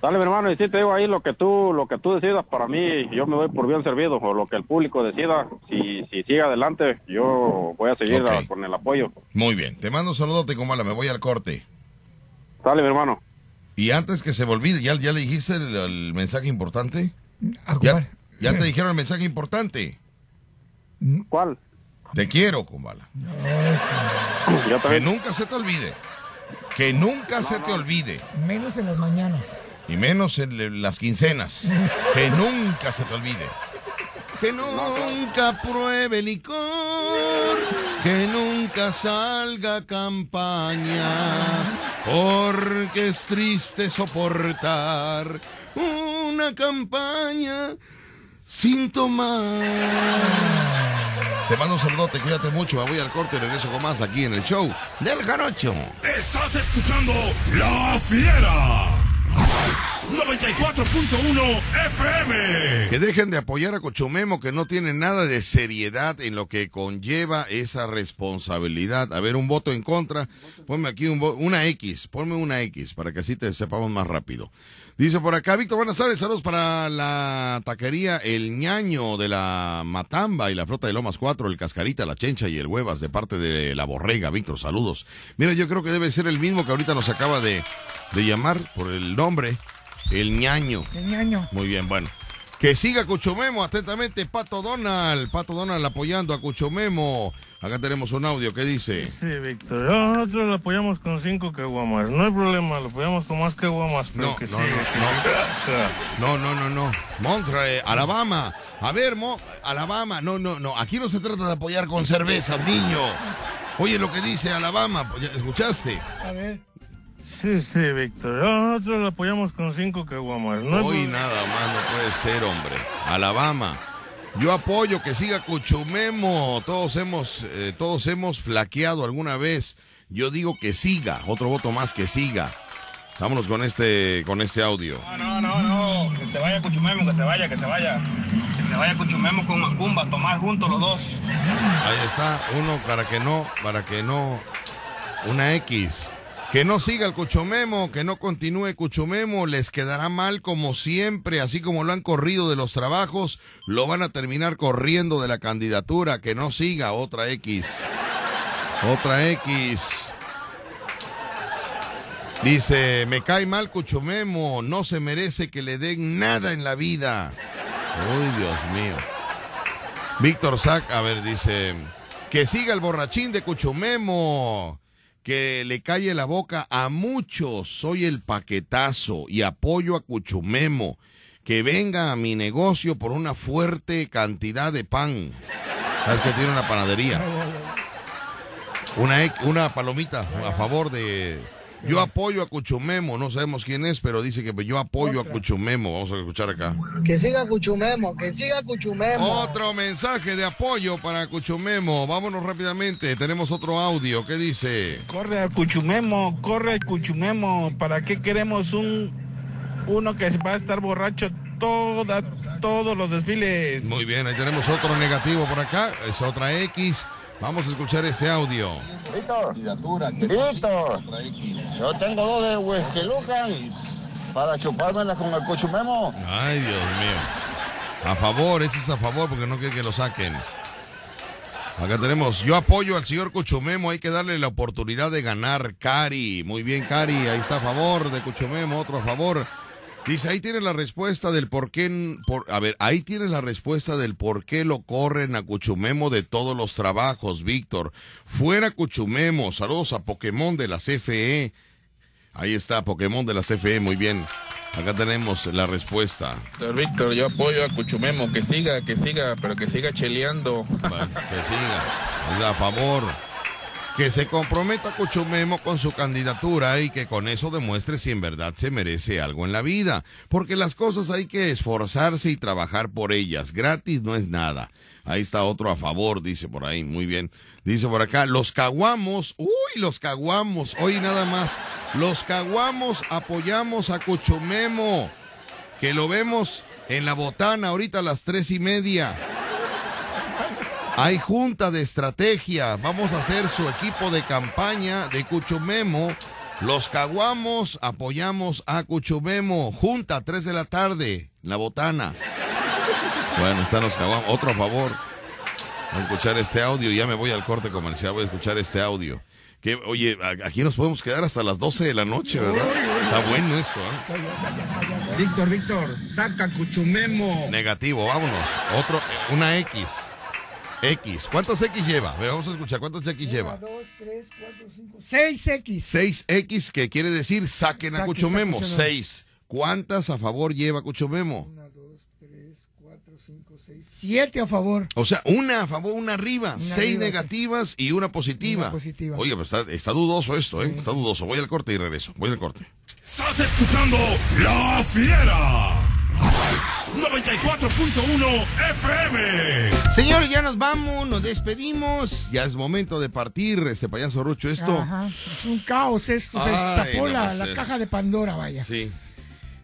Dale, mi hermano, y sí te digo ahí lo que tú, lo que tú decidas para mí, yo me doy por bien servido, o lo que el público decida, si, si sigue adelante, yo voy a seguir a- con el apoyo. Muy bien. Te mando un saludote, Comala. Me voy al corte. Dale, mi hermano. Y antes que se me olvide, ¿ya, ya le dijiste el, el mensaje importante? ¿Ya, ya te dijeron el mensaje importante? ¿Cuál? Te quiero, Kumbala. Que nunca se te olvide. Que nunca se te olvide. Menos en las mañanas. Y menos en le- las quincenas. Que nunca se te olvide. Que nunca pruebe licor. Que nunca salga campaña. Porque es triste soportar una campaña sin tomar. Te mando un saludote, cuídate mucho. Me voy al corte y regreso con más aquí en el show del Jarocho. Estás escuchando La Fiera. 94.1 FM. Que dejen de apoyar a Cochomemo, que no tiene nada de seriedad en lo que conlleva esa responsabilidad. A ver, un voto en contra. Ponme aquí un una X, ponme una X para que así te sepamos más rápido. Dice por acá, Víctor, buenas tardes, saludos para la taquería El Ñaño de la Matamba y la flota de Lomas 4, el Cascarita, la Chencha y el Huevas de parte de la Borrega. Víctor, saludos. Mira, yo creo que debe ser el mismo que ahorita nos acaba de, de llamar por el nombre, El Ñaño. El ñaño. Muy bien, bueno. Que siga Cuchomemo, atentamente, Pato Donald. Pato Donald apoyando a Cuchomemo. Acá tenemos un audio que dice. Sí, Víctor. Yo- Nosotros lo apoyamos con cinco caguamas. No hay problema, lo apoyamos con más caguamas, pero No, que no, siga, no, no. No, no, no, no. Montre, Alabama. A ver, Mo, Alabama. No, no, no. Aquí no se trata de apoyar con cerveza, niño. Oye lo que dice Alabama. pues, ¿ya ¿Escuchaste? A ver. Sí, sí, Víctor. Nosotros lo apoyamos con cinco caguamas. No hay Hoy nada más no puede ser, hombre. Alabama. Yo apoyo que siga Cuchumemo. Todos hemos, eh, todos hemos flaqueado alguna vez. Yo digo que siga. Otro voto más que siga. Vámonos con este, con este audio. No, no, no, que se vaya Cuchumemo, que se vaya, que se vaya. Que se vaya Cuchumemo con Macumba, tomar juntos los dos. Ahí está, uno para que no, para que no, una X. Que no siga el Cuchumemo, que no continúe Cuchumemo, les quedará mal como siempre, así como lo han corrido de los trabajos, lo van a terminar corriendo de la candidatura, que no siga otra X. Otra X. Dice, me cae mal Cuchumemo, no se merece que le den nada en la vida. Uy, Dios mío. Víctor Sac, a ver, dice, que siga el borrachín de Cuchumemo, que le calle la boca a muchos, soy el paquetazo y apoyo a Cuchumemo, que venga a mi negocio por una fuerte cantidad de pan. Sabes que tiene una panadería. <laughs> Una, una palomita a favor de... Yo apoyo a Cuchumemo, no sabemos quién es, pero dice que yo apoyo a Cuchumemo. Vamos a escuchar acá. Que siga Cuchumemo, que siga Cuchumemo. Otro mensaje de apoyo para Cuchumemo. Vámonos rápidamente. Tenemos otro audio. ¿Qué dice? Corre a Cuchumemo, corre a Cuchumemo. ¿Para qué queremos un uno que va a estar borracho toda, todos los desfiles? Muy bien, ahí tenemos otro negativo por acá. Es otra X. Vamos a escuchar este audio. Víctor, Víctor, yo tengo dos de Whisky Lucan para chupármelas con el Cuchumemo. Ay, Dios mío. A favor, ese es a favor porque no quiere que lo saquen. Acá tenemos, yo apoyo al señor Cuchumemo, hay que darle la oportunidad de ganar. Cari, muy bien, Cari, ahí está a favor de Cuchumemo, otro a favor. Dice, ahí tiene la respuesta del por qué, por, a ver, ahí tiene la respuesta del por qué lo corren a Cuchumemo de todos los trabajos, Víctor. Fuera Cuchumemo, saludos a Pokémon de la CFE. Ahí está, Pokémon de la CFE, muy bien. Acá tenemos la respuesta. Víctor, Víctor, yo apoyo a Cuchumemo, que siga, que siga, pero que siga cheleando. que siga. A favor. Que se comprometa Cuchumemo con su candidatura y que con eso demuestre si en verdad se merece algo en la vida. Porque las cosas hay que esforzarse y trabajar por ellas. Gratis no es nada. Ahí está otro a favor, dice por ahí. Muy bien. Dice por acá, los caguamos. Uy, los caguamos. Hoy nada más. Los caguamos apoyamos a Cuchumemo. Que lo vemos en la botana ahorita a las tres y media. Hay junta de estrategia. Vamos a hacer su equipo de campaña de Cuchumemo. Los caguamos, apoyamos a Cuchumemo. Junta, 3 de la tarde, la botana. Bueno, están los caguamos. Otro a favor. Voy a escuchar este audio. Ya me voy al corte comercial. Voy a escuchar este audio. Que, oye, aquí nos podemos quedar hasta las 12 de la noche, ¿verdad? Está bueno esto, ¿eh? Víctor, Víctor, saca Cuchumemo. Negativo, vámonos. Otro, una X. X. ¿Cuántas X lleva? A ver, vamos a escuchar. ¿Cuántas X lleva? 6X. 6X, que quiere decir saquen a Saque, Cuchumemo. saque, 6. ¿Cuántas a favor lleva Cuchumemo? 7 a favor. O sea, una a favor, una arriba. Una seis arriba, sí. negativas y una positiva. Una positiva. Oye, pues está, está dudoso esto, ¿eh? Está dudoso. Voy al corte y regreso. Voy al corte. Estás escuchando La Fiera. 94.1 FM. Señores, ya nos vamos, nos despedimos. Ya es momento de partir, este payaso Rucho. Esto. Ajá, es un caos esto, se Ay, destapó no la, caja de Pandora, vaya. Sí.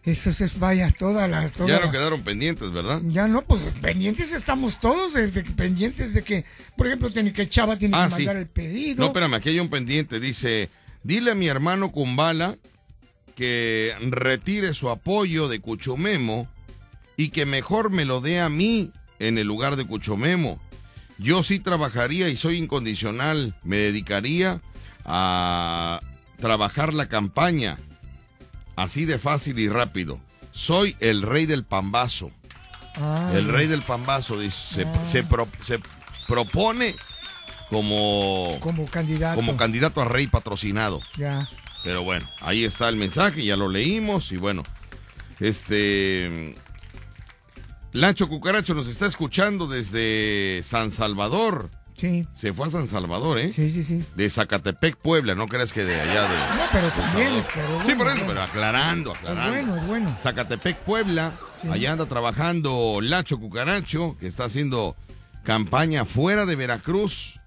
Eso es, vaya, toda la... Toda Ya no la- quedaron pendientes, ¿verdad? Ya no, pues pendientes estamos todos, de- de- pendientes de que, por ejemplo, tiene que Chava tiene Ah, que sí. mandar el pedido. No, espérame, aquí hay un pendiente. Dice, dile a mi hermano Kumbala que retire su apoyo de Cuchumemo y que mejor me lo dé a mí en el lugar de Cuchumemo. Yo sí trabajaría y soy incondicional. Me dedicaría a trabajar la campaña. Así de fácil y rápido. Soy el rey del pambazo. Ah. El rey del pambazo dice, se, se pro- se propone como, Como candidato. como candidato a rey patrocinado. Ya. Pero bueno, ahí está el mensaje, ya lo leímos y bueno, este... Lancho Cucaracho nos está escuchando desde San Salvador. Sí. Se fue a San Salvador, ¿eh? Sí, sí, sí. De Zacatepec, Puebla, no creas que de allá de... No, pero también, Salvador. pero Sí, por eso, pero aclarando, aclarando. Es bueno, es bueno. Zacatepec, Puebla. Sí. Allá anda trabajando Lacho Cucaracho, que está haciendo campaña fuera de Veracruz.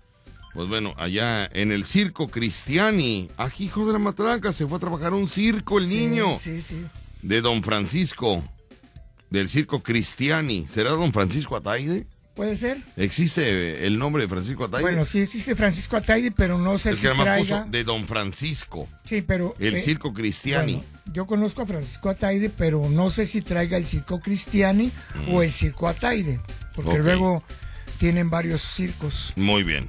Pues bueno, allá en el circo Cristiani. Ah, hijo de la matraca, se fue a trabajar un circo el niño. Sí, sí. De Don Francisco. Del circo Cristiani. ¿Será Don Francisco Ataide? ¿Puede ser? ¿Existe el nombre de Francisco Ataide? Bueno, sí existe Francisco Ataide, pero no sé es si que traiga... puso de Don Francisco. Sí, pero... El eh, circo Cristiani. bueno, yo conozco a Francisco Ataide, pero no sé si traiga el circo Cristiani o el circo Ataide, porque luego tienen varios circos. Muy bien.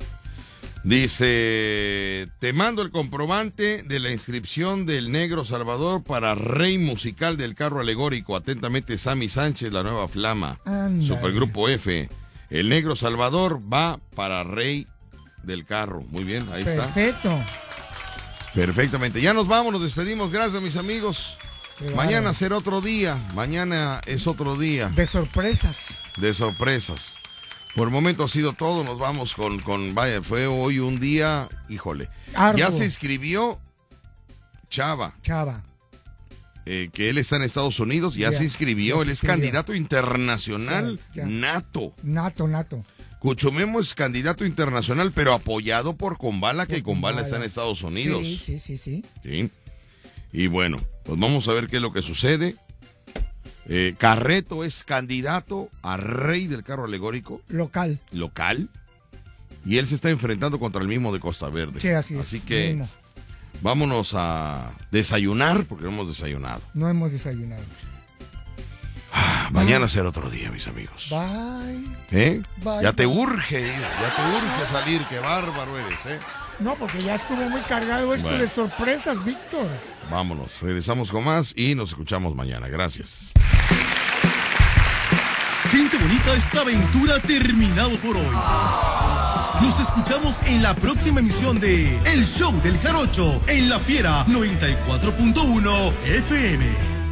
Dice, te mando el comprobante de la inscripción del Negro Salvador para Rey Musical del Carro Alegórico. Atentamente, Sammy Sánchez, la nueva flama. Supergrupo F. El Negro Salvador va para Rey del Carro. Muy bien, ahí está. Perfecto. Perfectamente. Ya nos vamos, nos despedimos. Gracias, mis amigos. Mañana será otro día. Mañana es otro día De sorpresas. de sorpresas. Por el momento ha sido todo. Nos vamos con, con vaya, fue hoy un día, híjole. Ya se inscribió Chava, Chava. eh, que él está en Estados Unidos, ya se inscribió. ya él se es candidato internacional ya. nato. Nato, nato. Cuchumemo es candidato internacional, pero apoyado por Combala, que Combala. está en Estados Unidos. Sí, sí, sí, sí. Sí. Y bueno, pues vamos a ver qué es lo que sucede. Eh, Carreto es candidato a rey del carro alegórico Local. local y él se está enfrentando contra el mismo de Costa Verde. Sí, así es. que Mismo. vámonos a desayunar porque no hemos desayunado. No hemos desayunado. Mañana será otro día, mis amigos. Bye. ¿Eh? Bye, ya te bye. urge, ya te urge salir, qué bárbaro eres, ¿eh? No, porque ya estuvo muy cargado esto Bueno. de sorpresas, Víctor. Vámonos, regresamos con más y nos escuchamos mañana. Gracias. Gente bonita, esta aventura ha terminado por hoy. Nos escuchamos en la próxima emisión de El Show del Jarocho en La Fiera 94.1 FM.